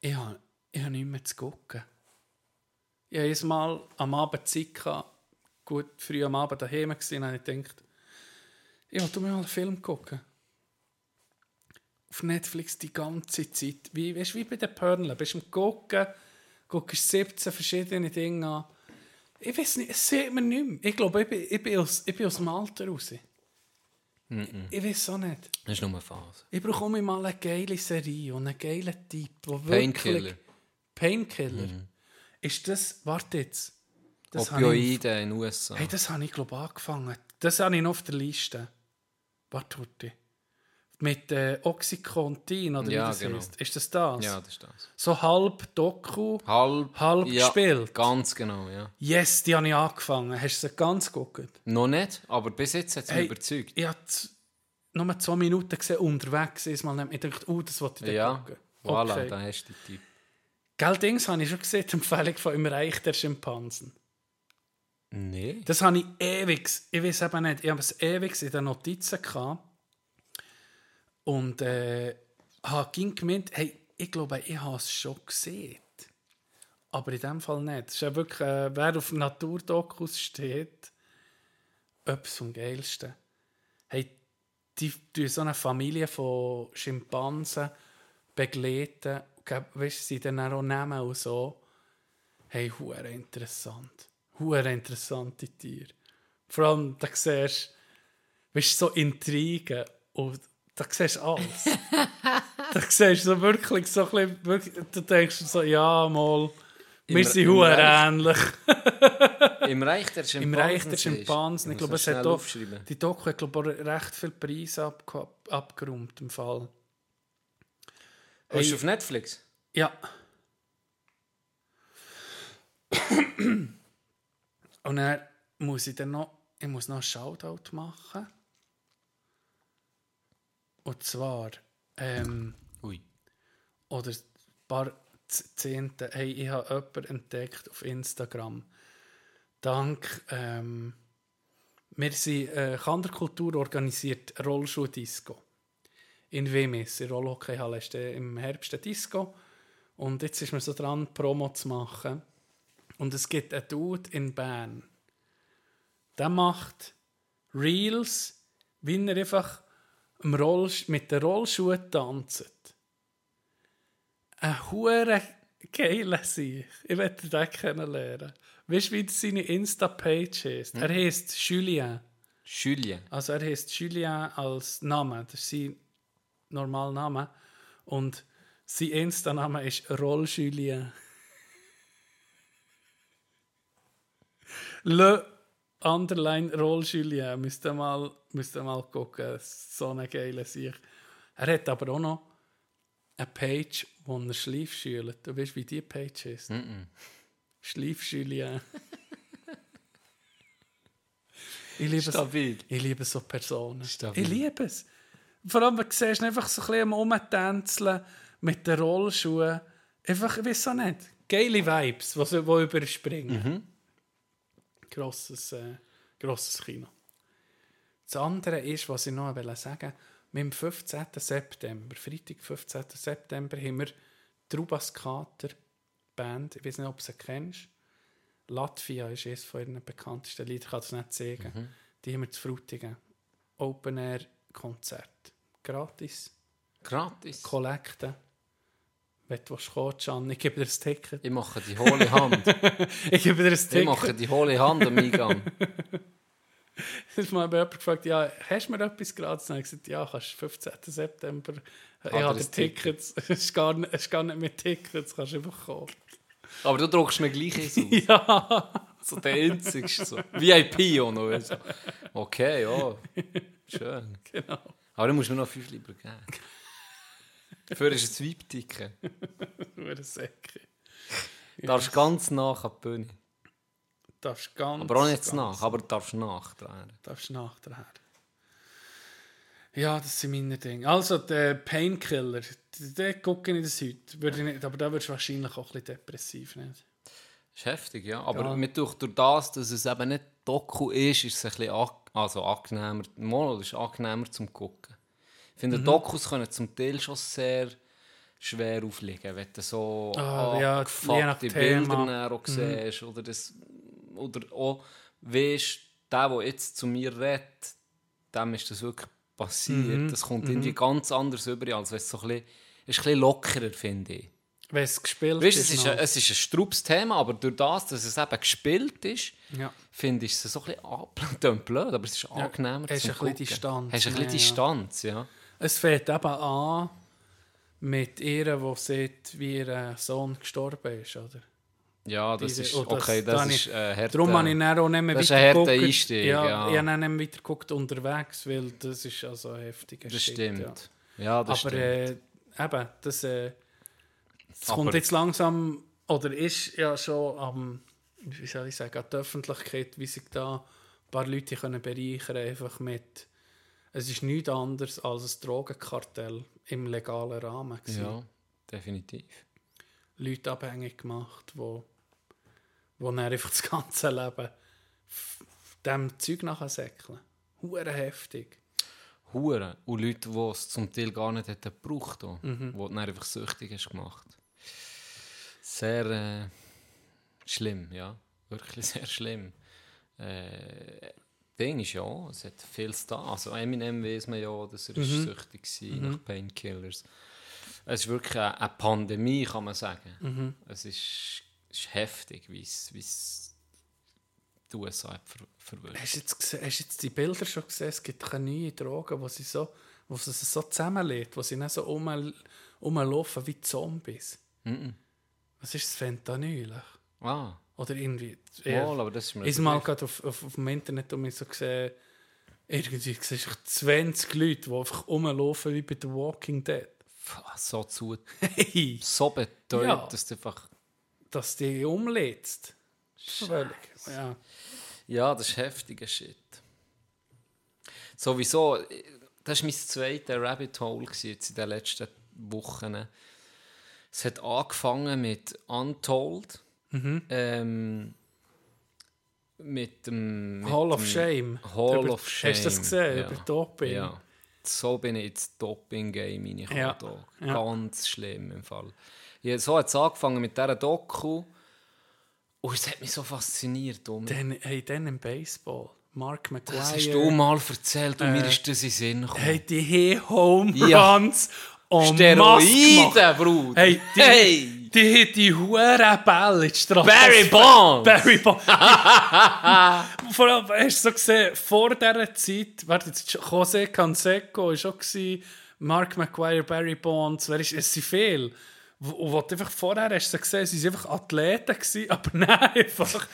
ich habe ich ha nicht mehr zu gucken. Ich jedes Mal am Abend Zeit, gehabt, gut früh am Abend daheim gewesen, und ich gedacht, ich wollte mir mal einen Film gucken. Auf Netflix die ganze Zeit. Wie, weißt, wie bei den Perlen. Bist am Gucken, guckst 17 verschiedene Dinge an. Ich weiß nicht, es sieht mir nicht mehr. Ich glaube, ich bin, ich bin, aus, ich bin aus dem Alter raus. Ich weiß auch nicht. Das ist nur eine Phase. Ich brauche auch mal eine geile Serie und einen geilen Typ, wo Painkiller. Painkiller? Ist das... Warte jetzt. Das habe ich, Opioide in den USA. hey, das habe ich, glaube ich, angefangen. Das habe ich noch auf der Liste. Warte, warte. Mit äh, Oxycontin, oder Ja, wie das genau. heisst. Ist das das? Ja, das ist das. So halb Doku, Halb, halb ja, gespielt. Ganz genau, ja. Yes, die habe ich angefangen. Hast du sie ganz geguckt? Noch nicht, aber bis jetzt hat es mich Hey, überzeugt. Ich habe nur zwei Minuten gesehen, unterwegs. Ist mal nicht. Ich dachte, oh, das wollte ich dann Ja, gucken. voilà, Okay. da hast du die Typ. Gell, Dings habe ich schon gesehen, die Empfehlung von «Im Reich der Schimpansen». Nee. Das habe ich ewig, ich weiß eben nicht, ich habe es ewig in den Notizen gehabt. Und äh, habe gemeint, hey, ich glaube, ich habe es schon gesehen. Aber in dem Fall nicht. Es ist ja wirklich, äh, wer auf Naturdokus steht, etwas vom Geilsten. Hey, die tun so eine Familie von Schimpansen begleiten. Weißt du, sie dann auch nehmen und so. Hey, hure interessant. Hure interessante Tiere. Vor allem, da siehst du, weißt, so Intrigen und da siehst du alles. da siehst du so wirklich so ein bisschen, wirklich, du denkst so, ja, mal, wir Im- sind im Reich- ähnlich. Im Reich der Schimpansen. Im Reich der du. Schimpansen. Ich glaube, es hat auch, die Doku hat glaube ich, recht viele Preise abge abgeräumt im Fall. Hast du auf Netflix? Ja. Und dann muss ich dann noch, ich muss noch einen Shoutout machen. Und zwar, ähm, Ui. oder ein paar Zehnte, hey, ich habe jemanden entdeckt auf Instagram. Dank, ähm, wir sind, äh, Kanderkultur organisiert Rollschuh-Disco. In Wemess, in Rollhockeyhalle, ist im Herbst ein Disco. Und jetzt ist man so dran, Promo zu machen. Und es gibt einen Dude in Bern. Der macht Reels, wie er einfach Roll mit den Rollschuhen tanzt. Ein hure geiler Sieg. Ich werde den kennenlernen. Weißt du, wie seine Insta-Page ist? Er heißt Julien. Julien. Also er heißt Julien als Name. Das ist sein normaler Name. Und sein Insta-Name ist Roll Julien. Le Underline Roll Julien. Müsst ihr mal, müsst ihr mal gucken. So eine geile Sicht. Er hat aber auch noch eine Page, wo er Schleif schült. Du weißt, wie die Page ist? Schleif Julien. Ich liebe, so, Stabil. ich liebe so Personen. Stabil. Ich liebe es. Vor allem, wenn du siehst, einfach so ein bisschen Rumtänzeln mit den Rollschuhen. Einfach, ich weiß auch nicht. Geile Vibes, die so- die überspringen. Grosses, äh, grosses Kino. Das andere ist, was ich noch sagen mit dem 15. September, Freitag, 15. September, haben wir die Rubaskater Band. Ich weiß nicht, ob du sie kennst. Latvia ist eines von ihren bekanntesten Lieder, ich kann das nicht sagen. Die haben wir zu Frutigen. Open Air Konzert. Gratis. Gratis. Kollekte. Wenn du kommen, Can, ich gebe dir ein Ticket. Ich mache die hohle Hand. Ich gebe dir ein ich mache Ticket. die hohle Hand am Eingang. Ich habe mal jemand gefragt, ja, hast du mir etwas gratis? Dann habe ich gesagt, ja, kannst 15. September. Ich dir habe ein die Tickets. Es ist, gar nicht, es ist gar nicht mit Tickets, kannst du einfach kommen. Aber du druckst mir gleich eins aus. Ja. So der einzigste. So. VIP auch noch. So. Okay, ja. Schön. Genau. Aber dann musst du mir noch fünf lieber geben. Dafür ist es VIP-Ticket. Nur ein Säckchen. Du darfst ganz nach an die Bühne. Darfst ganz, Aber auch nicht ganz- nach, aber du darfst nachdrehen. Darfst nachher. Ja, das sind meine Dinge. Also, der Painkiller, den gucke ich das heute. Würde ich nicht, aber da wirst du wahrscheinlich auch ein bisschen depressiv, nicht? Das ist heftig, ja. Aber Ja. mit durch, durch das, dass es eben nicht Doku ist, ist es ein bisschen also angenehmer, mal, ist angenehmer zum Gucken. Ich Mhm. finde, Dokus können zum Teil schon sehr schwer auflegen, wenn du so Ah, ja, Thema. Bilder auch siehst. Oder, das, oder auch weißt, der, der jetzt zu mir redet, dem ist das wirklich passiert. Mhm. Das kommt irgendwie ganz anders über, als wenn es so ein bisschen, ist ein bisschen lockerer, finde ich. Wenn es gespielt Weißt, es, ist ein, es ist ein strubes Thema, aber durch das, dass es eben gespielt ist, Ja. finde ich es so ein bisschen blöd, aber es ist Ja, angenehmer hast zum ein bisschen. Distanz. Hast ein bisschen ja. Distanz, ja. Es fängt eben an mit ihr, die sieht, wie ihr Sohn gestorben ist, oder? Ja, das Diese- ist, und okay, da das habe ist äh, harte- Darum habe ich dann auch nicht mehr das ist ein. Einstieg, ja, ja. Ich habe dann nicht mehr weitergeguckt unterwegs, weil das ist also heftig. Das stimmt. Ja, das Aber stimmt. äh, eben, das, äh, das Aber- kommt jetzt langsam, oder ist ja schon am, wie soll ich sagen, an die Öffentlichkeit, wie sich da ein paar Leute können bereichern einfach mit, es ist nichts anderes als ein Drogenkartell im legalen Rahmen gewesen. Ja, definitiv. Leute abhängig gemacht, wo, wo dann einfach das ganze Leben dem Zeug nachher säckeln. Hure heftig. Hure. Und Leute, die es zum Teil gar nicht hätten gebraucht hätten, Mhm. die dann einfach süchtig hast gemacht. Sehr äh, schlimm, ja. Wirklich sehr schlimm. Äh, Ding ist ja, es hat vieles da. Also Eminem weiß man ja, dass er Mhm. ist süchtig war nach Painkillers. Es ist wirklich eine, eine Pandemie, kann man sagen. Mhm. Es ist ist heftig, wie es die USA ver verwirrt. Hast du jetzt, hast du jetzt die Bilder schon gesehen? Es gibt keine neue Drogen, wo sie so, wo sie so zusammenlegt, wo sie dann so rum, rumlaufen wie Zombies. Mhm. Was ist das Fentanyl? Ah, Oder irgendwie. Mal, aber das ist mir Ich ein mal gerade auf, auf, auf dem Internet um so gesehen, irgendwie siehst du 20 Leute, die einfach rumlaufen wie bei The Walking Dead. Pff, so zu, Hey, so betäubt, Ja. dass du einfach... dass die umlädst. Völlig. Ja. Ja, das ist heftiger Shit. Sowieso, das war mein zweiter Rabbit Hole jetzt in den letzten Wochen. Es hat angefangen mit Untold. Ähm, mit dem... Mit Hall of dem Shame. Hall Über- of Shame. Hast du das gesehen? Ja. Über Doping? Ja. So bin ich ins Doping-Game reingekommen. Ja. Ja. Ganz schlimm im Fall. Ja, so hat es angefangen mit dieser Doku. Und es hat mich so fasziniert. Um. Dann, hey, dann im Baseball. Mark McGuire. Das hast du mal erzählt und mir Äh, ist das in Sinn gekommen. Hey, die Home Ja. Runs en masse Steroide. Bruder. Hey, die, Hey. Die die Bälle in die Straße. Barry Bonds. Barry Bonds. Vor allem, hast du so gesehen, vor dieser Zeit, warte jetzt, José Canseco war auch, gewesen, Mark McGuire, Barry Bonds, wer ist, es sind viele. Wo du einfach vorher hast du gesehen, sie waren einfach Athleten, gewesen, aber nein, einfach,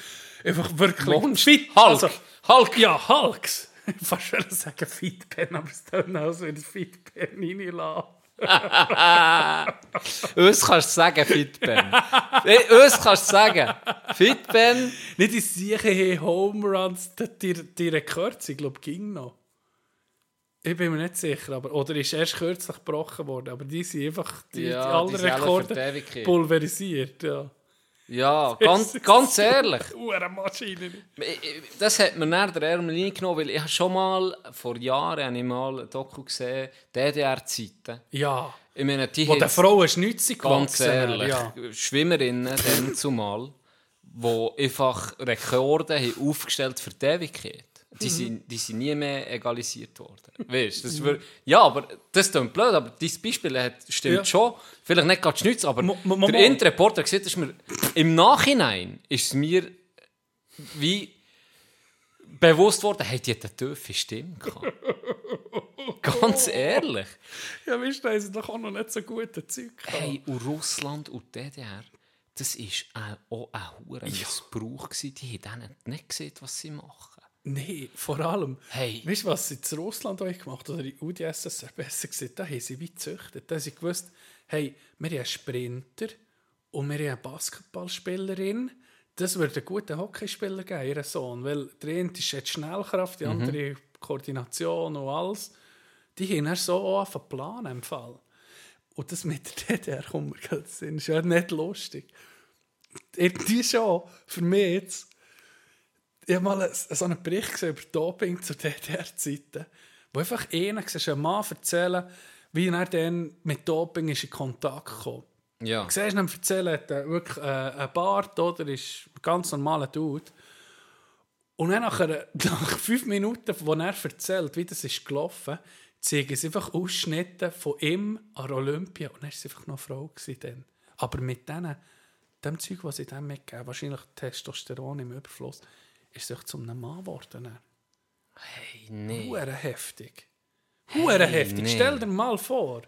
einfach wirklich Monster. fit. Hulk. Hulk. Ja, Hulks. Ich fast wollte sagen Fitpen, aber es tut aus wie ein Fitpen reinlassen. Uns kannst du sagen, Fitben. Uns kannst du sagen. Fitben. Nicht in sicher Home Runs, die, die, die Rekord sind, glaube ich, ging noch. Ich bin mir nicht sicher, aber, oder ist erst kürzlich gebrochen worden, aber die sind einfach die, Ja, die die alle Rekorde die pulverisiert. Ja. Ja, ganz, ganz ehrlich. Uhr Maschine. Das hat mir näher der Ärmel reingenommen, weil ich schon mal, vor Jahren, habe ich mal ein Doku gesehen, DDR-Zeiten. Ja. Ich meine, die Wo der Frau ist nichts Ganz gewachsen, ehrlich, Ja. Schwimmerinnen dann zumal, die einfach Rekorde haben aufgestellt für die Ewigkeit. Die, Mhm. sind, die sind nie mehr egalisiert worden. Weißt, das wär, ja, aber das klingt blöd, aber dein Beispiel hat, stimmt Ja. schon. Vielleicht nicht gerade Schnitz, aber Mo- mo- mo- der Interreporter gesagt, ist mir, im Nachhinein ist es mir wie bewusst worden, hey, die hat eine tiefe Stimme gehabt. Ganz ehrlich. Ja, weißt du, da ist doch auch noch nicht so gute Zeug. Hey, und Russland und DDR, das war auch ein hoher Missbrauch. gewesen. Die haben nicht gesehen, was sie machen. Nein, vor allem. Hey. Weißt du, was sie in Russland auch gemacht oder in UdSSR besser gesagt, da haben sie wie gezüchtet. Da haben sie gewusst, hey, wir haben einen Sprinter und wir haben eine Basketballspielerin. Das würde einen guten Hockeyspieler geben, ihren Sohn. Weil der eine ist jetzt Schnellkraft, die andere Koordination und alles. Die haben dann so auch zu planen im Fall. Und das mit der DDR kommt mir gerade Sinn. ist ja nicht lustig. Die schon, für mich jetzt, ich habe mal so einen Bericht gesehen über Doping zu DDR-Zeiten, wo einfach einer, siehst, ein Mann erzählen, wie er dann mit Doping ist in Kontakt kam. Ja. Du siehst ihn erzählen, hat er wirklich äh, einen Bart, oder? Ist ein ganz normaler Dude. Und dann nach, einer, nach fünf Minuten, wo er erzählt, wie das ist gelaufen, zeigen sie einfach Ausschnitte von ihm an Olympia. Und dann war einfach noch eine Frau. Dann. Aber mit denen, dem Zeug, was sie dem mitgeben, wahrscheinlich Testosteron im Überfluss, ist sie auch zu einem Mann geworden. Hey, nee. Hure heftig. Hure heftig. nee. Stell dir mal vor,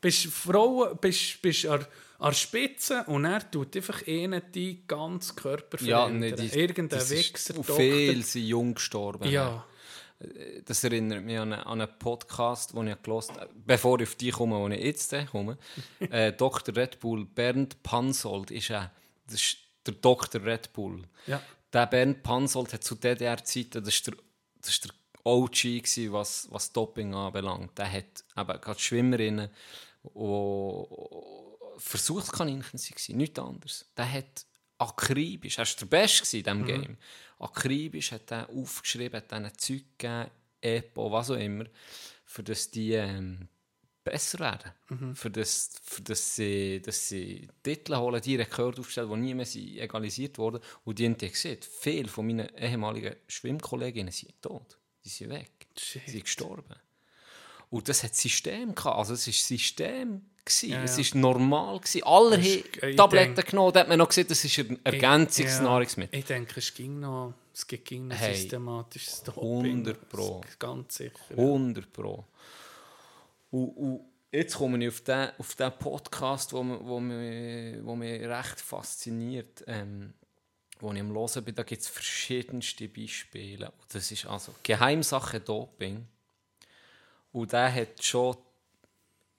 bist Frau, bist, bist an, an Spitze und er tut einfach ihnen die ganze Körper Ja, verändern. nee, die, Irgendein Wichser, und Doktor. Viele sind jung gestorben. Ja. Das erinnert mich an einen, an einen Podcast, den ich gelesen habe, bevor ich auf die komme, wo ich jetzt komme. äh, Dr. Red Bull, Bernd Pansold, ist, äh, das ist der Dr. Red Bull. Ja. Der Bernd Pansold hat zu DDR-Zeiten, das ist der, das ist der OG, gewesen, was, was Doping anbelangt. Der hat eben gerade Schwimmerinnen, die Versuchskaninchen waren, nichts anderes. Der hat akribisch, er war der Beste in diesem Game, akribisch hat er aufgeschrieben, hat ihnen Zeug gegeben, Epo, was auch immer, für das die ähm, besser werden. Für, das, für das, sie, dass sie Titel holen, die Rekorde aufstellen, die nie mehr sind egalisiert wurden. Und die haben gesehen, viele von meinen ehemaligen Schwimmkolleginnen sind tot. Die sind weg. Shit. Sie sind gestorben. Und das hat System gehabt. Also es war System. Ja, Es ja. war normal. Gewesen. Alle haben ich Tabletten denke- genommen. Da hat man noch gesehen, das ist ein Ergänzungsnahrungsmittel. Ja, ich denke, es ging noch, es ging noch Hey, systematisches Doping. 100 Pro. Ganz sicher. 100 Pro. Und, und jetzt komme ich auf den, auf den Podcast, wo, mi- wo, mich, wo mich recht fasziniert, ähm, wo ich am Hören bin. Da gibt es verschiedenste Beispiele. Und das ist also Geheimsache Doping. Und der hat schon,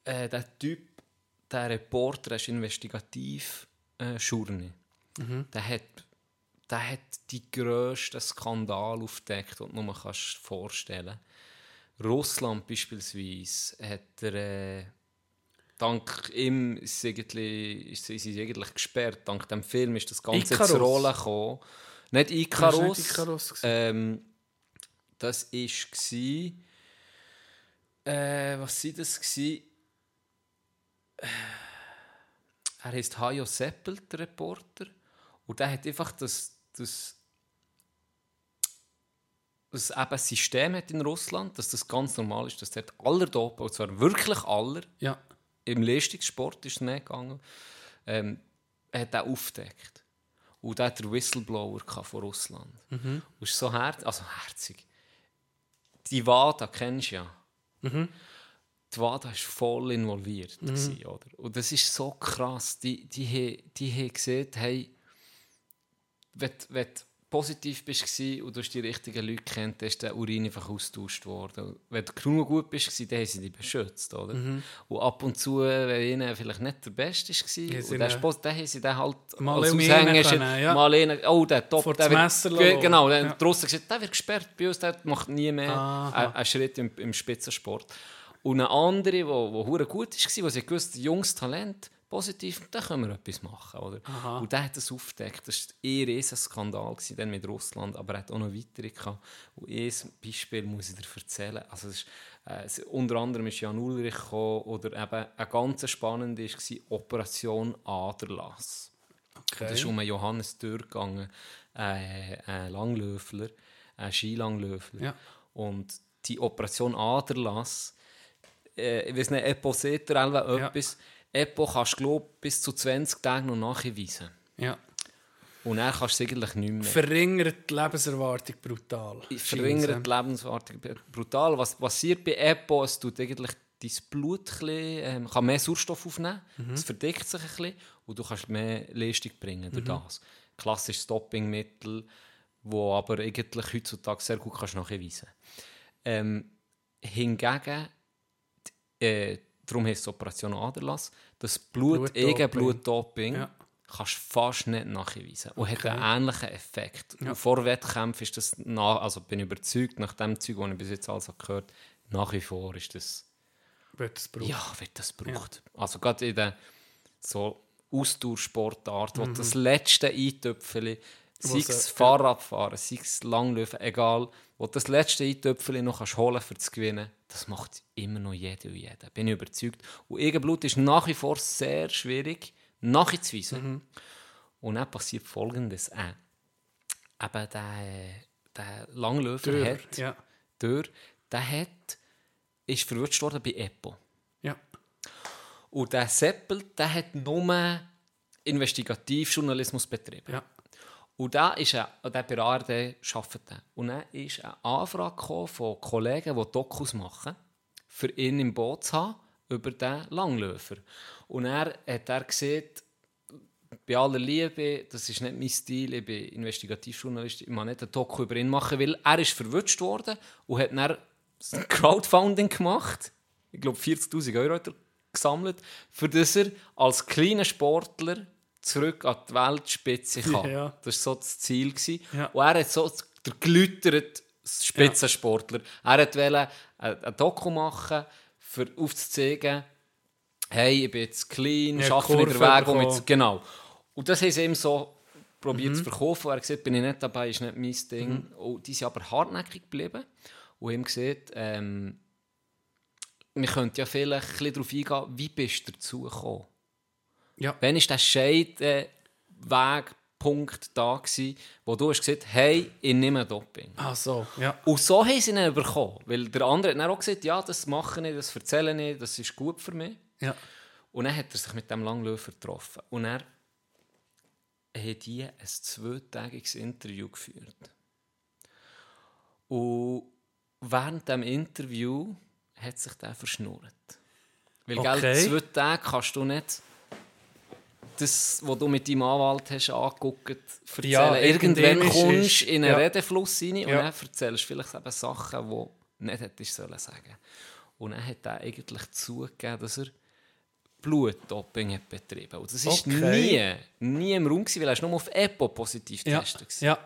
äh, der Typ, der Reporter, der ist investigativ äh, Journey. Der hat der hat die grössten Skandal aufgedeckt, den du kannst vorstellen Russland beispielsweise hat er, äh, dank ihm ist sie ist sie, ist eigentlich gesperrt. Dank dem Film ist das Ganze Icarus. zur Rolle gekommen. Nicht Das Icarus. war nicht Icarus ähm, das war. Äh, was war das? Gewesen? Äh, Er heißt Hajo Seppel, der Reporter. Und der hat einfach das, das, das eben System hat in Russland, dass das ganz normal ist, dass dort aller dopen, und zwar wirklich aller, Ja. im Leistungssport ist es mehr gegangen, ähm, hat er aufgedeckt. Und der hat der Whistleblower von Russland. Und es ist so herz also herzig. Die WADA kennst du ja. Die WADA war voll involviert. gewesen, oder? Und das ist so krass. Die, die, haben- die haben gesehen, hey, wenn, positiv bist und du hast die richtigen Leute kennt, dann ist der Urin einfach austauscht worden. Wenn du genug gut bist, dann haben sie dich beschützt. Oder? Und ab und zu, wenn ihnen vielleicht nicht der Beste war, Ja, sie und der ihn- Sport, dann haben sie den halt Mal als Aushängeschild- ja. mal einen, oh, der top, Vor der das wird- Messer. Genau, der Ja. draussen gesagt, der wird gesperrt bei uns, der macht nie mehr Aha. einen, Schritt im, im Spitzensport. Und eine andere, die wo gut war, wo sie gewusst, junges Talent, positiv, da können wir etwas machen. Oder? Und der hat das aufgedeckt. Das war ein riesen Skandal dann mit Russland, aber er hat auch noch weitere gehabt. Und ein Beispiel muss ich dir erzählen. Also ist, äh, unter anderem ist Jan Ulrich gekommen, oder eben eine ganz spannende war Operation Aderlass. Okay. Das ist um einen Johannes Dürr gegangen, äh, ein Langlöfler, ein Skilanglöfler. Ja. Und die Operation Aderlass, äh, ich weiß nicht, Epo seht ihr alle Ja. Epo kannst du, bis zu 20 Tage noch nachweisen. ja. Und dann kannst du es eigentlich nicht mehr. Verringert die Lebenserwartung brutal. verringert die Lebenserwartung brutal. Was passiert bei EPO? Es tut eigentlich dein Blut bisschen, ähm, kann mehr Sauerstoff aufnehmen, es verdickt sich ein bisschen und du kannst mehr Leistung bringen durch das. Klassisches Dopingmittel, wo aber eigentlich heutzutage sehr gut kannst nachweisen ähm, Hingegen, die, äh, darum heisst es Operation Aderlass, das Blut, Blutdoping. Eigenblutdoping Ja. kannst du fast nicht nachweisen und hat einen ähnlichen Effekt. Ja. Vor Wettkämpfen ist das, nach, also bin ich überzeugt, nach dem Zeug, das ich bis jetzt alles habe gehört nach wie vor ist das, Wird es brauchen. ja, wird das gebraucht. Also gerade in der so Ausdauersportart, wo das letzte Eintöpfchen, sei Was, es Fahrradfahren, sei es Langlaufen, egal, wo du das letzte Eintöpfchen noch kannst holen für zu gewinnen, das macht immer noch jeder und jeder. Bin ich überzeugt. Und Eigenblut ist nach wie vor sehr schwierig nachzuweisen. Und dann passiert Folgendes auch. Eben der, der Langläufer Dürr, hat, ja. Dürr, der hat, ist verwirrt worden bei EPO. Ja. Und der Seppel, der hat nur Investigativjournalismus betrieben. Ja. Und da ist er, der bei ARD arbeitet. Und dann ist eine Anfrage von Kollegen, die Dokus machen, für ihn im Boot zu haben, über den Langläufer. Und er hat er gesehen, bei aller Liebe, das ist nicht mein Stil, ich bin Investigativjournalist, ich mag nicht eine Doku über ihn machen, weil er ist verwünscht worden und hat dann Crowdfunding gemacht. Ich glaube 40'000 Euro hat er gesammelt, für das er als kleiner Sportler zurück an die Weltspitze kann. Ja. Das war so das Ziel. Ja. Und er hat so der gelüterte Spitzensportler. Er wollte eine, eine Doku machen, für aufzuzeigen, hey, ich bin jetzt clean, Ja, schaffe Kurve Weg. um jetzt, genau. Und das haben sie ihm so probiert Mhm. zu verkaufen. Er hat gesagt, bin ich nicht dabei, ist nicht mein Ding. Und die sind aber hartnäckig geblieben und haben gesagt, ähm, wir könnten ja vielleicht ein bisschen darauf eingehen, wie bist du dazu gekommen? Ja. Wann war der Scheidewegpunkt da, gewesen, wo du hast gesagt hey, ich nehme Doping? Ach so, ja. Und so haben sie ihn bekommen. Weil der andere hat dann auch gesagt, ja, das mache ich, das erzähle ich, das ist gut für mich. Ja. Und dann hat er sich mit dem Langläufer getroffen. Und er hat die ein zweitägiges Interview geführt. Und während dem Interview hat sich der verschnurrt. Weil, Okay. gell, zwei Tage kannst du nicht das, was du mit deinem Anwalt hast angeguckt, erzählen. Ja, Irgendwann kommst du in einen ja. Redefluss rein und Ja. dann erzählst du vielleicht eben Sachen, die nicht hättest sollen sagen. Und dann hat er eigentlich zugegeben, dass er Blutdoping hat betrieben. Und das ist Okay. nie, nie im Raum gewesen, weil er war nur auf EPO positiv getestet. ja.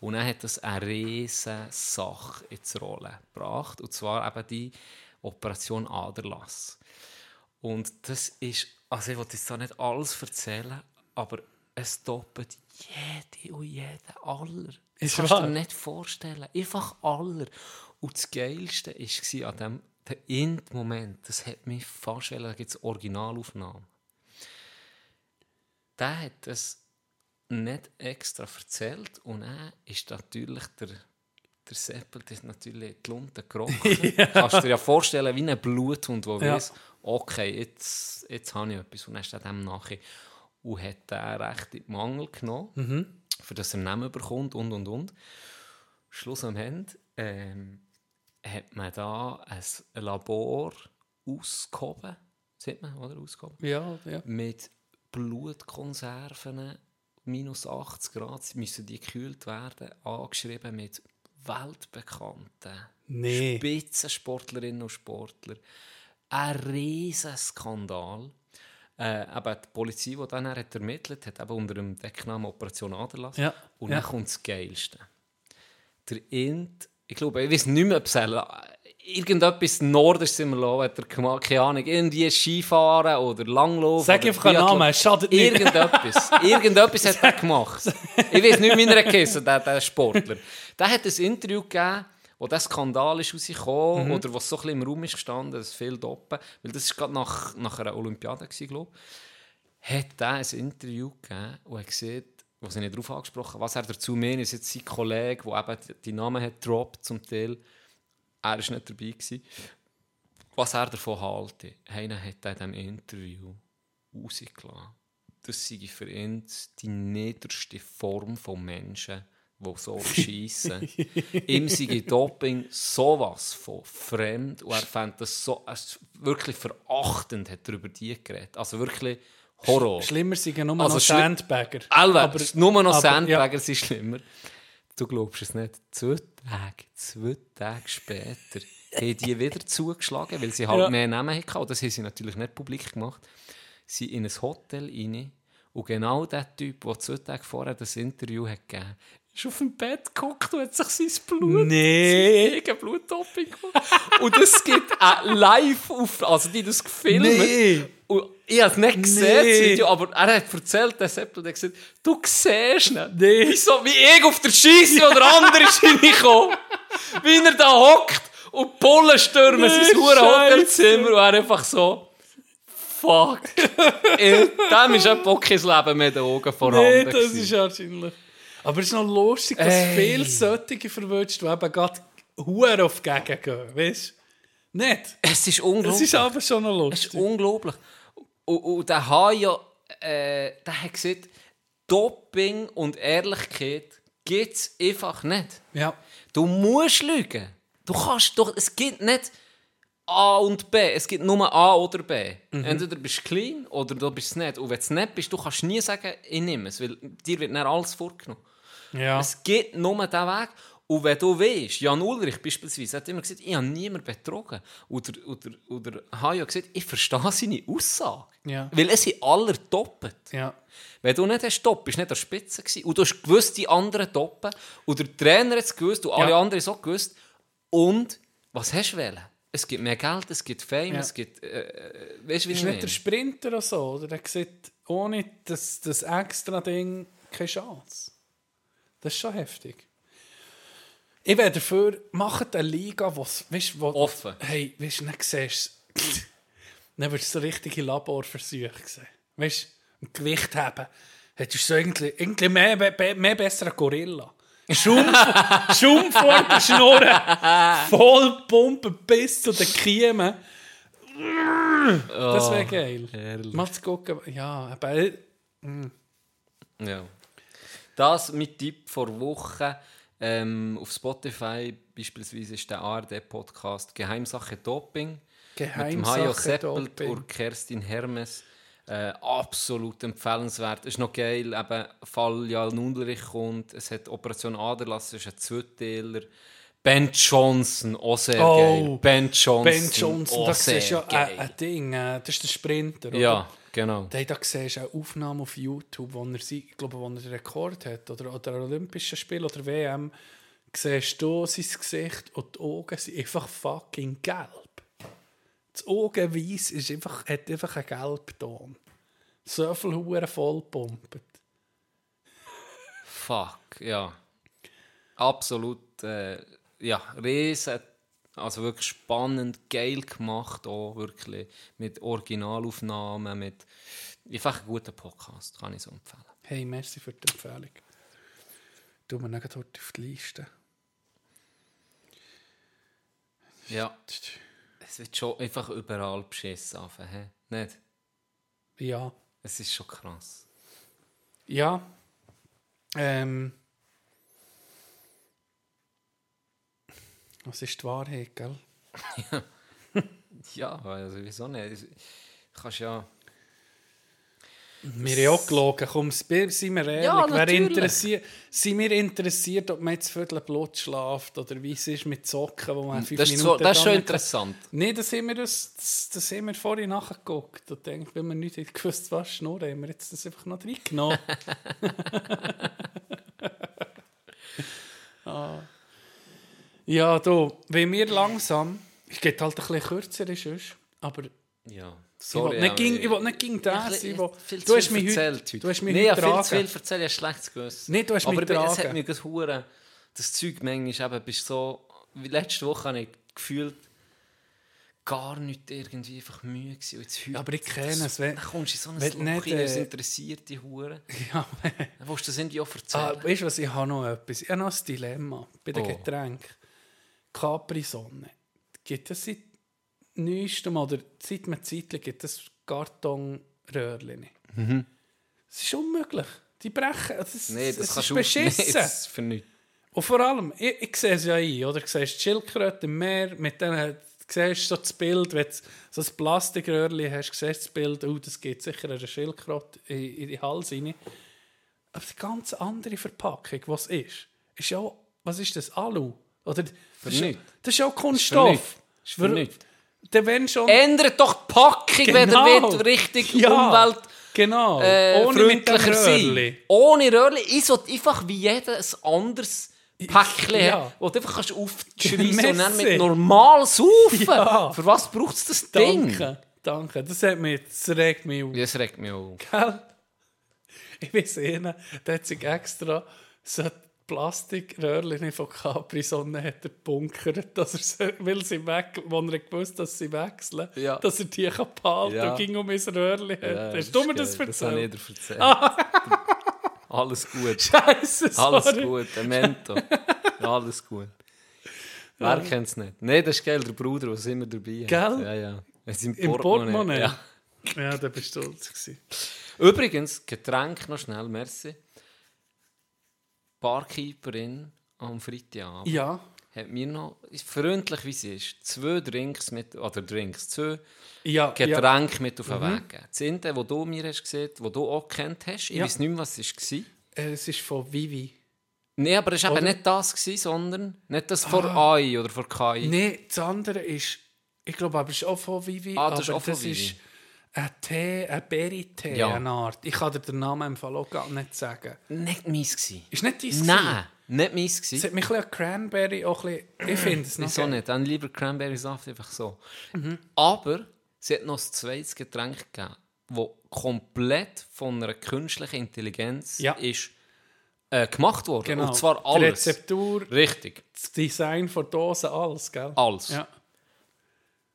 Und dann hat das eine riesige Sache ins Rollen gebracht. Und zwar eben die Operation Aderlass. Und das ist, also ich will jetzt da nicht alles erzählen, aber es doppelt jede und jeden aller. Das Ist kannst du dir nicht vorstellen. Einfach aller. Und das Geilste war an dem der End-Moment, das hat mich fast, da gibt es Originalaufnahmen. Der hat das nicht extra erzählt und dann ist natürlich der, der Seppel das ist natürlich die Lunte gerochen. Kannst du dir ja vorstellen, wie ein Bluthund, der Ja. weiß, okay, jetzt, jetzt habe ich etwas. Und dann ist er dem nachher und hat den recht in den Mangel genommen, für das er Namen bekommt und und und. Schluss am Ende ähm, hat man da ein Labor ausgehoben, sieht man, oder? Ausgehoben Ja, ja. mit Blutkonserven, minus 80 Grad, müssen die gekühlt werden, angeschrieben mit weltbekannten Nee. Spitzensportlerinnen und Sportler. Ein riesen Skandal. Äh, aber die Polizei, die dann hat ermittelt hat, eben unter dem Decknamen Operation Aderlass. Ja, Und ja. dann kommt das Geilste. Der Int, ich glaube, ich weiß nicht mehr, ob es irgendetwas Nordisch sind wir lassen, hat er gemacht, keine Ahnung, irgendwie Skifahren oder Langlaufen. Sag einfach einen Biathlon. Namen, schadet nicht. Irgendetwas. Irgendetwas hat er gemacht. Ich weiß nicht, wie er geheißen der, der Sportler. Der hat ein Interview gegeben, wo der Skandal ist rausgekommen Mhm. oder was so ein bisschen im Raum ist gestanden, dass viel doppen, weil das war gerade nach, nach einer Olympiade, gewesen, glaube ich, hat er ein Interview gegeben und hat gesehen, was er nicht darauf angesprochen was er dazu meint, ist jetzt sein Kollege, der eben die- Namen hat gedroppt zum Teil, er war nicht dabei. Gewesen. Was er davon halte, einer hat er in diesem Interview rausgelassen. Das sei für ihn die niederste Form von Menschen, die so schiessen. Ihm sei Doping sowas von fremd und er fand das so, wirklich verachtend, hat er über die geredet. Also wirklich Horror. Schlimmer sind ja nur Also noch Sandbagger. Aber- nur noch Sandbagger sind schlimmer. Du glaubst es nicht. Zwei Tage, zwei Tage später haben die wieder zugeschlagen, weil sie halt Ja. mehr Namen hatten. Und das haben sie natürlich nicht publik gemacht. Sie in ein Hotel rein und genau der Typ, der zwei Tage vorher das Interview hat gegeben ist auf dem Bett geguckt und hat sich sein Blut, Nee. sein Bluttopping gemacht. und es gibt auch live auf, also die das gefilmt. Nee. Und ich habe es nicht gesehen, Nee. das Video, aber er hat erzählt, der Seppel, der hat gesagt, du siehst ihn. Nee. Wieso, wie ich auf der Scheisse oder andere ist reingekommen. Wie er da hockt und die Bullen stürmen Nee, sein hure. Hotelzimmer und er einfach so, fuck. Dem ist etwa kein Leben mehr den Augen vorhanden. Nee, das gewesen. ist wahrscheinlich. Aber es ist noch lustig, dass Ey. viele solche verwirrt, die eben gerade Huren auf die Gegend gehen. Weißt du? Nicht? Es ist unglaublich. Das ist aber schon noch Es ist lustig. unglaublich. Und, und der hat ja, äh, der hat gesagt, Doping und Ehrlichkeit gibt es einfach nicht. Ja. Du musst lügen. Du kannst doch, es gibt nicht A und B, es gibt nur A oder B. Mhm. Entweder bist du clean oder du bist es nicht. Und wenn du es nicht bist, du kannst nie sagen, ich nehme es, weil dir wird dann alles vorgenommen. Ja. Es gibt nur diesen Weg. Und wenn du weißt, Jan Ulrich beispielsweise hat immer gesagt, ich habe niemanden betrogen. Oder, oder, oder habe ja gesagt, ich verstehe seine Aussage. Ja. Weil es sind alle doppelt. Ja. Wenn du nicht hast Top, bist du nicht an der Spitze gewesen. Und du hast gewusst, die anderen toppen. Und der Trainer hat es gewusst und alle Ja. anderen auch gewusst. Und was hast du wählen? Es gibt mehr Geld, es gibt Fame, es gibt... Äh, äh, weißt du, wie Ist ich nicht meine? der Sprinter oder so? Oder der sieht ohne das, das extra Ding keine Chance. Das ist schon heftig. Ich wäre dafür, macht eine Liga, wo's, weißt, wo Offen. Hey, weißt du, dann siehst du, dann wirst du so richtige Laborversuche sehen. Weißt du, Gewicht haben. Hättest du so irgendwie, irgendwie mehr, be- mehr besseren Gorilla. Schumpf, Schumpf vor der Schnurren, voll pumpen bis zu den Kiemen. Das wäre geil. herrlich. Mal zu gucken. Ja, aber Ja. Das mit Tipp vor Woche. Ähm, auf Spotify beispielsweise ist der ARD-Podcast Geheimsache Doping. mit dem Geheimsache Hajo Seppelt und Kerstin Hermes. Äh, absolut empfehlenswert. Ist noch geil, eben Fall Jan Underich kommt. Es hat Operation Aderlass, das ist ein Zweiteiler. Ben Johnson, auch sehr Oh, geil. Ben Johnson, Ben Johnson, auch das sehr ist ja geil. ein, ein Ding. äh, Das ist der Sprinter. Oder? Ja, genau. Da, da siehst du eine Aufnahme auf YouTube, wo er, sie- ich glaube, wo er den Rekord hat, oder, oder Olympischen Spiel oder WM, siehst du sein Gesicht und die Augen sind einfach fucking gelb. Das Augenweiss ist einfach, hat einfach einen Gelbton. So viel Huren vollpumpt. Fuck, ja. Absolut, äh, ja, riesen, also wirklich spannend, geil gemacht, auch wirklich mit Originalaufnahmen, mit einfach ein guter Podcast, kann ich so empfehlen. Hey, merci für die Empfehlung. Tu mir nicht dort auf die Liste. Ja. Es wird schon einfach überall beschissen, anfangen, hä? Nicht? Ja. Es ist schon krass. Ja. Ähm. Was ist die Wahrheit, gell? Ja, also wieso nicht? Du kannst ja... Wir haben auch gelogen. Komm, sind wir ehrlich. Ja, Wer interessiert, sind wir interessiert, ob man jetzt Viertel Blut schläft oder wie es ist mit Zocken, wo man fünf Das ist, so, Minuten das ist schon interessant. Nein, das haben wir, das, das, das haben wir vorhin nachgeguckt. Und denkt, wenn wir nicht hätten gewusst was schnurren, haben wir jetzt das einfach noch reingenommen. ah. Ja, du, wenn wir langsam, es geht halt ein bisschen kürzer, ist es, aber Ja, ich will nicht, ging, ich will nicht gegen das. Ich will, viel du hast mich erzählt heute, du hast mich nee, heute ja, viel zu viel erzählt, ich habe schlechtes Gewissen. Nee, du hast Aber mich ich bin- es hat mich gerade hure das Zeug manchmal eben, bist so, wie letzte Woche habe ich gefühlt, gar nicht irgendwie einfach Mühe gewesen. Und jetzt heute, Aber ich kenne es, wenn- Dann kommst du in so ein Loch nicht, rein, es äh, interessiert die Hure. Ja, Dann willst du das irgendwie auch Ah, erzählen. weißt du was, ich habe noch etwas. Ich habe noch ein Dilemma bei den Oh. Getränken. Capri-Sonne. Gibt es seit neuestem oder seit einem Zeitchen gibt es Kartonröhrchen. Mhm. Es ist unmöglich. Die brechen. Das, Nee, das es kannst ist du auf- Nee, beschissen. das ist für nichts. Und vor allem, ich, ich sehe es ja ein, oder? Du siehst die Schildkröte im Meer, mit denen, du siehst so das Bild, wenn du so ein Plastikröhrchen hast, siehst du das Bild, oh, das geht sicher einer Schildkröte in, in den Hals rein. Aber die ganz andere Verpackung, was ist, ist ja auch, was ist das, Alu? Oder, das, ist, das ist auch Kunststoff. nichts. Ist für nichts. Wenn schon... Ändert doch die Packung, wenn Genau. ihr wollt, richtig Ja, Umwelt... Genau. äh, Ohne freundlicher Röhrli. sein. Ohne Röhrli. Ich sollte einfach wie jeder ein anderes Päckchen Ja. haben, wo du einfach kannst aufschreissen und dann mit normal saufen. Ja. Für was braucht es das Ding? Danke, danke. Das, hat mich, das regt mich auf. Das regt mich auf. Gell? Ich weiß einer, der hat sich extra so Plastikröhrchen von Capri-Sonne hat er bunkert, dass er sie, weil sie weg, wo er gewusst dass sie wechseln, Ja. dass er die kann behalten Ja. und ging um mein Röhrchen hat. Ja, Hast du mir das geil. Das habe ich erzählt? dir erzählt. Alles gut. Scheiße, Alles sorry. gut. Ein Mento. Alles gut. Wer kennt es nicht? Nein, das ist geil, der Bruder, der immer dabei hat. Gell? Ja, ja. Im Im Portemonnaie. Portemonnaie? Ja. Ja, da bist du stolz. Übrigens, Getränk noch schnell, merci. Barkeeperin am Freitagabend Ja, hat mir noch, freundlich wie sie ist, zwei Drinks mit, oder Drinks, zwei ja, ja. Getränke mit auf den Weg gegeben. Das eine, das du mir hast gesehen, das du auch kennt hast, ich Ja. weiß nicht mehr, was es war. Äh, Es ist von Vivi. Nein, aber es war eben nicht das, gewesen, sondern nicht das vor AI oder vor KI. Nein, das andere ist, ich glaube, aber es ist auch von Vivi. Ah, das ist auch von Vivi. ist ein Tee, ein Berry-Tee, Ja. eine Art. Ich kann dir den Namen im Fall auch gar nicht sagen. Nicht meins gewesen. Ist nicht dein Nein, nicht meins Es gewesen. hat mich ein bisschen an Cranberry auch ein bisschen... Ich finde es noch Wieso nicht? Dann lieber Cranberry-Saft, einfach so. Mhm. Aber sie hat noch ein zweites Getränk gegeben, das komplett von einer künstlichen Intelligenz Ja. ist, äh, gemacht wurde. Genau. Und zwar Die alles. Rezeptur, Richtig. das Design von Dosen, alles, gell? Alles. Ja.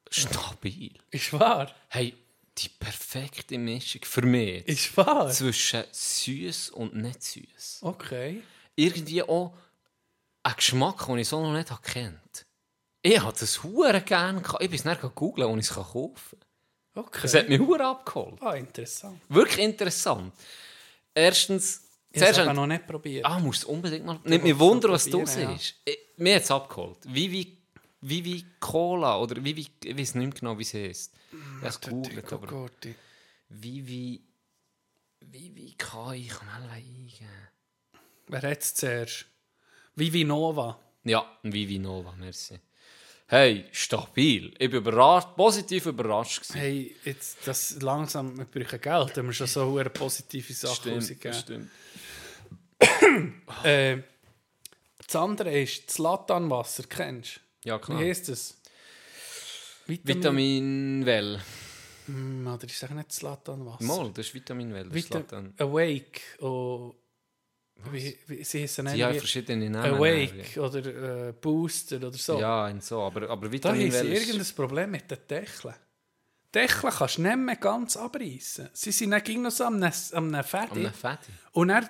Stabil. Ist wahr. Hey, die perfekte Mischung für mich Ist wahr. zwischen süß und nicht süß. Okay. Irgendwie auch ein Geschmack, den ich so noch nicht kennt. Ich hatte das hure gerne. Ich bin es nicht googeln, und ich es kaufen kann. Okay. Das hat mich hure abgeholt. Ah, interessant. Wirklich interessant. Erstens, Ich habe es noch nicht probiert. Ah, musst du unbedingt mal. Nicht mir Wunder, was du ja. siehst. Ich- Mir hat es abgeholt. Wie wie, wie wie Cola oder wie wie, ich weiß nicht genau, wie sie heißt. Ich habe es gegoogelt, aber wie wie, wie wie kann ich mal eingeben? Wer hat es zuerst? Vivi Nova. Ja, Vivi Nova, merci. Hey, stabil. Ich bin überrascht, positiv überrascht. gewesen. Hey, jetzt das langsam, wir brauchen Geld, wenn wir schon so eine positive Sachen Stimmt, rausgeben. das stimmt. Äh, das andere ist das Latanwasser, kennst du? Ja, klar. Wie heisst das? Vitamin Well. Hm, oder ich sage nicht das Latanwasser. Mal, das ist Vitamin Well. Das ist Vita. Awake. Oh, wie, wie, sie heißen Sie haben verschiedene Namen. Awake oder äh, Booster oder so. Ja, und so. Aber, aber Da Vitamin haben sie Well ist... irgendein Problem mit den Deckeln. Deckeln kannst du nicht mehr ganz abreißen. Sie sind dann ging noch so am, am Fett. Am Fetti. Und dann,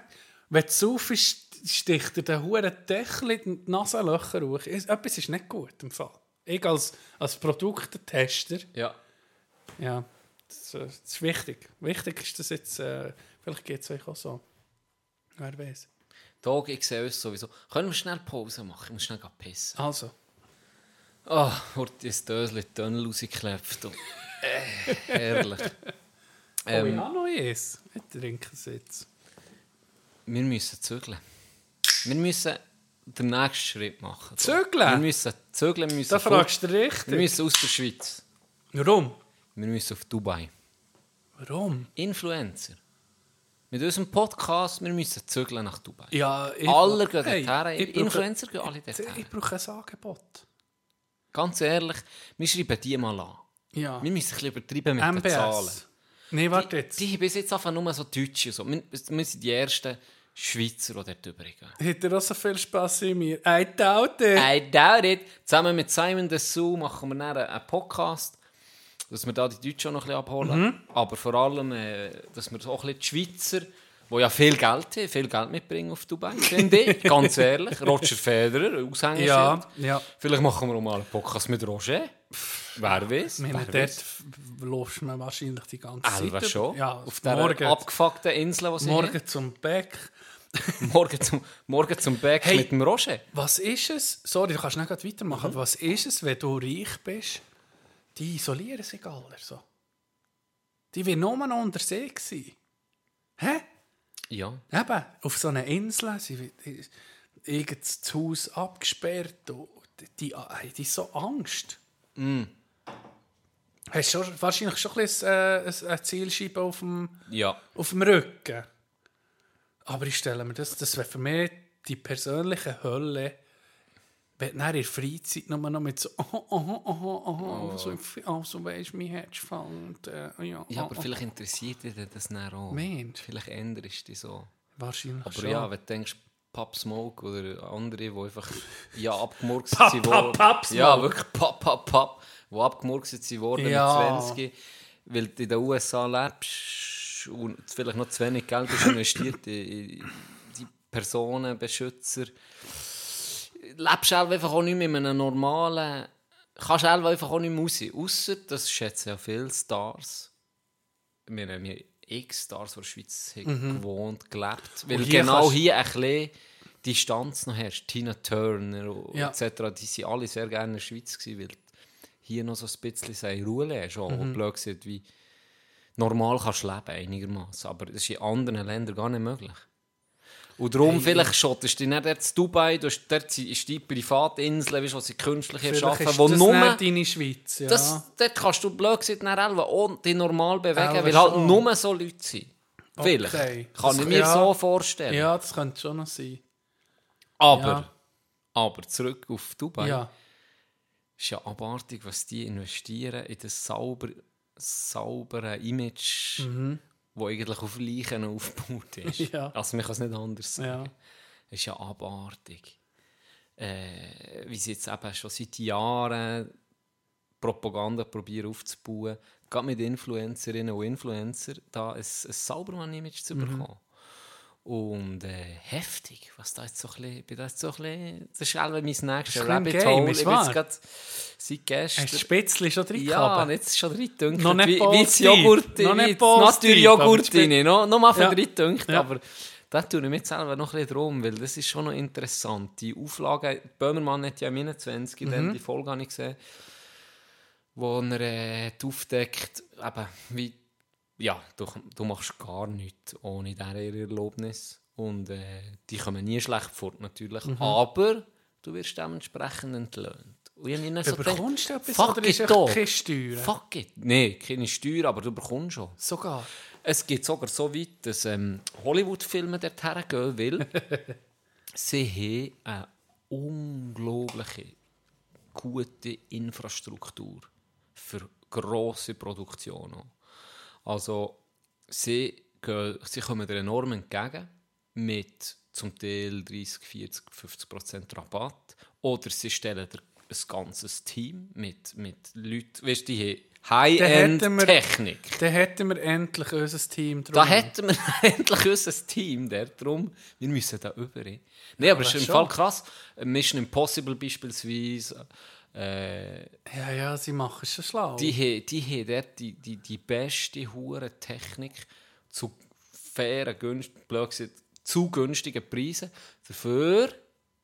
wenn du saufst, sticht dir der hure Deckel in die Nasenlöcher hoch. Es- Etwas ist nicht gut im Fall. Ich als, als Produktentester, Ja. ja, das, äh, das ist wichtig. Wichtig ist das jetzt, äh, vielleicht geht es euch auch so. Wer weiß. Tag, ich sehe uns sowieso. Können wir schnell Pause machen? Ich muss schnell pissen. Also, Ah, wird das Dösli Tunnel rausgeklebt. Äh, herrlich. oh, ich Ähm, habe noch eins. Ich trinke es jetzt. wir müssen zügeln. Wir müssen den nächsten Schritt machen. Zügeln? Wir müssen zügeln. Wir müssen Da fragst du richtig. Wir müssen aus der Schweiz. Warum? Wir müssen auf Dubai. Warum? Influencer. Mit unserem Podcast, wir müssen zügeln nach Dubai. Ja, ich- alle gehen Hey, dorthin. ich brauche- Influencer gehen alle dorthin. Ich brauche ein Angebot. Ganz ehrlich, wir schreiben die mal an. Ja. Wir müssen ein bisschen übertreiben mit den MBS. Zahlen. Nein, warte jetzt. Die haben bis jetzt einfach nur so Deutsche. So. Wir, wir sind die ersten Schweizer, die dort übergehen. Hat er auch so viel Spass in mir? I doubt it. I doubt it. Zusammen mit Simon Dessou machen wir dann einen Podcast, dass wir da die Deutschen noch ein bisschen abholen. Mhm. Aber vor allem, äh, dass wir auch ein bisschen die Schweizer, die ja viel Geld haben, viel Geld mitbringen auf Dubai, finde ich. Ganz ehrlich. Roger Federer, Aushängeschild. Ja, ja. Vielleicht machen wir auch mal einen Podcast mit Roger. Wer weiß? Meine, Wer dort läufst du wahrscheinlich die ganze Zeit. schon. Ja, auf der morgen, abgefuckten Insel, die sie morgen zum Beck. Haben. morgen zum Morgen zum Back Hey. mit dem Roger. Was ist es? Sorry, du kannst nicht weitermachen. Mhm. Was ist es, wenn du reich bist? Die isolieren sich alle so. Die will nur noch unter See sein. Hä? Ja. Eben, auf so einer Insel, sie wird irgend das Haus abgesperrt. und Die, die, die, so Angst. Mm. Hast du wahrscheinlich schon ein, bisschen, äh, ein, ein Zielscheibe auf dem, Ja. auf dem Rücken. Aber ich stelle mir das, das wäre für mich die persönliche Hölle, wenn du in der Freizeit nur noch mit so, oh, oh, oh, oh, oh, so, oh, so weisst du, mein Hedgefonds und äh, ja, Ja, oh, aber oh, vielleicht interessiert dich das dann auch. Mensch. Vielleicht änderst du dich so. Wahrscheinlich Aber schon. ja, wenn du denkst, Pop Smoke oder andere, die einfach ja, abgemurkst sind. Pop, Pop Smoke. Ja, wirklich Pop, Pop, Pop. Die abgemurkst sind worden Ja. mit 20. Weil du in den USA lebst und vielleicht noch zu wenig Geld investiert in, die Personenbeschützer. Lebst du einfach auch nicht mehr in einem normalen... Kannst du einfach auch nicht mehr raus. Ausser, das schätzen ja viele Stars. Wir haben ja x Stars, die in der Schweiz haben gewohnt, gelebt. Weil Mhm. hier genau hier ein bisschen Distanz noch herrscht. Tina Turner Ja. etc. Die waren alle sehr gerne in der Schweiz, gewesen, weil hier noch so ein bisschen Ruhe hast. Auch Mhm. blöd gesagt, wie normal kannst du leben, einigermaßen. Aber das ist in anderen Ländern gar nicht möglich. Und darum, vielleicht schottest du dich nicht dort in Dubai, du hast, dort ist die Privatinsel, weißt, wo sie künstlich erschaffen, wo das nur... deine Schweiz, ja. Das, dort kannst du blöd gesagt selber auch dich normal bewegen, Elva weil halt schon. nur so Leute sind. Vielleicht. Okay. Kann Das- ich mir ja. so vorstellen. ja, das könnte schon noch sein. Aber, Ja. aber zurück auf Dubai. Ja. ist ja abartig, was die investieren in das sauber, saubere Image, wo eigentlich auf Leichen aufgebaut ist. Ja. Also man kann es nicht anders sagen. Ja. ist ja abartig. Äh, wie sie jetzt eben schon seit Jahren Propaganda probieren aufzubauen, gerade mit Influencerinnen und Influencer, da ein, ein sauberes Image zu bekommen. Und äh, heftig, was da jetzt so ein bisschen, bin da jetzt so ein bisschen, das ist mein nächstes ein Rabbit Game, Hole. Ich bin jetzt gerade seit gestern... Du Spätzli schon drin Ja, gehabt? jetzt ist schon drin gedünkt. Noch nicht wie, das. Joghurt, das Naturjoghurt aber rein. Noch, noch mal von Ja. drin gedünkt, Ja. aber da tue ich mich jetzt selber noch ein bisschen drum, weil das ist schon noch interessant. Die Auflage, Böhmermann hat ja im 21, Mhm. dann die Folge habe ich gesehen, wo er äh, aufdeckt, eben, wie, ja, du, du machst gar nichts ohne diese Erlaubnis und äh, die kommen nie schlecht fort natürlich, Mhm. aber du wirst dementsprechend entlöhnt. Und ich habe so Bekommst du gedacht, etwas fuck oder ist doch. keine Steuern? Fuck it. Nein, keine Steuer, aber du bekommst schon. Sogar. Es geht sogar so weit, dass ähm, Hollywood-Filme dorthin gehen, weil sie haben eine unglaubliche gute Infrastruktur für grosse Produktionen. Also sie, gehen, sie kommen dir enorm entgegen mit zum Teil 30, 40, 50 Prozent Rabatt oder sie stellen dir ein ganzes Team mit, mit Leuten, weißt du, die High-End-Technik. Dann hätten wir endlich unser Team drum. Da hätten wir endlich unser Team der drum. Wir müssen da über. Nein, aber es ist im schon. Fall krass. Mission Impossible beispielsweise. Äh, Ja, ja, sie machen es schon schlau. die haben die, dort die, die, die beste hure Technik zu fairen, günst, blöd gesagt, zu günstigen Preisen. Dafür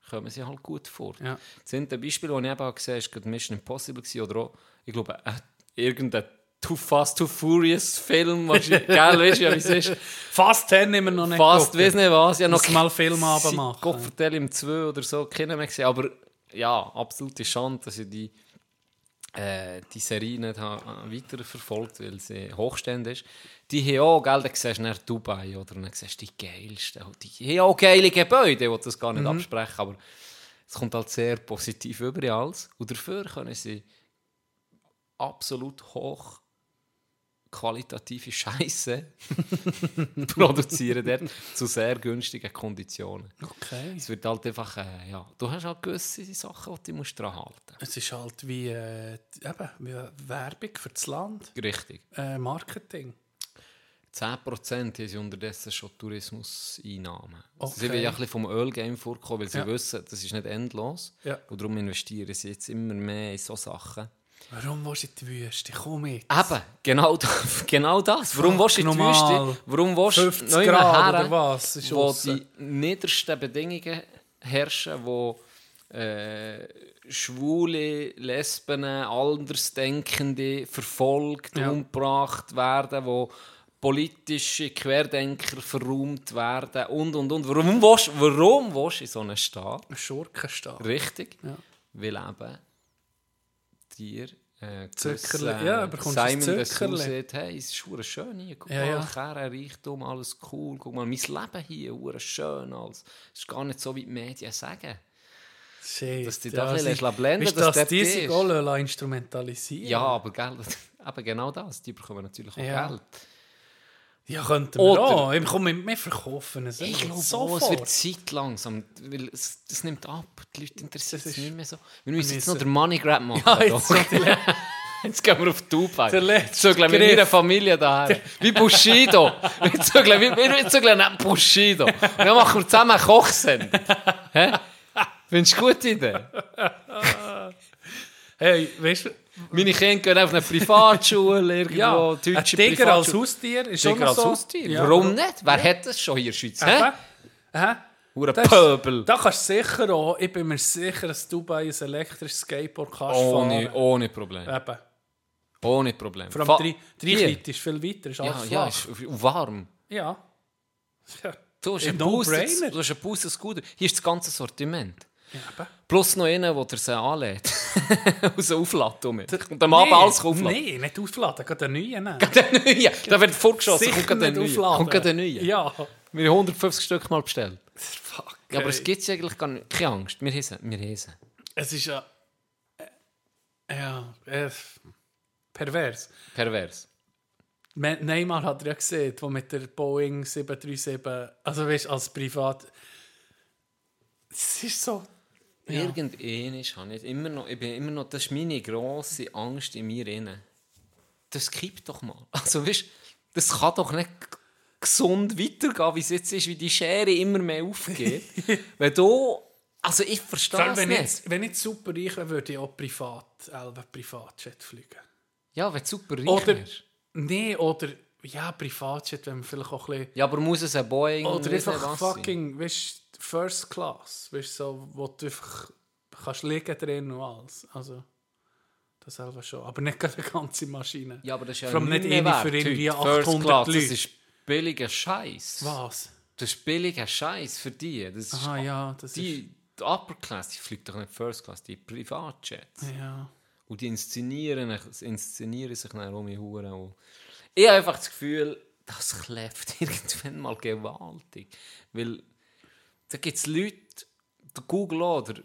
kommen sie halt gut vor. Ja. Das sind ein Beispiel, das ich eben gesehen habe, war Mission Impossible oder auch, ich glaube, äh, irgendein Too Fast, Too Furious Film, wahrscheinlich, gell, weißt du, ja, wie es ist. Fast 10 haben wir noch nicht Fast, weiß nicht was. Ich habe Muss mal Filmabend machen. Gott vertelle im 2 oder so, keinen mehr gesehen. Aber ja, absolute Schande, dass ich die, äh, die Serie nicht ha- weiter verfolgt weil sie hochständig ist. Die haben auch, gell, dann siehst du nach Dubai oder dann siehst du die geilsten. Die haben auch geile Gebäude, ich will das gar nicht Mhm. absprechen, aber es kommt halt sehr positiv über alles. Und dafür können sie absolut hoch qualitative Scheiße produzieren dort zu sehr günstigen Konditionen. Okay. Es wird halt einfach, äh, ja, du hast halt gewisse Sachen, die du musst dran halten Es ist halt wie, äh, eben, wie Werbung für das Land. Richtig. Äh, Marketing. 10% haben sie unterdessen schon Tourismuseinnahmen. Also Sie Okay. wollen ja ein bisschen vom Ölgame vorkommen, weil sie Ja. wissen, das ist nicht endlos. Ja. Und darum investieren sie jetzt immer mehr in so Sachen. Warum willst du in die Wüste? Komm mit. Eben, genau das. Genau das. Warum willst du in die. Wüste? Warum willst du 50 neu Grad her, oder was? Ist wo aussen. die niedersten Bedingungen herrschen, wo äh, Schwule, Lesben, Andersdenkende verfolgt, Ja. umgebracht werden, wo politische Querdenker verräumt werden und, und, und. Warum willst, warum willst du in so einen Staat? Ein Schurkenstaat. Richtig. Ja. Weil eben dir äh, gewissen, ja, bekommst Simon Dessous Zuckerli. sagt, hey, es ist hure schön hier, guck Ja, mal, ja. Kerne, Reichtum, alles cool, guck mal, mein Leben hier, hure schön, alles. Es ist gar nicht so, wie die Medien sagen. Shit. Dass die da ein bisschen sie- lässt blenden, du, dass dort die ist. sich auch instrumentalisieren Ja, aber gell, eben genau das, die bekommen natürlich auch Ja. Geld. Ja, könnten wir Oder- auch. Ich komm, wir verkaufen es. Ich glaube, auch, es wird Zeit langsam, weil es, das nimmt ab. Die Leute interessiert es nicht mehr so. Wir müssen jetzt noch den Money Grab machen. Ja, jetzt die le- Jetzt gehen wir auf Dubai. Der letzte So, mit Griff. meiner Familie daher. Wie Bushido. Wir zügeln, wir, wir zügeln neben Bushido. Und dann machen wir zusammen eine Kochsendung. Hä? Findest du eine gute Idee? Hey, weißt du, Meine Kinder gehen auf eine Privatschule irgendwo. ja, ein deutsche Tiger als. Haustier ist Tiger als so. Haustier? Ja. Warum nicht? Wer hat das schon hier in der Schweiz? Aha. Hure ist- Pöbel. Da kannst du sicher auch, ich bin mir sicher, dass Dubai ein elektrisches Skateboard kannst Ohne, fahren. ohne Problem. Eben. Ohne Problem. Vor allem die. Reichweite ist viel weiter, ist Ja, alles ja, flach. ist und warm. Ja. ja. Du hast Ein einen Booster, No-brainer. du hast einen Booster Scooter. Hier ist das ganze Sortiment. Ja. Plus noch einen, der sie anlädt. Aus dem Aufladen. Und am Abend Nee, alles aufladen. Nein, nicht aufladen, gerade den neuen nehmen. Der neue. Da wird vorgeschossen. Sicher Kommt gerade der nicht neue. aufladen. Kommt gerade der neue. Ja. Wir haben 150 Stück mal bestellt. Fuck. Ja, aber es gibt eigentlich gar nicht. Keine Angst. Wir sie. Wir. Es ist ja... äh, Ja, äh, pervers. Pervers. Neymar hat er ja gesehen, wo mit der Boeing 737, also weißt als Privat... Es ist so... Ja. Irgendwann habe ich immer noch, ich bin immer noch, das ist meine grosse Angst in mir inne. Das kippt doch mal. Also weißt, das kann doch nicht gesund weitergehen, wie es jetzt ist, wie die Schere immer mehr aufgeht. wenn du, also ich verstehe es wenn, nicht. ich, wenn ich super reich wäre, würde ich auch privat, Elbe Privatjet fliegen. Ja, wenn du super reich Oder, wärst. nee, oder, ja, Privatjet, wenn man vielleicht auch ein bisschen... Ja, aber muss es ein Boeing Oder einfach fucking, weißt du, First Class, weißt du, so, wo du einfach kannst liegen drin und alles. Also, das selber schon. Aber nicht gerade eine ganze Maschine. Ja, aber das ist ja allem nicht eine wert. für irgendwie heute. First 800 Class, Leute. Das ist billiger Scheiß. Was? Das ist billiger Scheiß für die. Das ist Aha, ja, das die, die Upper Class, die fliegt doch nicht First Class, die Privatjets. Ja. Und die inszenieren, inszenieren sich dann um die Huren. Ich habe einfach das Gefühl, das kläfft irgendwann mal gewaltig. Weil da gibt es Leute, der Google oder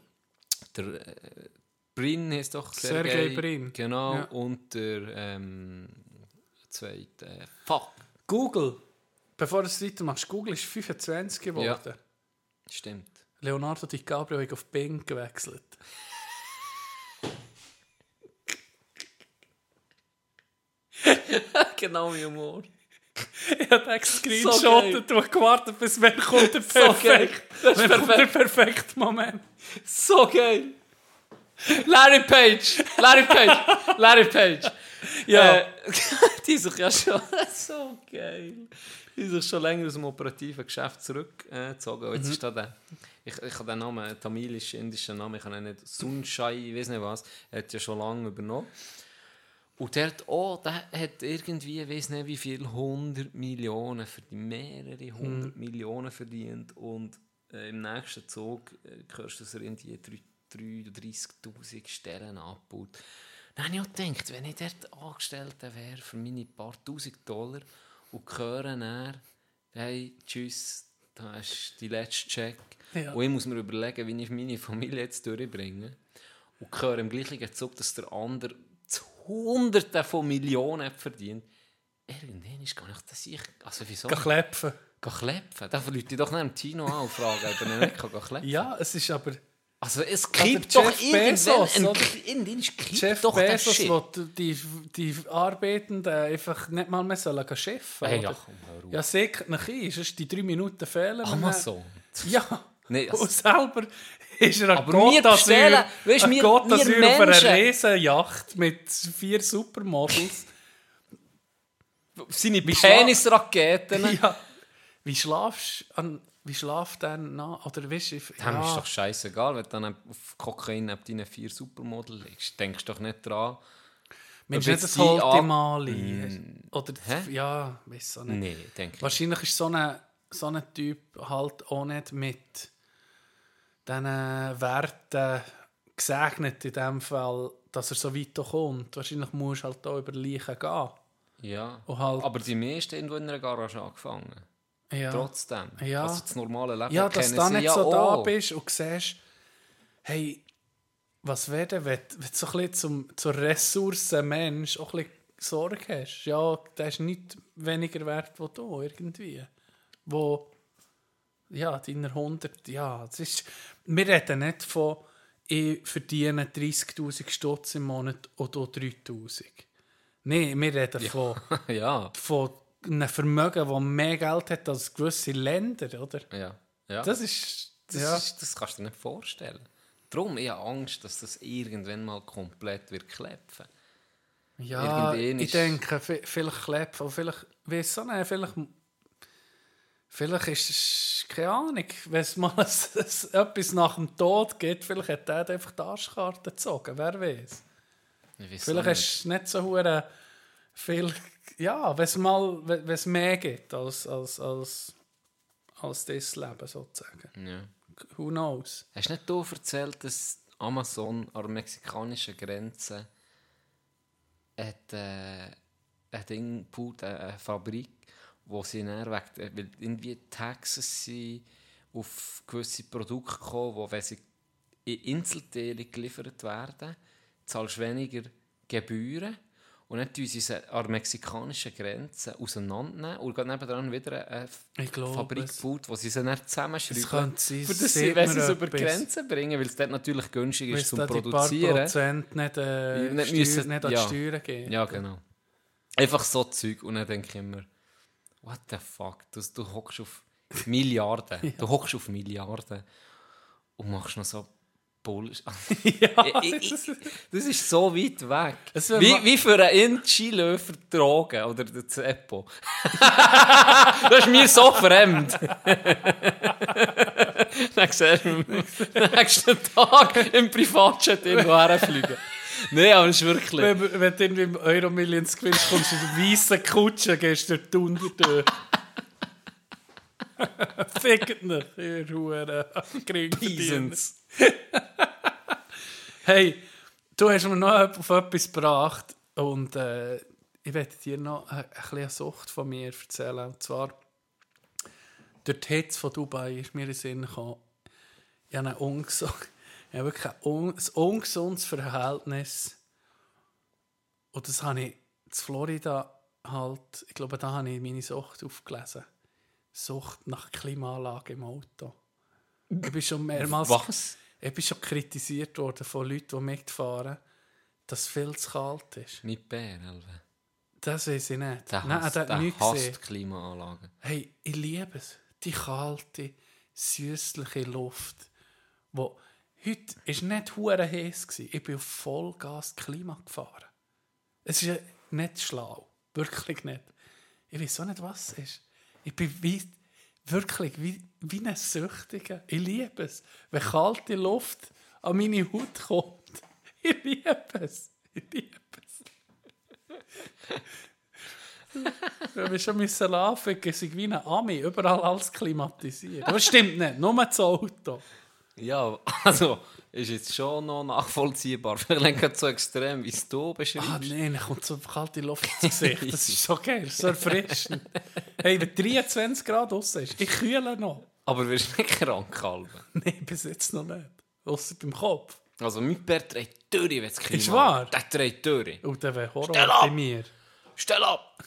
der äh, Brin ist doch Sergey Sergey, Brin. Genau, Ja. und der ähm, zweite, äh, fuck, Google, bevor du es weitermachst, Google ist 25 geworden. stimmt. Leonardo DiCaprio hat auf Bing gewechselt. genau mein Humor. Ich habe den gescreenshottet und gewartet, bis wer kommt der So geil. perfekte, Das ist wer kommt der perfekt. perfekte Moment. So geil. Larry Page. Larry Page. Larry Page. Ja. Äh, die sich ja schon so geil. Die sich schon länger aus dem operativen Geschäft zurückgezogen. Äh, jetzt Mhm. ist da der. Ich, ich habe den Namen, tamilisch, indischen Namen, ich kann ihn nicht. Sunshai, ich weiß nicht was. Er hat ja schon lange übernommen. Und der hat auch, der hat irgendwie, ich weiß nicht wie viel, 100 Millionen verdient, mehrere 100 Mhm. Millionen verdient. Und äh, im nächsten Zug äh, hörst du, dass er irgendwie 33.000 Stellen abbaut. Dann habe ich auch gedacht, wenn ich dort Angestellter wäre für meine paar tausend Dollar und höre dann, hey, tschüss, da ist die letzte Check. Ja. Und ich muss mir überlegen, wie ich meine Familie jetzt durchbringe. Und höre im gleichen Zug, dass der andere zu Hunderten von Millionen verdient. Irgendwann ist gar nicht das ich. Also wieso? Geh klepfen. Geh klepfen. Da Leute doch nicht im Tino an und fragen, ob er nicht kann klepfen Ja, es ist aber... Also es kippt Jeff doch irgendwann... Bezos, ein-? Irgendwann kippt Jeff doch Bezos Shit. will die, die Arbeitenden einfach nicht mal mehr sollen gehen schiffen Hey, ja, komm, hör auf. Ja, sickert nach ein, sonst die drei Minuten fehlen. Amazon. Ja. Nee, also- und selber ist er wir bestellen- weisst, an wir- Côte wir d'Azur auf einer Riesenjacht mit vier Supermodels. Seine Penisraketen. ja. Wie schlafst du an... Wie schlaft der nach? Oder weißt du... Dem ja. ist doch scheißegal, wenn du dann auf Kokain neben deinen vier Supermodel liegst. Denkst doch nicht dran. Du nicht das Holtimali? Mm. Oder... Hä? Ja, weiß auch nicht. Nee, denke ich. Wahrscheinlich ist so ein so ein Typ halt auch nicht mit diesen Werten gesegnet in dem Fall, dass er so weit kommt. Wahrscheinlich musst du halt auch über Leichen gehen. Ja. Halt- Aber die meisten irgendwo in einer Garage angefangen. Ja. Trotzdem. Ja. Also das normale Leben Ja, dass du da nicht ja so da auch. bist und siehst, hey, was wäre denn, wenn, wenn du so ein bisschen zum, zur Ressource Mensch auch ein bisschen Sorge hast? Ja, der ist nicht weniger wert, wo du irgendwie. Wo, ja, deiner 100, ja, das ist, wir reden nicht von, ich verdiene 30'000 Stutz im Monat oder 3'000. Nein, wir reden von, ja. von einem Vermögen, das mehr Geld hat als gewisse Länder, oder? Ja. ja. Das ist, Das, ja. ist, das kannst du dir nicht vorstellen. Darum, ich habe Angst, dass das irgendwann mal komplett wird klepfen. Ja, ich denke, vi- vielleicht oder vielleicht, weiss auch nicht, vielleicht, vielleicht ist es, keine Ahnung, wenn es mal ein, ein, etwas nach dem Tod gibt, vielleicht hat der einfach die Arschkarte gezogen, wer weiß. Vielleicht ist es nicht so hure viel, ja, wenn es mal, wenn es mehr gibt als, als, als, als das Leben sozusagen. Ja. Who knows? Hast nicht du erzählt, dass Amazon an der mexikanischen Grenze hat, äh, ein Ding eine, eine Fabrik, wo sie dann wegen, weil irgendwie Taxes sind auf gewisse Produkte gekommen, wo wenn sie in Einzelteile geliefert werden, zahlst du weniger Gebühren. Und dann tun sie sie an der mexikanischen Grenze auseinandernehmen und gehen nebenan wieder eine glaube Fabrik es. gebaut, wo sie sie dann zusammenschrauben. Es könnte sein, für das sie, wenn sie es über die. Grenze bringen, weil es dort natürlich günstig ist zum die paar Produzieren. Prozent nicht, äh, nicht Steuer- müssen- nicht an die ja. Steuern gehen. Ja, genau. Einfach so Zeug. Und dann denke ich immer, what the fuck, du, du hockst auf Milliarden, du hockst auf Milliarden und machst noch so Bullshit. Ja, Ich- ich- das ist so weit weg. Wie, wie für einen Inchi-Löfer Drogen oder der Zeppo. das ist mir so fremd. Dann siehst du am nächsten Tag im Privatjet irgendwo herfliegen. Nein, aber es ist wirklich... Wenn, wenn du irgendwie im Euro Millions gewinnst, kommst du in der weißen Kutsche, gehst durch die Untertür. Fickt nicht, ihr Huren. Peasants. Hey, du hast mir noch auf etwas gebracht und äh, ich werde dir noch eine, eine Sucht von mir erzählen. Und zwar, durch die Hitze von Dubai ist mir in den Sinn gekommen, ich habe, ein ungesund, ich habe wirklich ein, un, ein ungesundes Verhältnis und das habe ich in Florida halt, ich glaube, da habe ich meine Sucht aufgelesen. Sucht nach Klimaanlage im Auto. Ich bin schon mehrmals... Was? Ich bin schon kritisiert worden von Leuten, die mitfahren, dass es viel zu kalt ist. Mit Bär, Elve. Das weiß ich nicht. Der Nein, hasst, der hat der nichts hasst gesehen. Klimaanlagen. Hey, ich liebe es. Die kalte, süßliche Luft. Wo heute ist nicht hure heiß. Ich bin auf Vollgas Klima gefahren. Es ist nicht schlau, wirklich nicht. Ich weiß auch nicht, was es ist. Ich bin wie, wirklich wie, wie ein Süchtiger. Ich liebe es, wenn kalte Luft an meine Haut kommt. Ich liebe es. Ich liebe es. Wir müssen schon es ist wie ein Ami, überall alles klimatisiert. Aber das stimmt nicht, nur das Auto. Ja, also ist jetzt schon noch nachvollziehbar. Vielleicht nicht so extrem, wie es du beschreibst. Ah nein, dann kommt so kalte Luft ins Gesicht. Das ist so geil, so erfrischend. Hey, wenn 23 Grad draussen ist, ich kühle noch. Aber wirst du nicht krank, Alben? Nein, bis jetzt noch nicht. Außer beim Kopf. Also mein Bär dreht durch, wenn es Klima Ist wahr? Der dreht durch. Und dann wäre Horror Stell ab! bei mir. Stell ab!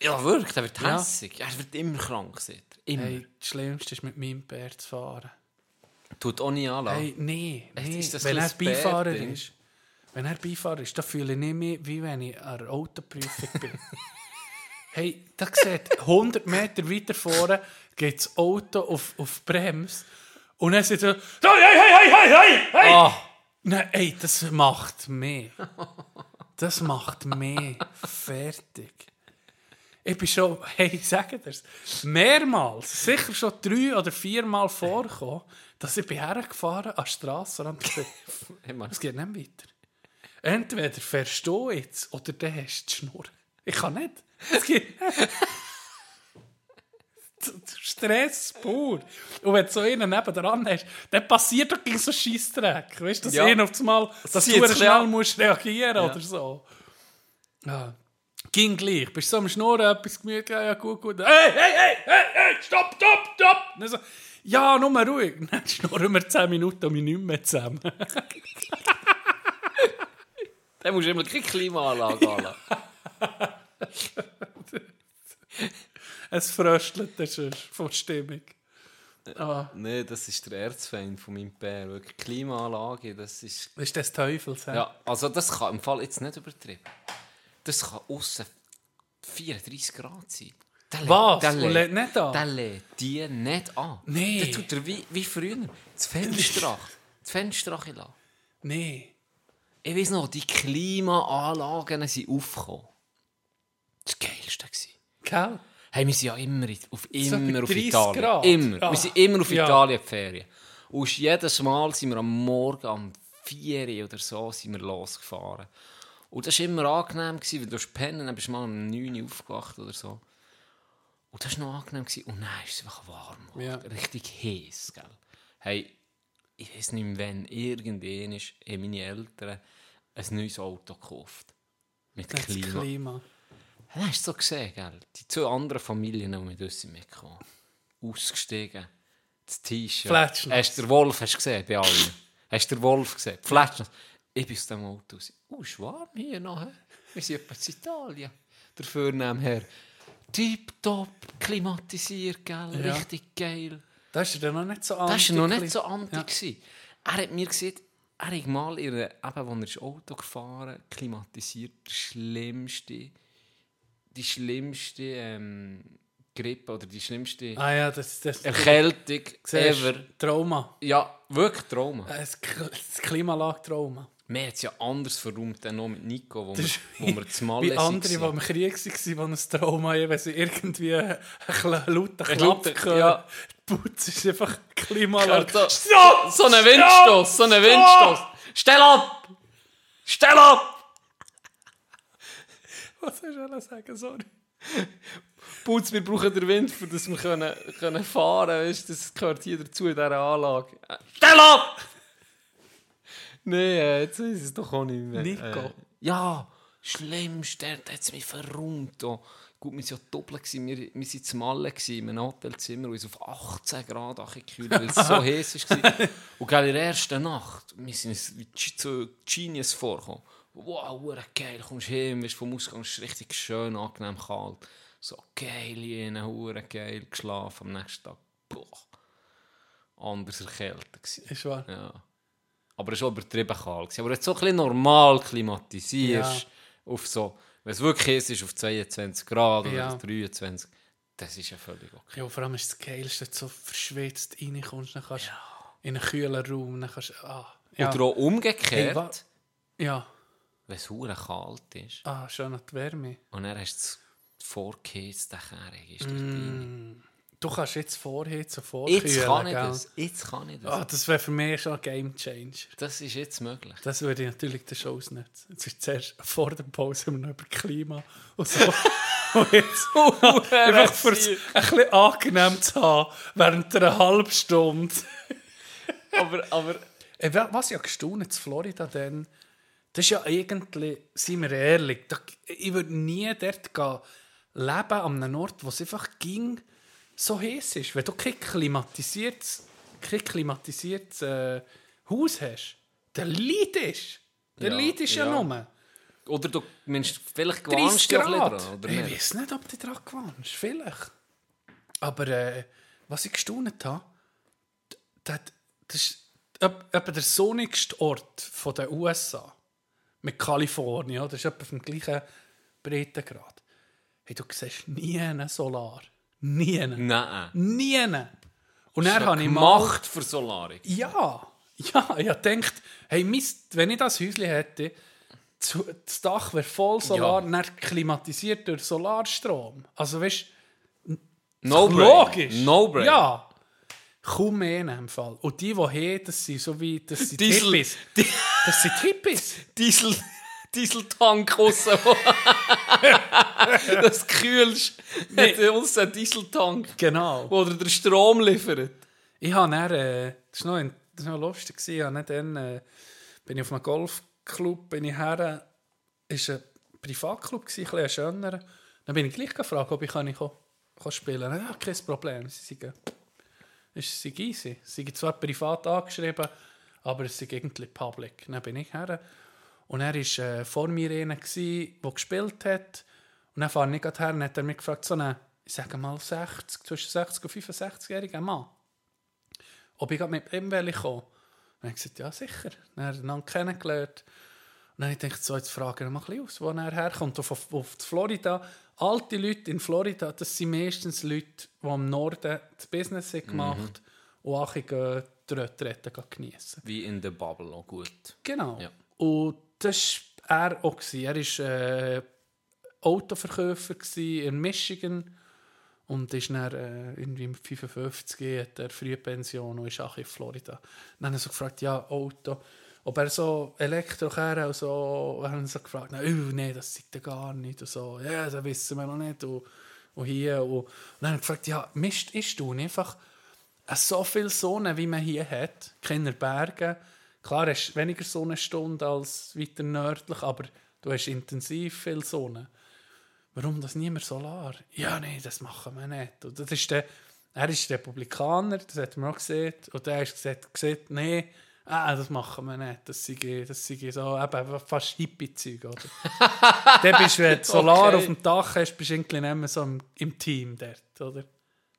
ja, wirklich, der wird hässig. Er wird immer krank, sieht er. Immer. Hey, das Schlimmste ist mit meinem Bär zu fahren. Tut auch nie anlassen. Hey, nee. ist das wenn er Beifahrer Bärding? ist, wenn er Beifahrer ist, dann fühle ich mich, wie wenn ich an der Autoprüfung bin. hey, da sieht 100 Meter weiter vorne geht das Auto auf, auf Bremse und dann er so, hey, hey, hey, hey, hey, hey! Ah. Nein, ey, das macht mehr. Das macht mehr. Fertig. Ich bin schon, hey, ich sage dir's, mehrmals, sicher schon drei oder viermal vorgekommen, dass ich bin hergefahren an den Strassenrand es geht nicht weiter. Entweder fährst du jetzt oder dann hast du die Schnur. Ich kann nicht. Es geht nicht. Stress pur. Und wenn du so einen nebendran hast, dann passiert doch gegen so Scheissdreck. Weißt du, dass Ja. auf einmal, dass zieht du schnell an. musst reagieren oder so. Ja. Ging gleich. Bist so am Schnurren, etwas gemütlich, ja, ja, gut, gut. Hey, hey, hey, hey, hey, stopp, stopp, stopp! Dann so, ja, nur mal ruhig. Dann schnurren wir 10 Minuten und wir nicht mehr zusammen. Dann musst du immer keine Klimaanlage anlassen. es fröstelt das schon von Stimmung. Ah, Nein, das ist der Erzfeind von meinem Bär. Wirklich, Klimaanlage, das ist... das ist des Teufels. Ja, also das kann im Fall jetzt nicht übertrieben. Das kann aussen 34 Grad sein. Der Was? Der lädt, lädt nicht an? Der lädt die nicht an. Nee. Der tut er wie, wie früher. Das Fenster Das Fenster lassen. Nee. Ich weiß noch, die Klimaanlagen sind aufgekommen. Das war Geilste. gewesen. Gell? Hey, wir sind ja immer, auf, immer auf 30 Italien. Grad. Immer. Ja. Wir sind immer auf Ja. Italien die Ferien. Und jedes Mal sind wir am Morgen um 4 Uhr oder so sind wir losgefahren. Und das war immer angenehm, gewesen, weil du hast pennen, dann bist du mal um 9 Uhr aufgewacht oder so. Und das war noch angenehm. Gewesen. Und dann ist es einfach warm. Ja. Richtig heiß. Gell? Hey, ich weiß nicht mehr, wenn irgendwann ist, haben meine Eltern ein neues Auto gekauft. Mit Das Klima. Klima. Dann hast du so gesehen, gell? Die zwei anderen Familien, die mit uns mitgekommen Ausgestiegen. Das T-Shirt. Hast du den Wolf hast gesehen bei allen? Hast du den Wolf gesehen? Fletschnass. Ich bin aus dem Auto raus. Oh, ist warm hier noch. hä? Wir sind etwa in Italien. Der Vorname her. Tipptopp, klimatisiert, gell? Ja. Richtig geil. Das ist ja noch nicht so anti. Das war noch nicht so anti. Ja. Er hat mir gesagt, er hat mal in einer, eben, wo er ist Auto gefahren klimatisiert, der schlimmste, die schlimmste ähm, Grippe oder die schlimmste Ah ja, das, das Erkältung ever. Trauma. Ja, wirklich Trauma. Das, das Klimalag-Trauma. Wir haben es ja anders verräumt, dann noch mit Nico, wo Das wir, wo wir zu Malle Wie andere, die im Krieg waren, die ein Trauma haben, wenn sie irgendwie einen lauten Ein Klapp hören. ja. Die Putz ist einfach Klimalag. So, Stopp! so ein Stopp! Windstoß, so ein! Windstoß. Stell ab! Stell ab! Was soll ich wollen sagen? Sorry. Putz, wir brauchen den Wind, für dass wir können, können fahren können. Das gehört hier dazu in dieser Anlage. Stell ab! Nee, äh, jetzt ich es doch auch nicht mehr. Nico. Äh, ja, schlimmst, der hat es mich verräumt. Oh. Gut, wir waren ja doppelt. gewesen. Wir, wir waren zu Malle in einem Hotelzimmer, wo es auf 18 Grad gekühlt weil es so heiß war. Und gell, in der ersten Nacht, wir sind wie so Genius vorgekommen. Wow, geil, kommst heim, wirst vom Ausgang, ist richtig schön, angenehm kalt. So geil, jene, hure geil, geschlafen am nächsten Tag. Boah. Anders erkältet. Ist wahr. Ja. Aber es war schon übertrieben kalt. Aber jetzt so ein bisschen normal klimatisierst, auf so, wenn es wirklich heiß ist, auf 22 Grad Ja. oder 23, das ist ja völlig okay. Ja, vor allem ist das Geilste, wenn du so verschwitzt reinkommst, dann kannst du in einen kühlen Raum, dann kannst du... Ah, ja. Oder auch Hey, umgekehrt, wa- ja. wenn es hure kalt ist Ah, schön an die Wärme. und dann hast du das vorgeheizte Kehrig ist Mm. Du kannst jetzt vorheizen, Jetzt vorkühlen, kann ich gell? das. Jetzt kann ich das. Ah, das wäre für mich schon ein Game Changer. Das ist jetzt möglich. Das würde ich natürlich den Show ausnutzen. Jetzt ist zuerst vor der Pause immer noch über Klima und so. und jetzt einfach für es ein bisschen angenehm zu haben, während einer halben Stunde. aber, aber was ja gestaunt in Florida dann, das ist ja eigentlich, seien wir ehrlich, ich würde nie dort gehen, leben an einem Ort, wo es einfach ging, so heiß ist. Wenn du kein klimatisiertes, kein klimatisiertes äh, Haus hast, dann leidest du. Dann Ja, leidest ja, ja. nur. Oder du meinst, vielleicht 30 gewarnst du Grad. dran, oder ich weiß nicht, ob du dran gewarnst. Vielleicht. Aber äh, was ich gestaunt habe, das, das ist etwa der sonnigste Ort den USA. Mit Kalifornien? Das ist etwa dem gleichen Breitengrad. Hey, du siehst nie einen Solar. Nie. Nein. Nie. Und ja habe ich mal... gemacht für Solarik. Ja, ja, ich denkt, hey Mist, wenn ich das Häuschen hätte, das Dach wäre voll Solar, Ja. dann klimatisiert durch Solarstrom. Also weißt du, No logisch. No brain. Ja. Kaum mehr in dem Fall. Und die, die haben, das sind so wie, das sind Diesel- Hippies. Das sind Hippies. Diesel, Dieseltank aussen. das kühlst. Nee. Uns einen Dieseltank, Genau. wo den Strom liefert. Ich habe dann, äh, das war noch, ein- das war noch lustig, ich habe dann, äh, bin ich auf einem Golfclub, bin ich her, ist ein Privatclub, gewesen, ein bisschen ein schöner. Dann bin ich gleich gefragt, ob ich kann, kann, kann spielen kann. Ja, kein Problem, sie sagen, es sei easy. Sie sind zwar privat angeschrieben, aber es ist irgendwie public. Dann bin ich her und er war äh, vor mir einer, der gespielt hat. Und dann fahre ich gerade her und hat er mich gefragt, so einen, ich sage mal 60, zwischen 60 und 65-jährigen Mann ob ich mit ihm will kommen Und ich gesagt, ja sicher. Dann haben wir einander kennengelernt. Und dann habe ich gedacht, so, jetzt fragen wir mal ein bisschen aus, wo er herkommt. Auf, auf, auf Florida. Alte Leute in Florida, das sind meistens Leute, die am Norden das Business haben gemacht und auch die Retrette geniessen. Wie in der Bubble, auch gut. Genau. Ja. Und das war er auch. Er war äh, Autoverkäufer in Michigan und ist dann äh, irgendwie mit 55 hat er Frühpension und ist auch in Florida. Dann habe ich so gefragt, ja, Auto, ob er so Elektro kann und so. Haben sie gefragt, nein, das sieht er gar nicht und so. Ja, das wissen wir noch nicht und, und hier. Und, und dann habe ich gefragt, ja, Mist, ist du einfach so viel Sonne, wie man hier hat, keine Berge. Klar, hast du weniger Sonnenstunde als weiter nördlich, aber du hast intensiv viel Sonne. Warum das niemand Solar? Ja, nee, das machen wir nicht. Und das ist der, er ist Republikaner, das hat man auch gesehen. Und er hat gesagt, gesagt nee, ah, das machen wir nicht. Das sei, das sei so eben fast Hippie-Zeug. Oder? Dann bist du, wenn du Solar Okay. auf dem Dach hast, bist du irgendwie nicht mehr so im, im Team dort. Oder?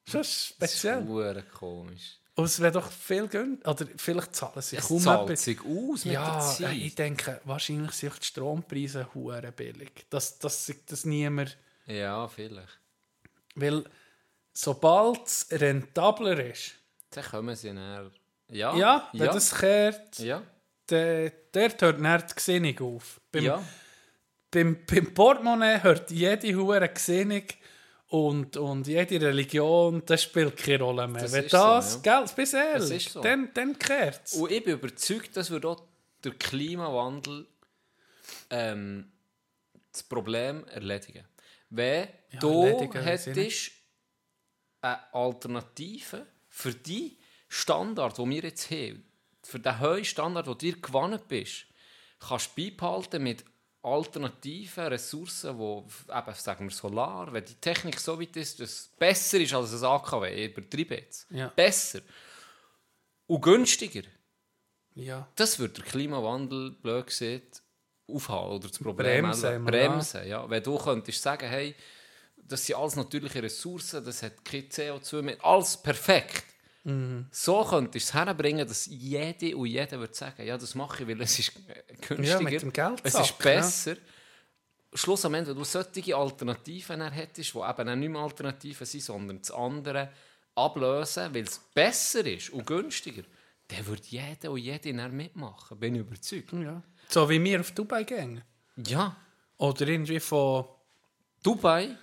Schon speziell. Das ist komisch. Und es wäre doch viel günstiger. Oder vielleicht zahlen sie Es kaum zahlt sich aus mit ja, der Zeit. Ich denke, wahrscheinlich sind die Strompreise hure billig. Dass, sich das niemand... Ja, vielleicht. Weil sobald es rentabler ist, Dann kommen sie näher. Ja, ja, wenn ja, das kehrt, ja, dann, dort hört dann die Gesinnung auf. Beim, ja. beim, beim Portemonnaie hört jede hure Gesinnung und, und jede Religion, das spielt keine Rolle mehr. Das Wenn ist so, das, ja. gell, bis ehrlich, Das so. dann, dann kehrt es. Und ich bin überzeugt, dass wir dort der Klimawandel ähm, das Problem erledigen. Wenn Ja, du hättest eine Alternative für die Standard, den wir jetzt haben, für den hohen Standard, den du gewonnen bist, kannst du beibehalten mit alternativen Ressourcen, wo eben, sagen wir Solar, wenn die Technik so weit ist, dass es besser ist als ein AKW, ich übertreibe jetzt, Ja. besser und günstiger, Ja. das wird der Klimawandel, blöd gesagt, aufhalten oder das Problem Bremsen, bremsen. Ja. Wenn du könntest sagen, hey, das sind alles natürliche Ressourcen, das hat kein CO2 mehr, alles perfekt. Mhm. So könntest du es herbringen, dass jede und jeder würde sagen, ja, das mache ich, weil es ist günstiger, Ja, mit dem Geldsack, es ist ja. besser. Schluss am Ende, wenn du solche Alternativen hättest, die eben nicht mehr Alternativen sind, sondern das andere ablösen, weil es besser ist und günstiger, dann würde jeder und jede mitmachen, bin ich überzeugt. Ja. So wie wir auf Dubai gehen. Ja, Oder irgendwie von, Dubai,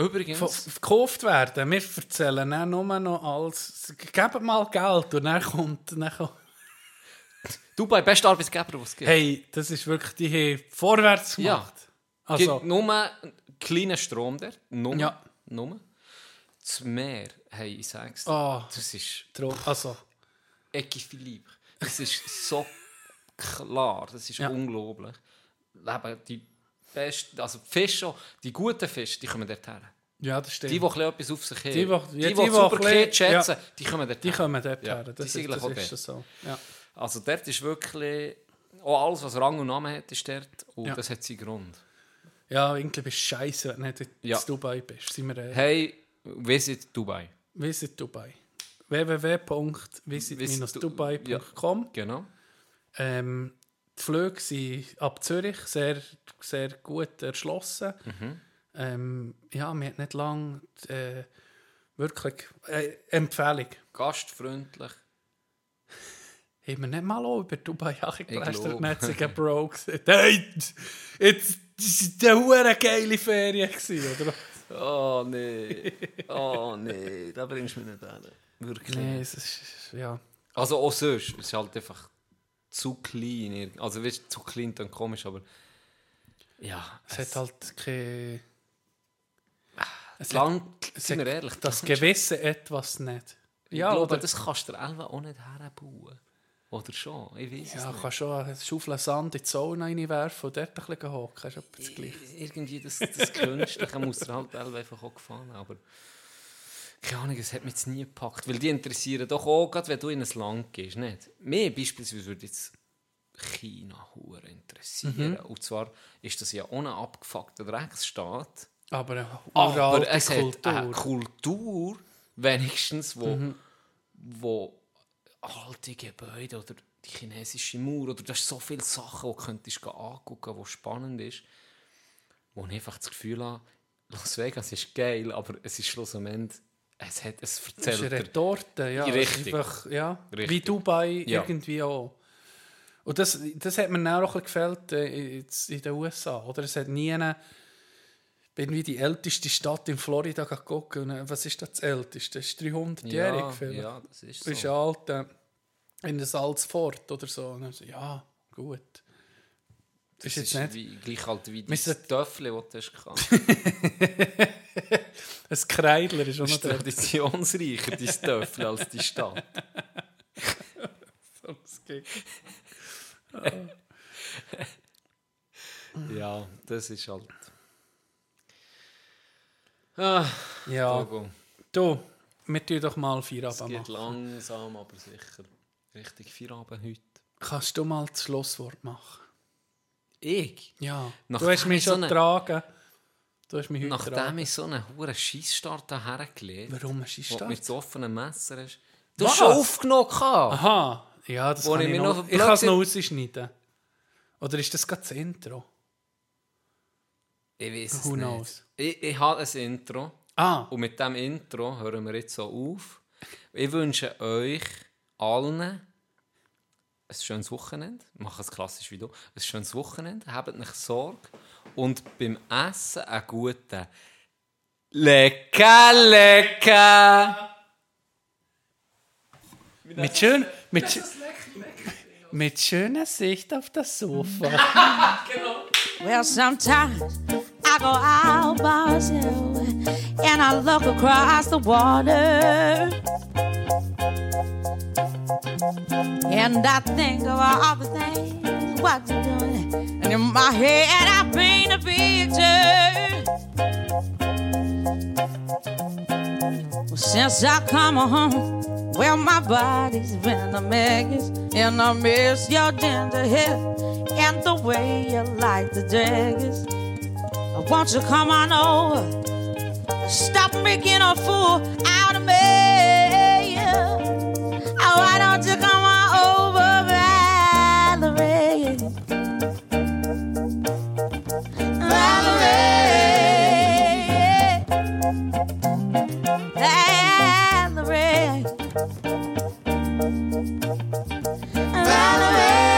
übrigens, von gekauft werden. Wir erzählen dann nur noch als, gebt mal Geld und dann kommt, dann kommt Dubai, bester Arbeitgeber, den es gibt. hey, das ist wirklich, die haben vorwärts Ja. gemacht. Also, gibt nur einen kleinen Strom dort, nur, Ja. nur. Das Meer, hey, ich sag's dir, Ah. das ist Dro- also Equilibre. Das ist so klar, das ist Ja. unglaublich. Eben die besten, also die Fische, die guten Fische, die kommen dort her. ja, das stimmt. Die, die etwas auf sich haben, Die, die- ja, die, die, die, schätzen, ja. die kommen dort die kommen dort Ja, her. die Das, sind ist, das auch ist so. Ja. Also dort ist wirklich, auch alles, was Rang und Namen hat, ist dort. Und Ja. das hat seinen Grund. ja, irgendwie bist du scheiße, wenn du nicht in Ja. Dubai bist. Sind wir ehrlich. Hey, visit Dubai. Visit Dubai. www.visit-dubai.com Genau. ähm, Die Flüge sind ab Zürich sehr, sehr gut erschlossen. Mhm. Ähm, ja, wir haben nicht lange äh, wirklich äh, Empfehlung. Gastfreundlich. Haben wir nicht mal auch über Dubai angelästert hat ein Bro gesagt, hey, jetzt, das war eine hure geile Ferien, gewesen, oder? Oh nee. Oh nee, da bringst du mich nicht hin. Wirklich. Nee, es ist, ja. Also auch sonst, es ist halt einfach zu klein. Also weißt, du, zu klein dann komisch, aber ja. Es hat halt keine... Es das Land, es sind wir hat ehrlich, das Gewisse etwas nicht. Ich Ja, glaube, oder, das kannst du dir Elva auch nicht herbauen. Oder schon? Ich weiß ja, es nicht. kannst schon eine Schaufel Sand in die Zone reinwerfen und dort ein bisschen hocken. Das ist etwa das Gleiche. Irgendwie das, das Künstliche muss dir halt einfach auch gefallen. Aber keine Ahnung, es hat mich jetzt nie gepackt. Weil die interessieren doch auch, gerade wenn du in ein Land gehst. Nicht? Mir beispielsweise würde jetzt China hure interessieren. Mhm. Und zwar ist das ja ohne abgefuckter Drecksstaat. Aber eine Aber es Kultur. hat eine Kultur, wenigstens, wo, Mhm. wo alte Gebäude oder die chinesische Mauer oder das so viele Sachen, die du könntest angucken, wo spannend ist, wo ich einfach das Gefühl habe, Las Vegas ist geil, aber es ist schlussendlich, es hat, es Das ist erzählt eine Retorte, ja. Richtig. Einfach, ja. Richtig. Wie Dubai Ja. irgendwie auch. Und das, das hat mir auch ein gefällt äh, jetzt in den USA. Oder? Es hat nie eine, bin wie die älteste Stadt in Florida geguckt. Äh, was ist das, das älteste? Das ist 300-jährig ja, vielleicht. ja, das ist Du bist so. alt äh, in der Salzfort oder so. Und dann so, ja, gut. Das ist jetzt ist nicht wie, gleich alt wie das Töffel, das du hast. ein Kreidler ist auch noch dort. traditionsreicher, dein Töffel, als die Stadt. So, geht. Ja, das ist halt. Ah, Ja, Togo. du, wir tun doch mal Es Feierabend geht machen. langsam, aber sicher. Richtig Feierabend heute. Kannst du mal das Schlusswort machen? Ich? Ja, Nachdem du hast mich ich so schon getragen. Du hast mich heute Nachdem ich so einen hohen Scheissstart hergelegt Warum ein Scheissstart? mit so offenen Messer hast. Du Was? hast schon aufgenommen. Aha, ja, das Wo kann ich ich, noch... noch Ich kann es noch rausschneiden. Oder ist das gerade das Intro? Ich weiß es Who nicht. knows? Ich, ich habe ein Intro. Ah. Und mit diesem Intro hören wir jetzt so auf. Ich wünsche euch allen ein schönes Wochenende. Ich mache es klassisch wie du. Ein schönes Wochenende. Habt nicht Sorge. Und beim Essen einen guten Lecker, lecker! Mit, schön, mit, sch- mit schöner Sicht auf das Sofa. Well, sometimes I go out by myself and I look across the water. And I think of all the things what you're doing. And in my head, I paint a picture. Well, since I come home, well, my body's been a mess. And I miss your ginger hair and the way you like the daggers. Won't you come on over? Stop making a fool out of me. Why don't you come on over, Valerie? Valerie. Valerie. Valerie.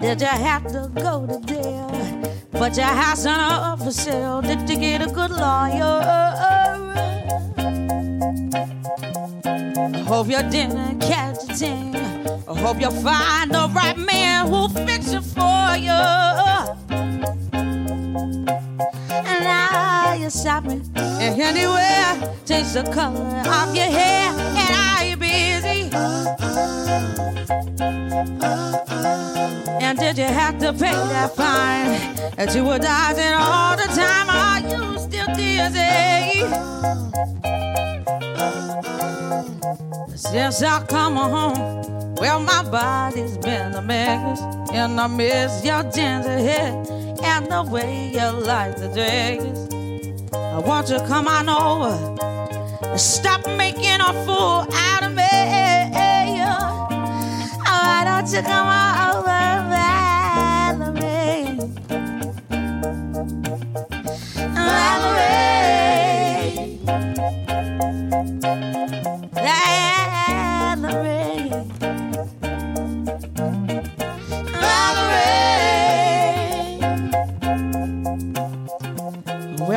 Did you have to go to jail? Your house on up sale. Did you get a good lawyer? Hope you didn't catch a. I hope you'll find the right man who'll fix it for you. And now you're shopping anywhere. Change the color of your hair. And are you busy? And did you have to pay that fine? That you were dodging all the time? Are you still dizzy? Since I come home, well, my body's been a mess. And I miss your ginger hair and the way you like the dress. I want you to come on over. Stop making a fool out of me. Oh, why don't you come on over? Valerie. Valerie.